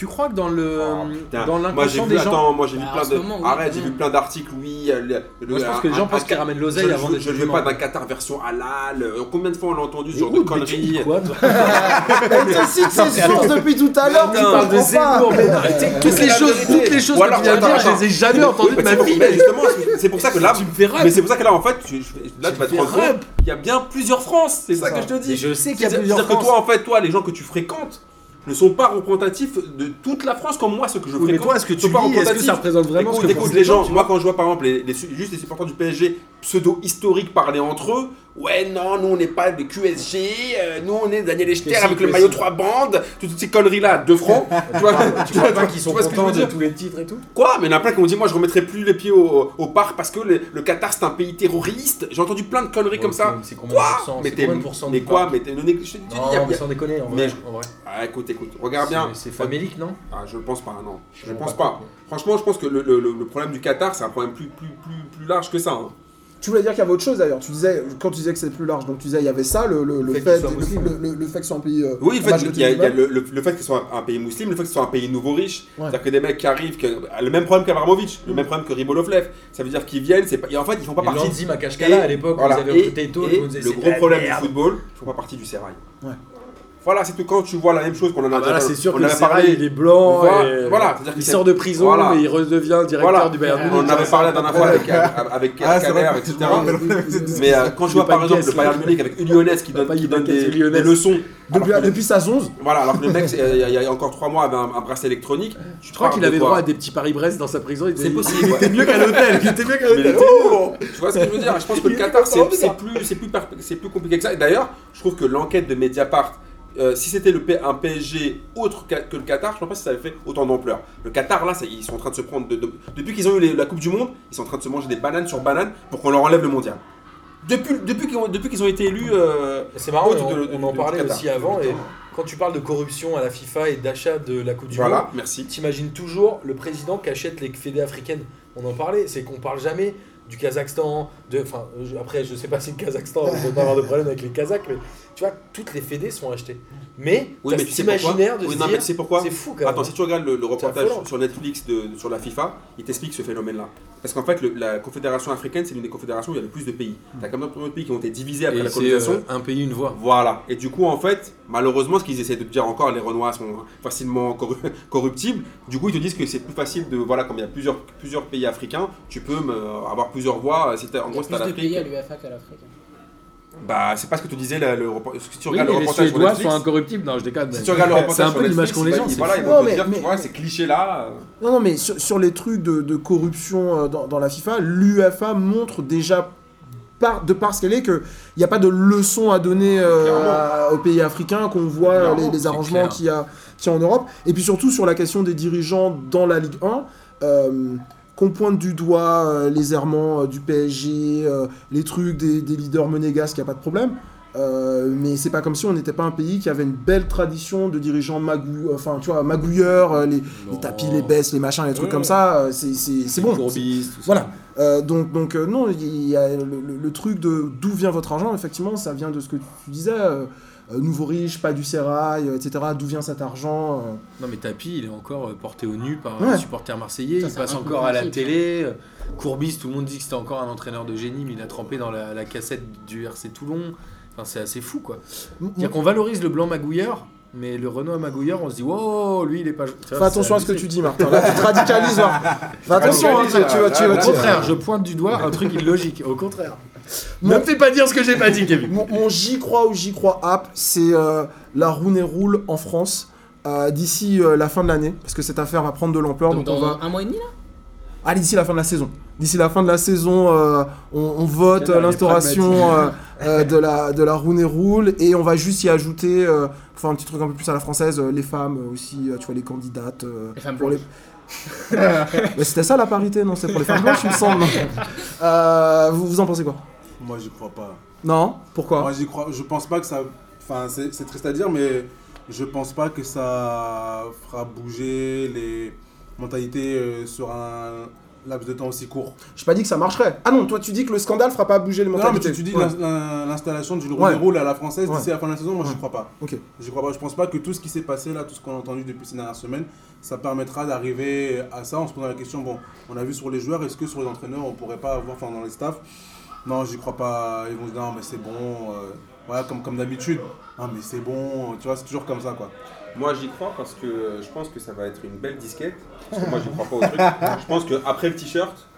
Tu crois que dans le Oh, dans Moi j'ai l'inconscient vu, des gens, attends, moi j'ai vu Bah, de. Arrête, j'ai vu plein d'articles, oui. euh, le- le- Moi, je pense que les gens un- pensent qu'ils ramènent l'oseille avant je- je veux pas d'un Qatar version halal. euh, Combien de fois on l'a entendu ce genre de tu conneries quoi, toi Elle te cite ses sources depuis tout à l'heure, tu Non, parle de comprends pas. Zemmour, toutes les choses, toutes les choses que tu viens de dire, je les ai jamais entendues de Mais ma vie. justement, c'est pour ça que là. Tu me fais rêve. Mais c'est pour ça que là, en fait, tu, là, tu vas te rendre compte, il y a bien plusieurs France. C'est ça, que je te dis. je sais qu'il y a C'est-à-dire plusieurs c'est-à-dire que toi, en fait, toi, les gens que tu fréquentes ne sont pas représentatifs de toute la France comme moi, ceux que je Oui, mais toi, est-ce que tu lis, est-ce que ça représente vraiment ce que les gens, moi quand je vois par exemple les, juste les supporters du PSG pseudo-historiques parler entre eux, ouais non, nous on n'est pas des QSG, euh, nous on est Daniel Echter avec le maillot si. 3 bandes, toutes ces conneries là, 2 francs. tu vois, Tu vois sont vois que je contents de tous les titres et tout? Quoi? Mais il y en a plein qui m'ont dit moi je remettrai plus les pieds au, au parc parce que le, le Qatar c'est un pays terroriste. J'ai entendu plein de conneries comme ça. Quoi? de Mais t'es de mais quoi? Mais t'es je te dis, il y a- Non, mais sans déconner, en Mais- vrai. en vrai. Ah, écoute, écoute, regarde bien. C'est- famélique, non? Ah, je pense pas, non. Je Je pense pas. Franchement, je pense que le, problème du Qatar, c'est un problème plus, plus, plus, plus large que ça. Tu voulais dire qu'il y avait autre chose d'ailleurs. Tu disais, quand tu disais que c'est plus large, donc tu disais il y avait ça, le, le, le fait fait, le, fait que ce soit un pays. euh, Oui, le fait, match de qu'il y a- il y a musulmans. le, le- le fait que ce soit un, un pays musulman, le fait que ce soit un pays nouveau riche, Ouais. c'est-à-dire que des mecs qui arrivent, que, le même problème qu'Abramovic, le même problème que Ribolovlev, ça veut dire qu'ils viennent, c'est pas, et en fait ils font pas Et partie. Lanzi Makashkala à l'époque, Voilà. vous avez Et- recruté Eto'o, et vous disiez, le gros problème merde. du football, ils font pas partie du Serail. Ouais. Voilà, c'est tout. Quand tu vois la même chose qu'on en a Ah bah là, déjà- c'est sûr on que avait parlé, il est blanc. Voilà, et- voilà, c'est-à-dire il sort de prison voilà. et il redevient directeur Voilà. du Bayern On on Munich. en avait parlé la dernière fois avec, avec Ah, Kader, etc. on Mais euh, quand je vois par exemple le Bayern. Munich avec Lyonnais qui donne, pas qui donne des, leçons. Depuis, alors que- depuis sa 11, Voilà, alors que le mec, il y, a- il y a encore trois mois, avait un, un bracelet électronique. Je crois qu'il avait droit à des petits Paris-Brest dans sa prison. C'est possible, Il était mieux qu'à l'hôtel. Il était mieux qu'à Mais il l'hôtel. était Oh Tu vois ce que je veux dire? Je pense que le Qatar, c'est plus, c'est compliqué que ça. Et d'ailleurs, je trouve que l'enquête de Mediapart, euh, si c'était le P- un PSG autre que le Qatar, je ne pense pas si ça avait fait autant d'ampleur. Le Qatar, là, ça- ils sont en train de se prendre. de- de- depuis qu'ils ont eu les- la Coupe du Monde, ils sont en train de se manger des bananes sur bananes pour qu'on leur enlève le mondial. Depuis, depuis qu'ils ont, été élus. euh, C'est marrant, on, de- on en parlait aussi avant. Et quand tu parles de corruption à la FIFA et d'achat de la Coupe du Monde, merci. t'imagines toujours le président qui achète les fédés africaines. On en parlait, c'est qu'on parle jamais du Kazakhstan, de, enfin, je- après je sais pas si le Kazakhstan, on peut pas avoir de problème avec les Kazakhs, mais tu vois, toutes les fédés sont achetées. Mais, Oui, mais tu sais imaginaire de Oui, se non, mais dire, tu sais pourquoi c'est fou quand même. Attends, si tu regardes le, le reportage sur Netflix de, sur la FIFA, il t'explique ce phénomène-là. Parce qu'en fait, le- la Confédération africaine, c'est l'une des confédérations où il y a le plus de pays. T'as comme d'autres pays qui ont été divisés après Et la colonisation. euh, un pays, une voix. Voilà. Et du coup, en fait, malheureusement, ce qu'ils essaient de te dire encore, les Renois sont facilement corru- corruptibles. Du coup, ils te disent que c'est plus facile de. Voilà, comme il y a plusieurs, plusieurs pays africains, tu peux euh, avoir plusieurs voix. T'as- en Il y gros, a plus de pays à l'UFA qu'à l'Afrique. Bah, c'est pas ce que te disait le, le Si tu Oui, regardes mais le les reportage sur Suédois sont incorruptibles. Non, je déconne. Si tu regardes le reportage C'est un peu l'image qu'ont les gens. Voilà, ils Non, vont dire, mais- tu vois, ces clichés-là. euh, Non, non, mais sur, sur les trucs de, de corruption euh, dans, dans la FIFA, l'UFA montre déjà, par, de par ce qu'elle est, qu'il n'y a pas de leçon à donner euh, à- aux pays africains, qu'on voit les, les arrangements qu'il y, a, qu'il y a en Europe. Et puis surtout sur la question des dirigeants dans la Ligue 1. euh, qu'on pointe du doigt euh, les errements euh, du PSG, euh, les trucs des, des leaders monégasques, il n'y a pas de problème. Mais c'est pas comme si on n'était pas un pays qui avait une belle tradition de dirigeants magou enfin tu vois magouilleurs les, tapis, les baisses, les machins, les trucs Ouais. comme ça, c'est- bon. Courbis. Voilà. Donc, donc non, il y a le, le- le truc de d'où vient votre argent, effectivement, ça vient de ce que tu disais, nouveau riche, pas du sérail, euh, etc. D'où vient cet argent euh. Non mais Tapi, il est encore euh, porté au nu par Ouais. un supporter marseillais, Ça, il passe encore à la télé. euh, Courbis, tout le monde dit que c'était encore un entraîneur de génie, mais il a trempé dans la, la cassette du RC Toulon. Enfin, c'est assez fou quoi. C'est-à-dire qu'on valorise le blanc magouilleur, mais le Renoir magouilleur, on se dit, wow, lui il est pas. Fais attention à ce que tu dis, Martin. Là, tu te radicalises. hein. Fais attention, hein, tu, tu Au contraire, je pointe du doigt un truc illogique. Au contraire. Ne me fais pas dire ce que j'ai pas dit, Kevin. Mon, mon j'y crois ou j'y crois app, c'est euh, la roue et roule en France euh, d'ici euh, la fin de l'année, parce que cette affaire va prendre de l'ampleur. Donc Donc, on va. un mois et demi là? Allez, d'ici la fin de la saison. D'ici la fin de la saison, euh, on, on vote l'instauration euh, euh, de la de la roue et roule et on va juste y ajouter, euh, pour faire un petit truc un peu plus à la française, les femmes aussi, tu vois, les candidates. euh, Les femmes pour les... C'était ça la parité, non C'était pour les femmes blanches, il me semble. Euh, vous, vous en pensez quoi? Moi, j'y crois pas. Non? Pourquoi? Moi, j'y crois. Je pense pas que ça. Enfin, c'est triste à dire, mais je pense pas que ça fera bouger les mentalités euh, sur un laps de temps aussi court. J'ai pas dit que ça marcherait. Ah non, toi tu dis que le scandale fera pas bouger les Non, mais mentalités. tu, tu dis Ouais. l'in- l'in- l'installation d'une Ouais. roue roule à la française Ouais. d'ici la fin de la saison, moi Ouais. j'y crois pas. Ok. J'y crois pas. Je pense pas que tout ce qui s'est passé là, tout ce qu'on a entendu depuis ces dernières semaines, ça permettra d'arriver à ça en se posant la question. Bon, on a vu sur les joueurs, est-ce que sur les entraîneurs, on pourrait pas avoir, enfin dans les staffs, non, j'y crois pas. Ils vont se dire, non, mais c'est bon. euh, voilà, comme, comme d'habitude. Non, mais c'est bon. Tu vois, c'est toujours comme ça quoi. Moi j'y crois parce que euh, je pense que ça va être une belle disquette. Parce que moi j'y crois pas au truc. Je pense qu'après le t-shirt,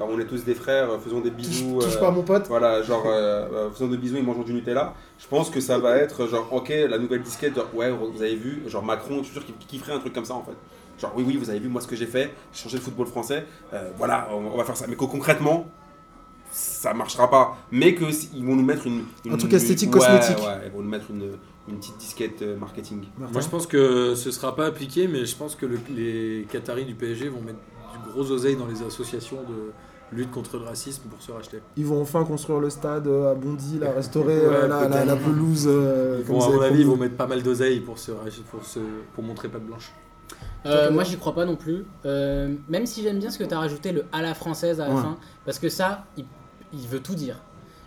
euh, on est tous des frères, faisons des Touche, bisous. touche euh, pas à mon pote. Voilà, genre euh, faisons des bisous et mangeons du Nutella. Je pense que ça va être genre, ok, la nouvelle disquette, genre, ouais, vous avez vu, genre Macron, je suis sûr qu'il qu'il ferait un truc comme ça en fait. Genre, oui, oui, vous avez vu moi ce que j'ai fait, j'ai changé le football français, euh, voilà, on, on va faire ça. Mais que concrètement, ça marchera pas. Mais que si- ils vont nous mettre une. une- Un truc esthétique, cosmétique. Ouais, ils vont nous mettre une, une petite disquette euh, marketing. Moi je pense que ce sera pas appliqué, mais je pense que le- les Qataris du PSG vont mettre du gros oseille dans les associations de lutte contre le racisme pour se racheter. Ils vont enfin construire le stade euh, à Bondy, restaurer Ouais, euh, la, la- peut-être. la pelouse. euh, vont, à mon avis, ils vont mettre pas mal d'oseille pour se, pour se pour montrer pas de blanche. Euh, moi j'y crois pas non plus. Euh, même si j'aime bien ce que tu as rajouté, le à la française à la Ouais. fin, parce que ça, il, il veut tout dire.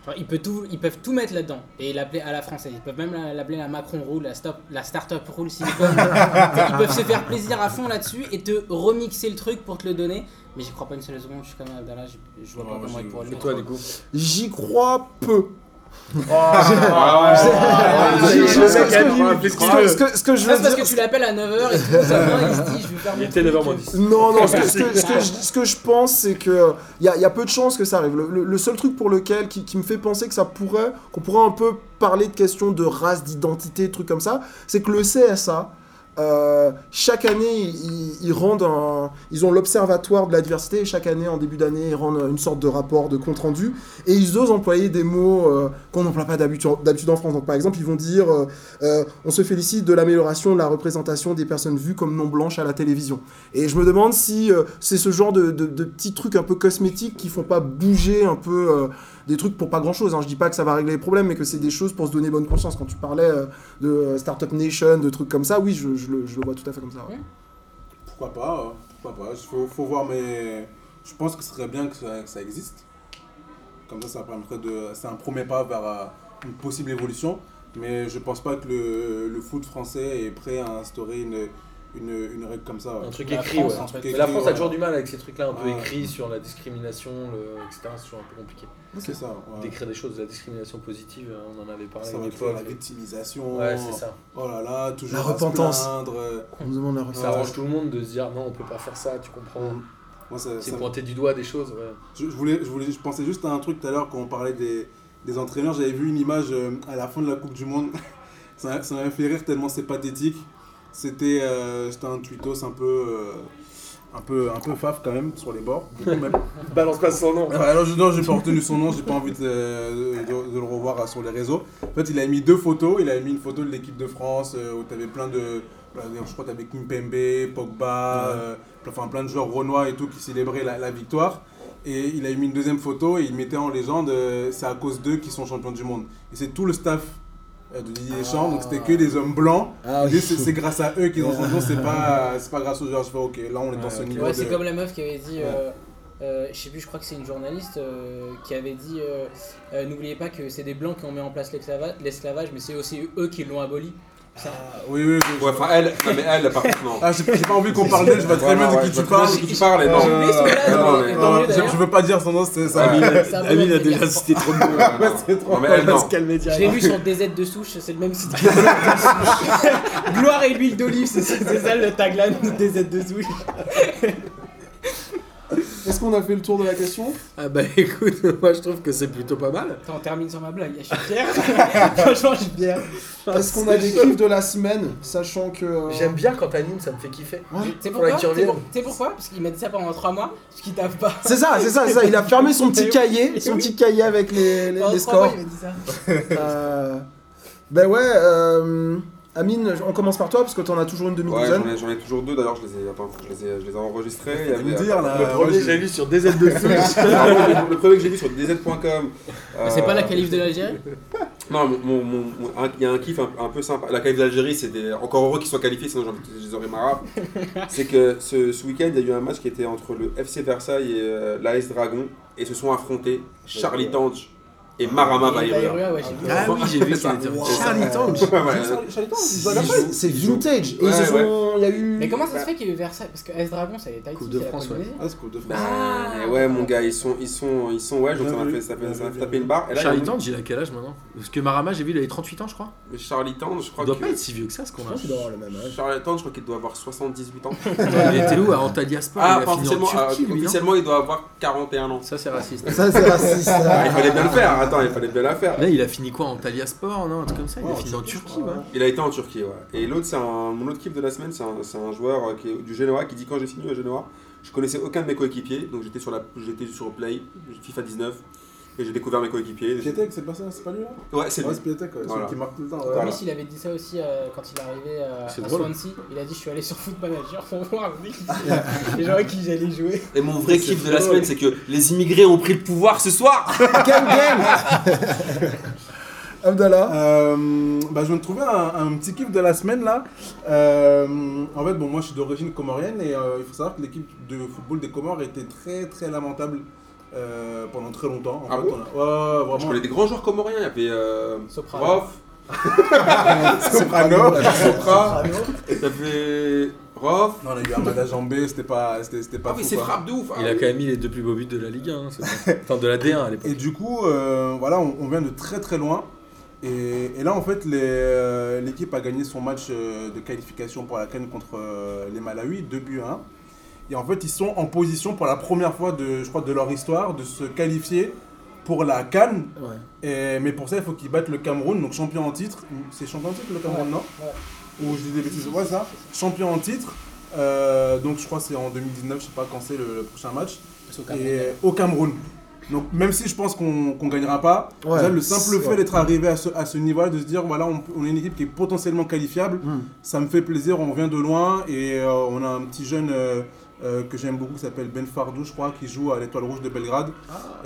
Genre, il peut tout, ils peuvent tout mettre là-dedans et l'appeler à la française. Ils peuvent même la- l'appeler la Macron Rule, la, stop, la Startup Rule Silicon. ils peuvent se faire plaisir à fond là-dessus et te remixer le truc pour te le donner. Mais j'y crois pas une seule seconde, je suis comme Abdallah, je, je vois Ouais, pas comment il pourrait le Et faire. toi, du coup J'y crois peu. Ah, ce que- qu'il je Ah, veux parce que tu l'appelles à 9h et tout il se dit je vais faire mon était truc. 9h moins 10. Non, non, ce que, je, pense, c'est que il y a, peu de chances que ça arrive. Le, seul truc pour lequel, qui, me fait penser que ça pourrait, qu'on pourrait un peu parler de questions de race, d'identité, de trucs comme ça, c'est que le CSA, euh, chaque année, ils, rendent un, ils ont l'observatoire de la diversité chaque année, en début d'année, ils rendent une sorte de rapport, de compte rendu et ils osent employer des mots euh, qu'on n'emploie pas d'habitude en France. Donc, par exemple, ils vont dire, euh, on se félicite de l'amélioration de la représentation des personnes vues comme non blanches à la télévision. Et je me demande si c'est ce genre de, de- petits trucs un peu cosmétiques qui font pas bouger un peu des trucs pour pas grand chose. Hein. Je dis pas que ça va régler les problèmes, mais que c'est des choses pour se donner bonne conscience. Quand tu parlais euh, de euh, Startup Nation, de trucs comme ça, oui, je, je le, je le vois tout à fait comme ça. ouais. Pourquoi pas euh, Pourquoi pas Il faut, faut voir, mais je pense que ce serait bien que ça, que ça existe. Comme ça, ça permettrait de. C'est un premier pas vers euh, une possible évolution. Mais je pense pas que le, le foot français est prêt à instaurer une, une, une règle comme ça. ouais. Un truc La écrit, France, ouais. truc Mais la France a toujours du mal avec ces trucs-là un peu écrits sur la discrimination, le- etc. C'est toujours un peu compliqué. C'est ça. ouais. D'écrire des choses, de la discrimination positive, euh, on en avait parlé Ça va la victimisation. Ouais, c'est ça. Oh là là, toujours La repentance. plaindre. On me demande la Ça arrange tout le monde de se dire non, on peut pas faire ça, tu comprends. Moi, ça- C'est ça- pointer du doigt des choses, ouais. Je, je voulais, je, voulais, je pensais juste à un truc tout à l'heure quand on parlait des, des entraîneurs. J'avais vu une image euh, à la fin de la Coupe du Monde. ça ça m'avait fait rire tellement c'est pathétique. C'était euh, c'était un tweetos un peu, euh, un peu, un peu faf quand même sur les bords. Même. Balance pas son nom. Ouais, alors je non, j'ai pas retenu son nom, j'ai pas envie de, de- de- de le revoir euh, sur les réseaux. En fait, il a mis deux photos. Il a mis une photo de l'équipe de France euh, où tu avais plein de. voilà, Je crois que tu avais Kimpembe, Pogba, euh, enfin plein de joueurs renois et tout qui célébraient la, la victoire. Et il a mis une deuxième photo et il mettait en légende euh, c'est à cause d'eux qu'ils sont champions du monde. Et c'est tout le staff de Didier Deschamps, donc c'était que des hommes blancs. Ah c'est c'est grâce à eux qu'ils ont champion, c'est pas, c'est pas grâce aux joueurs. Je fais ok, là on est dans ce niveau Ouais, de. c'est comme la meuf qui avait dit, Ouais. euh, euh, je sais plus, je crois que c'est une journaliste euh, qui avait dit, euh, euh, n'oubliez pas que c'est des blancs qui ont mis en place l'esclava- l'esclavage, mais c'est aussi eux qui l'ont aboli. Ça. Ah, oui, oui, Ouais, enfin, elle, non, mais elle, par contre, non. Ah, j'ai j'ai pas envie qu'on parle d'elle, je vois très bien de qui tu parles. de qui tu parles, et J'ai non. je, veux pas dire son nom, c'est ça. Amine, a déjà cité trop de mots. Ouais, c'est trop. Mais elle, non. Je l'ai lu sur DZ de souche, c'est le même site que DZ de souche. Gloire et l'huile d'olive, c'est c'est ça le tagline de DZ de souche. Est-ce qu'on a fait le tour de la question? Ah bah écoute, moi je trouve que c'est plutôt pas mal. Attends, on termine sur ma blague, je suis fier. Franchement, je suis fier. Est-ce qu'on a des kiffs de la semaine, sachant que. euh, J'aime bien quand t'animes, ça me fait kiffer. Ouais. C'est Faudrait pourquoi C'est revienne. pour- c'est pourquoi? Parce qu'il m'a dit ça pendant 3 mois, parce qu'il tape pas. C'est ça, c'est ça, c'est ça. Il a fermé son petit cahier, son petit cahier avec les, les- Pendant les trois mois, scores. il m'a dit ça. Euh, ben ouais, euh, Amine, on commence par toi parce que t'en as toujours une Ouais, demi-douzaine. j'en ai, j'en ai toujours deux, d'ailleurs, je les ai, attends, je les ai, je les ai enregistrés. Il y Faut nous avait- dire, là. Le premier, j'ai- que j'ai lu sur DZ2 le, le premier que j'ai vu sur dz.com. C'est euh, pas la qualif de l'Algérie? Non, mon- mon- mon- mon- un- il y a un kiff un, un peu sympa. La qualif d'Algérie, c'était encore heureux qu'ils soient qualifiés, sinon j'en- je les aurais marre. c'est que ce, ce week-end, il y a eu un match qui était entre le FC Versailles et euh, l'AS Dragon, et se sont affrontés Charlie Tange et Marama. Bayrua, ouais. Ah oui, j'ai vu Wow. Charlie Tange. C'est c'est vintage. Et ils ont. Il y a eu. Mais comment ça se fait qu'il y a eu Versailles? Parce que S Dragon, ça a été Coupe de c'est France, Coupe ouais. Ah, c'est cool de France. Ouais, mon gars, ils sont, ils sont, ils sont, ouais, donc ça m'a fait, ça ça taper une barre. Charlie Tange, il a quel âge maintenant? Parce que Marama, j'ai vu, il avait 38 ans, je crois. Charlie Tange, je crois Il doit pas être si vieux que ça, ce qu'on a. doit avoir le même âge. Charlie Tange, je crois qu'il doit avoir 78 ans. Il était où À Antalya Sport? Ah, officiellement, non? officiellement, il doit avoir 41 ans. Ça, c'est raciste. Ça, c'est raciste. Ah, il fallait bien le faire, attends, il fallait bien la faire. Là, il a fini quoi Antalya Sport, non Un truc comme ça? Il a Ouais, fini en en Turquie, ouais. Il a été en Turquie, ouais. Et l'autre, c'est un, mon autre kiff de la semaine, c'est un, joueur euh, qui est du Genoa qui dit quand j'ai signé au Genoa, je connaissais aucun de mes coéquipiers, donc j'étais sur la, j'étais sur Play, FIFA 19, et j'ai découvert mes coéquipiers. Piatek, c'est pas ça C'est pas lui là Ouais, c'est Ouais, lui. c'est Piatek, ouais, Voilà. celui qui marque tout le temps. ouais. Voilà. Il avait dit ça aussi euh, quand il est arrivé euh, à drôle. Swansea. Il a dit Je suis allé sur Foot Manager pour voir les gens avec qui j'allais jouer. Et mon vrai kiff de la semaine, c'est que les immigrés ont pris le pouvoir ce soir. Gang, gang Abdallah Euh, bah, je viens de trouver un, un petit kiff de la semaine là. Euh, en fait, bon, moi je suis d'origine comorienne et euh, il faut savoir que l'équipe de football des Comores était très très lamentable euh, pendant très longtemps. En Ah fait, bon on a- ouais, Je vraiment. connais des grands joueurs comoriens, il y avait euh, Soprano. Rof, Soprano, Sopra. ça fait Rof. Non, on a eu Amada Jambé, c'était pas, c'était, c'était pas Ah oui, c'est quoi. frappe de ouf. Il a quand même mis les deux plus beaux buts de la Ligue 1, hein, enfin de la D1 à l'époque. Et du coup, euh, voilà, on, on vient de très très loin. Et, et là, en fait, les, euh, l'équipe a gagné son match euh, de qualification pour la Cannes contre euh, les Malawi, 2 buts à 1. Et en fait, ils sont en position pour la première fois de, je crois, de leur histoire de se qualifier pour la Cannes. Ouais. Et- mais pour ça, il faut qu'ils battent le Cameroun, donc champion en titre. C'est champion en titre le Cameroun, non Ouais. Ou je dis des bêtises, ouais, ça. Champion en titre. Euh, donc je crois que c'est en 2019, je sais pas quand c'est le, le prochain match. Qu'au Cameroun, Et au Cameroun. Donc même si je pense qu'on qu'on gagnera pas, déjà, le simple fait d'être arrivé à ce, à ce niveau-là, de se dire voilà, on, on est une équipe qui est potentiellement qualifiable, Hmm. ça me fait plaisir, on vient de loin et euh, on a un petit jeune euh, euh, que j'aime beaucoup qui s'appelle Ben Fardou, je crois, qui joue à l'Étoile Rouge de Belgrade,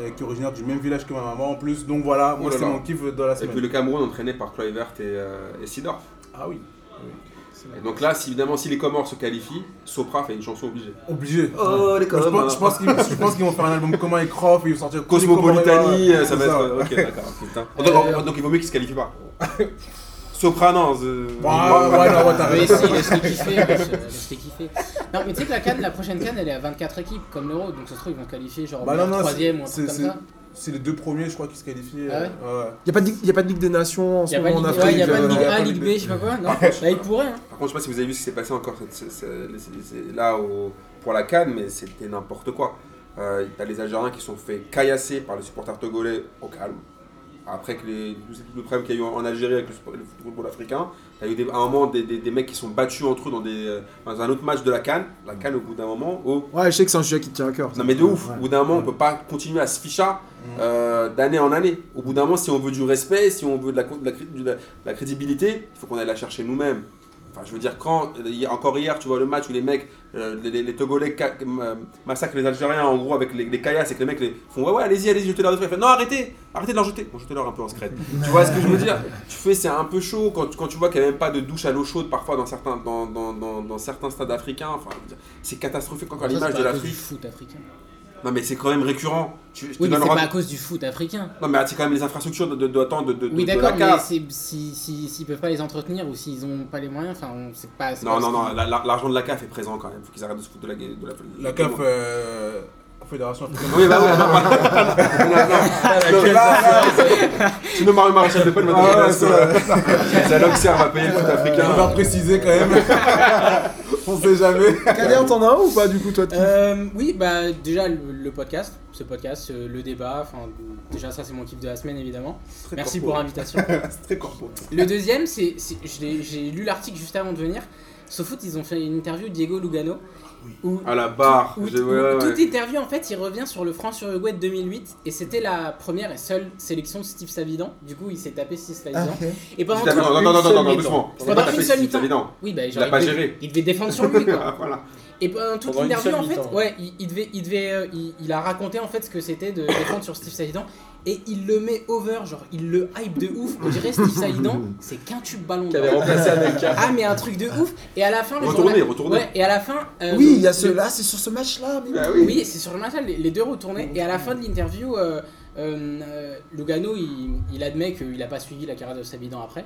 et qui est originaire du même village que ma maman en plus. Donc voilà, moi Oh là c'est mon kiff de la Et semaine. puis le Cameroun entraîné par Kluivert et, euh, et Sidorf. Ah oui, Et donc là, si, évidemment, si les Comores se qualifient, Sopra fait une chanson obligée. obligé. Oh, les je pense, je pense qu'ils vont faire un album commun avec Croft et ils vont sortir Cosmopolitanie, Comores, ça va être. Ok, d'accord. putain. Euh, Donc, donc il vaut mieux qu'ils se qualifient pas. Soprano. euh, Ouais, ouais, non, ouais, t'as Mais raison. si, laisse-les kiffer, laisse- laisse-les kiffer. Non, mais tu sais que la Cannes, la prochaine Cannes, elle est à 24 équipes, comme l'Euro, donc ça se trouve, ils vont qualifier genre Bah non, non, troisième ou un c'est- truc comme c'est- ça. C'est les deux premiers, je crois, qui se qualifient. Ah ouais euh, ouais. Il n'y a, pas de Ligue- y a pas de Ligue des Nations en Il ce n'y a moment en Afrique. ouais, y a pas de euh, Ligue a A, de Ligue B, je sais pas quoi. Non, bah, ils pourraient. Hein. Par contre, je sais pas si vous avez vu ce qui s'est passé encore là au- pour la Cannes, mais c'était n'importe quoi. Euh, T'as les Algériens qui sont fait caillasser par les supporters togolais au calme. Après que les, le problème qu'il y a eu en Algérie avec le, football africain, il y a eu des- à un moment des, des- des mecs qui sont battus entre eux dans, des, euh, dans un autre match de la Cannes. La Cannes, au bout d'un moment, oh, Ouais, je sais que c'est un sujet qui te tient à cœur. non mais de ouf, Ouais. au bout d'un moment on peut pas continuer à se ficha euh, d'année en année. Au bout d'un moment si on veut du respect, si on veut de la, de la, cré- de la- de la crédibilité, il faut qu'on aille la chercher nous-mêmes. Enfin je veux dire quand, encore hier tu vois le match où les mecs, euh, les, Togolais ca- euh, massacrent les Algériens en gros avec les, les caillasses et que les mecs les font ouais ouais allez-y allez-y jetez-leur des trucs. Ils font, Non arrêtez, arrêtez de leur jeter. Bon jetez-leur un peu en secret. tu vois ce que je veux dire? Tu fais c'est un peu chaud quand, tu- quand tu vois qu'il n'y a même pas de douche à l'eau chaude parfois dans certains, dans, dans, dans, dans certains stades africains. Enfin je veux dire, c'est catastrophique encore Ça, l'image c'est de l'Afrique. foot africain. Non mais c'est quand même récurrent. Tu, je Oui, mais c'est pas à cause du foot africain. Non mais c'est quand même les infrastructures de, de, de, de, de, Oui, de- de d'accord, mais c'est- si- si- s'ils peuvent pas les entretenir ou s'ils ont pas les moyens, enfin, on- c'est pas. Non pas non non, qu'ils- la- la- l'argent de la CAF est présent quand même. Faut qu'ils arrêtent de se foutre de la de la, La CAF, euh, Fédération africaine. Oui bah oui, non, non, non, non, non, non. Sinon Mario Maréchal Le Pen va Ah donner l'Auxerre va payer le foot On va africain. préciser quand même. On sait jamais. Kader, t'en as un ou pas du coup toi Euh, oui, bah déjà le, le podcast, ce podcast, euh, le débat, enfin déjà ça c'est mon kiff de la semaine évidemment. Très Merci corpo. pour l'invitation. C'est très corpo. Le deuxième, c'est, j'ai lu l'article juste avant de venir. SoFoot, ils ont fait une interview de Diego Lugano. Où, À la barre. où- j'ai- où ouais, ouais, toute interview, en fait, il revient sur le France-Uruguay de 2008. Et c'était la première et seule sélection de Steve Savidan. Du coup, il s'est tapé Steve Savidan. Ah, ok. Et pendant tout- non, non, non, non, non, doucement. Pendant une seule mi-temps. Oui, bah, genre, pas devait- géré. Il devait défendre sur lui, quoi. Voilà. Et pendant toute l'interview, en fait, ouais, il, il devait, il, devait, euh, il, il a raconté en fait ce que c'était de défendre sur Steve Saïdan. Et il le met over, genre il le hype de ouf. On dirait Steve Saïdan, c'est qu'un tube ballon. Qui avait remplacé Anelka. Ah, mais un truc de ouf. Et à la fin, le Retourné, journal- retourné. Ouais, et à la fin. euh, Oui, il y a ce le- là, c'est sur ce match-là. mais- Bah Oui, c'est sur le match, les, les deux retournés. Et à la fin de l'interview, euh, euh, Lugano, il, il admet qu'il n'a pas suivi la carrière de Savidan après.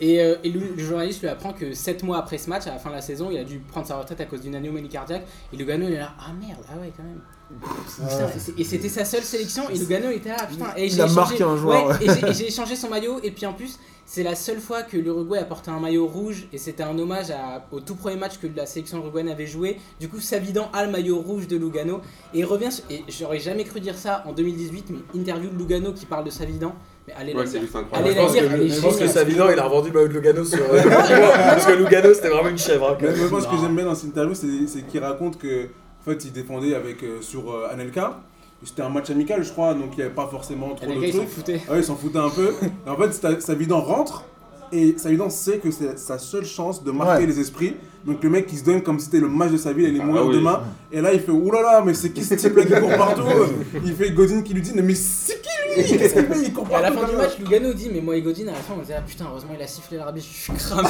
Et, euh, et le, le journaliste lui apprend que 7 mois après ce match, à la fin de la saison, il a dû prendre sa retraite à cause d'une anomalie cardiaque. Et Lugano, il est là, ah merde, ah ouais, quand même. Putain, et c'était sa seule sélection. Et Lugano était là, putain. Et Il j'ai a échangé- marqué un joueur, Ouais, et j'ai- et j'ai échangé son maillot. Et puis en plus, c'est la seule fois que l'Uruguay a porté un maillot rouge. Et c'était un hommage à- au tout premier match que la sélection uruguayenne avait joué. Du coup, Savidan a le maillot rouge de Lugano. Et il revient. sur- Et j'aurais jamais cru dire ça en 2018, mais interview de Lugano qui parle de Savidan. Mais allez Ouais, la lire. Allez, incroyable. Je pense la que, je pense que. Savidan, il a revendu le maillot de Lugano sur. euh, parce que Lugano, c'était vraiment une chèvre. hein, moi, ce que j'aime bien dans cette interview, c'est qu'il raconte que, en fait, il défendait avec, euh, sur euh, Anelka. C'était un match amical, je crois, donc il n'y avait pas forcément trop de gars, ils s'en trucs. foutaient. Ouais, ils s'en foutaient un peu. Et en fait, Sa- Savidan rentre et Savidan sait que c'est sa seule chance de marquer Ouais. les esprits. Donc le mec, il se donne comme si c'était le match de sa vie, il allait Ah mourir oui. demain. Et là, il fait oulala, mais c'est qui ce type là qui court partout? Il fait Godin qui lui dit mais c'est qui lui? Qu'est-ce qu'il fait? Il court Et à la partout fin du match, Lugano dit Mais moi et Godin, à la fin, on disait Ah putain, heureusement, il a sifflé l'arbitre, je suis cramé.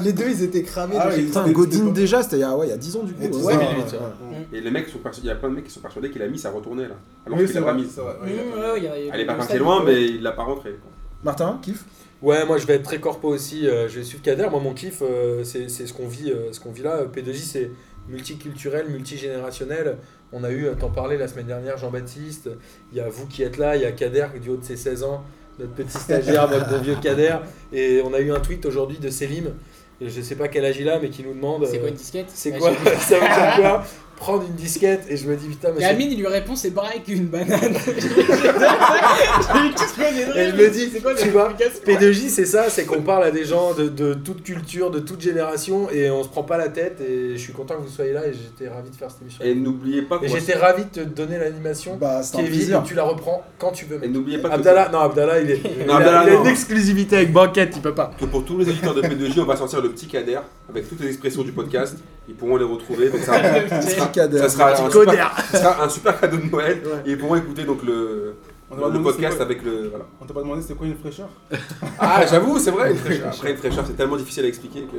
Les deux, ils étaient cramés. Ah oui, Putain, Godin déjà, c'était il y a ouais, il y a 10 ans du coup. Et tout Ouais, ça, ouais, ouais. ouais. Et les mecs sont il y a plein de mecs qui sont persuadés qu'il a mis sa retournée là. Alors Oui, qu'il c'est l'a pas mise. Mmh, Elle est pas partie loin, mais il l'a pas rentrée. quoi. Martin, kiff? Ouais, moi je vais être très corpo aussi. euh, je vais suivre Kader. Moi, mon kiff, euh, c'est c'est ce qu'on vit, euh, ce qu'on vit là. P2J, c'est multiculturel, multigénérationnel. On a eu, t'en parlais la semaine dernière, Jean-Baptiste. Il y a vous qui êtes là, il y a Kader du haut de ses 16 ans, notre petit stagiaire, notre bon vieux Kader. Et on a eu un tweet aujourd'hui de Selim, je sais pas quel âge il a, mais qui nous demande. C'est quoi une disquette? C'est quoi. Ça veut dire quoi? Prendre une disquette et je me dis putain mais Et Amine, il lui répond C'est pareil qu'une banane. Et je me dis, C'est quoi tu vois, l'explication? P2J, c'est ça, c'est qu'on parle à des gens de, de toute culture, de toute génération, et on se prend pas la tête. Et je suis content que vous soyez là, et j'étais ravi de faire cette émission. Et n'oubliez pas que Et j'étais ravi de te donner l'animation. Bah, un Kevin, plaisir. tu la reprends quand tu veux. Et n'oubliez pas que, Abdallah, non, Abdallah, il, est, il a- Abdallah, il a non. une exclusivité avec Banquette, il peut pas. que pour tous les éditeurs de P2J, on va sortir le petit Kader avec toutes les expressions du podcast. Ils pourront les retrouver. Donc ça, Petit Kader. ça sera, un super, ça sera un super cadeau de Noël. Ouais. Et ils pourront écouter donc le, On podcast c'est quoi- avec le. Voilà. On t'a pas demandé c'était quoi une fraîcheur Ah, j'avoue, c'est vrai. Une fraîcheur. Après, une fraîcheur, c'est tellement difficile à expliquer que.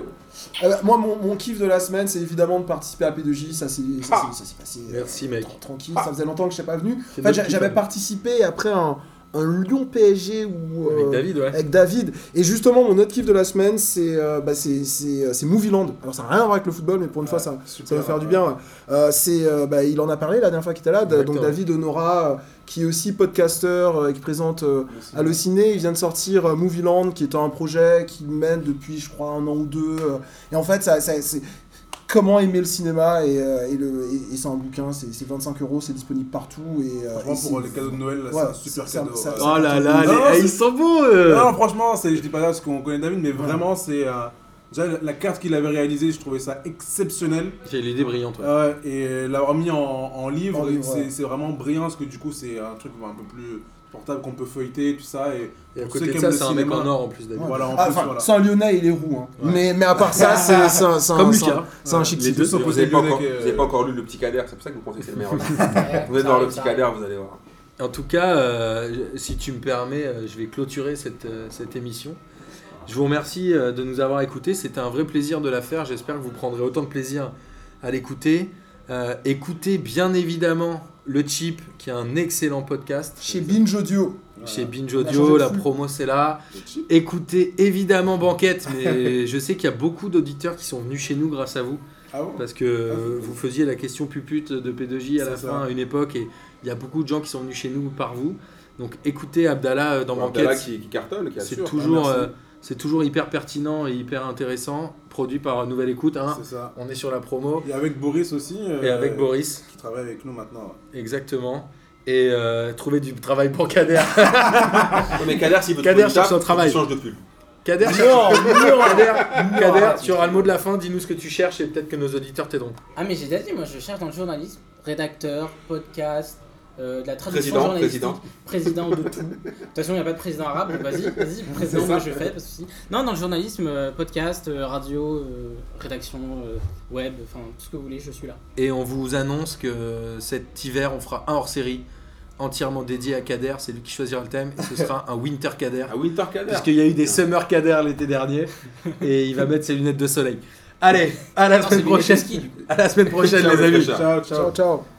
Ah bah, moi, mon, mon kiff de la semaine, c'est évidemment de participer à P2J. Ça s'est ça Ah. s'est- ça s'est passé euh, Merci, mec. tranquille. Ça faisait longtemps que je n'étais pas venu. C'est En fait, j'avais hein. participé après un, un Lyon PSG ou Avec David, ouais. avec David. Et justement, mon autre kiff de la semaine, c'est euh, bah, c'est- euh, c'est Movieland. Alors, ça n'a rien à voir avec le football, mais pour une fois, ça, ça va faire du bien. Euh, c'est, euh, bah, il en a parlé la dernière fois qu'il était là. Donc. David Honora, euh, qui est aussi podcasteur, euh, qui présente euh, Allociné. Il vient de sortir euh, Movieland, qui est un projet qui mène depuis, je crois, un an ou deux. euh, et en fait, ça, ça- c'est comment aimer le cinéma. Et, euh, et le, et, et c'est un bouquin, c'est c'est 25 euros, c'est disponible partout. Et, euh, et Franchement, pour les cadeaux de Noël, là, Ouais, c'est un super cadeau. ça- Oh là là, les- non, eh, ils sont eux. Non, franchement, c'est- je dis pas ça parce qu'on connaît David, mais vraiment, c'est. euh, déjà, la- carte qu'il avait réalisée, je trouvais ça exceptionnel. J'ai l'idée brillante. ouais. Ouais, et l'avoir mis en, en livre, En livre, c'est ouais. c'est vraiment brillant parce que du coup, c'est un truc un peu plus portable qu'on peut feuilleter, tout ça. Et, Et à côté de ça, c'est un mec en or en plus. Ouais. Voilà, en Ah, plus, enfin, voilà. un lyonnais, il est roux. hein. Ouais. Mais, mais à part ça, c'est un, Comme un- Lucas. c'est un chic Les deux sont Vous n'avez pas, Lyonnais encore- que- vous avez pas encore lu le petit Kader, c'est pour ça que vous pensez que c'est le meilleur. Vous allez ça voir le petit Kader, vous allez voir. En tout cas, euh, si tu me permets, euh, je vais clôturer cette, euh, cette émission. Je vous remercie euh, de nous avoir écoutés. C'était un vrai plaisir de la faire. J'espère que vous prendrez autant de plaisir à l'écouter. Euh, écoutez bien évidemment le Chip, qui est un excellent podcast. Chez Binge Audio. Chez Binge a Audio, la promo c'est là. Écoutez évidemment Banquette, mais je sais qu'il y a beaucoup d'auditeurs qui sont venus chez nous grâce à vous. Ah bon Parce que euh, vous faisiez la question pupute de P2J à la fin à une époque et il y a beaucoup de gens qui sont venus chez nous par vous. Donc écoutez Abdallah euh, dans Abdallah Banquette, qui, qui cartonne, qui c'est toujours, Ah, merci. euh, c'est toujours hyper pertinent et hyper intéressant, produit par Nouvelle Écoute. hein. C'est ça. On est sur la promo Et avec Boris aussi. euh, et avec Boris, Qui travaille avec nous maintenant. ouais. exactement. Et euh, trouver du travail pour Kader. Non, mais Kader, s'il veut Kader cherche son travail. il change de pull. Kader, Kader, Kader, tu auras le mot de la fin, dis-nous ce que tu cherches et peut-être que nos auditeurs t'aideront. Ah, mais j'ai déjà dit, moi je cherche dans le journalisme rédacteur, podcast, euh, de la traduction Président, journalistique, président. président de tout. De toute façon, il n'y a pas de président arabe, donc vas-y, vas-y, président, moi je fais, pas de souci. Non, dans le journalisme, euh, podcast, euh, radio, euh, rédaction, euh, web, enfin tout ce que vous voulez, je suis là. Et on vous annonce que cet hiver, on fera un hors-série entièrement dédié à Kader. C'est lui qui choisira le thème. Et ce sera un Winter Kader. À Winter Kader. Puisqu'il y a eu des Summer Kader l'été dernier. Et il va mettre ses lunettes de soleil. Allez, à la Non, semaine prochaine. ski, du coup. À la semaine prochaine, Ciao, les amis. Ciao, ciao. ciao.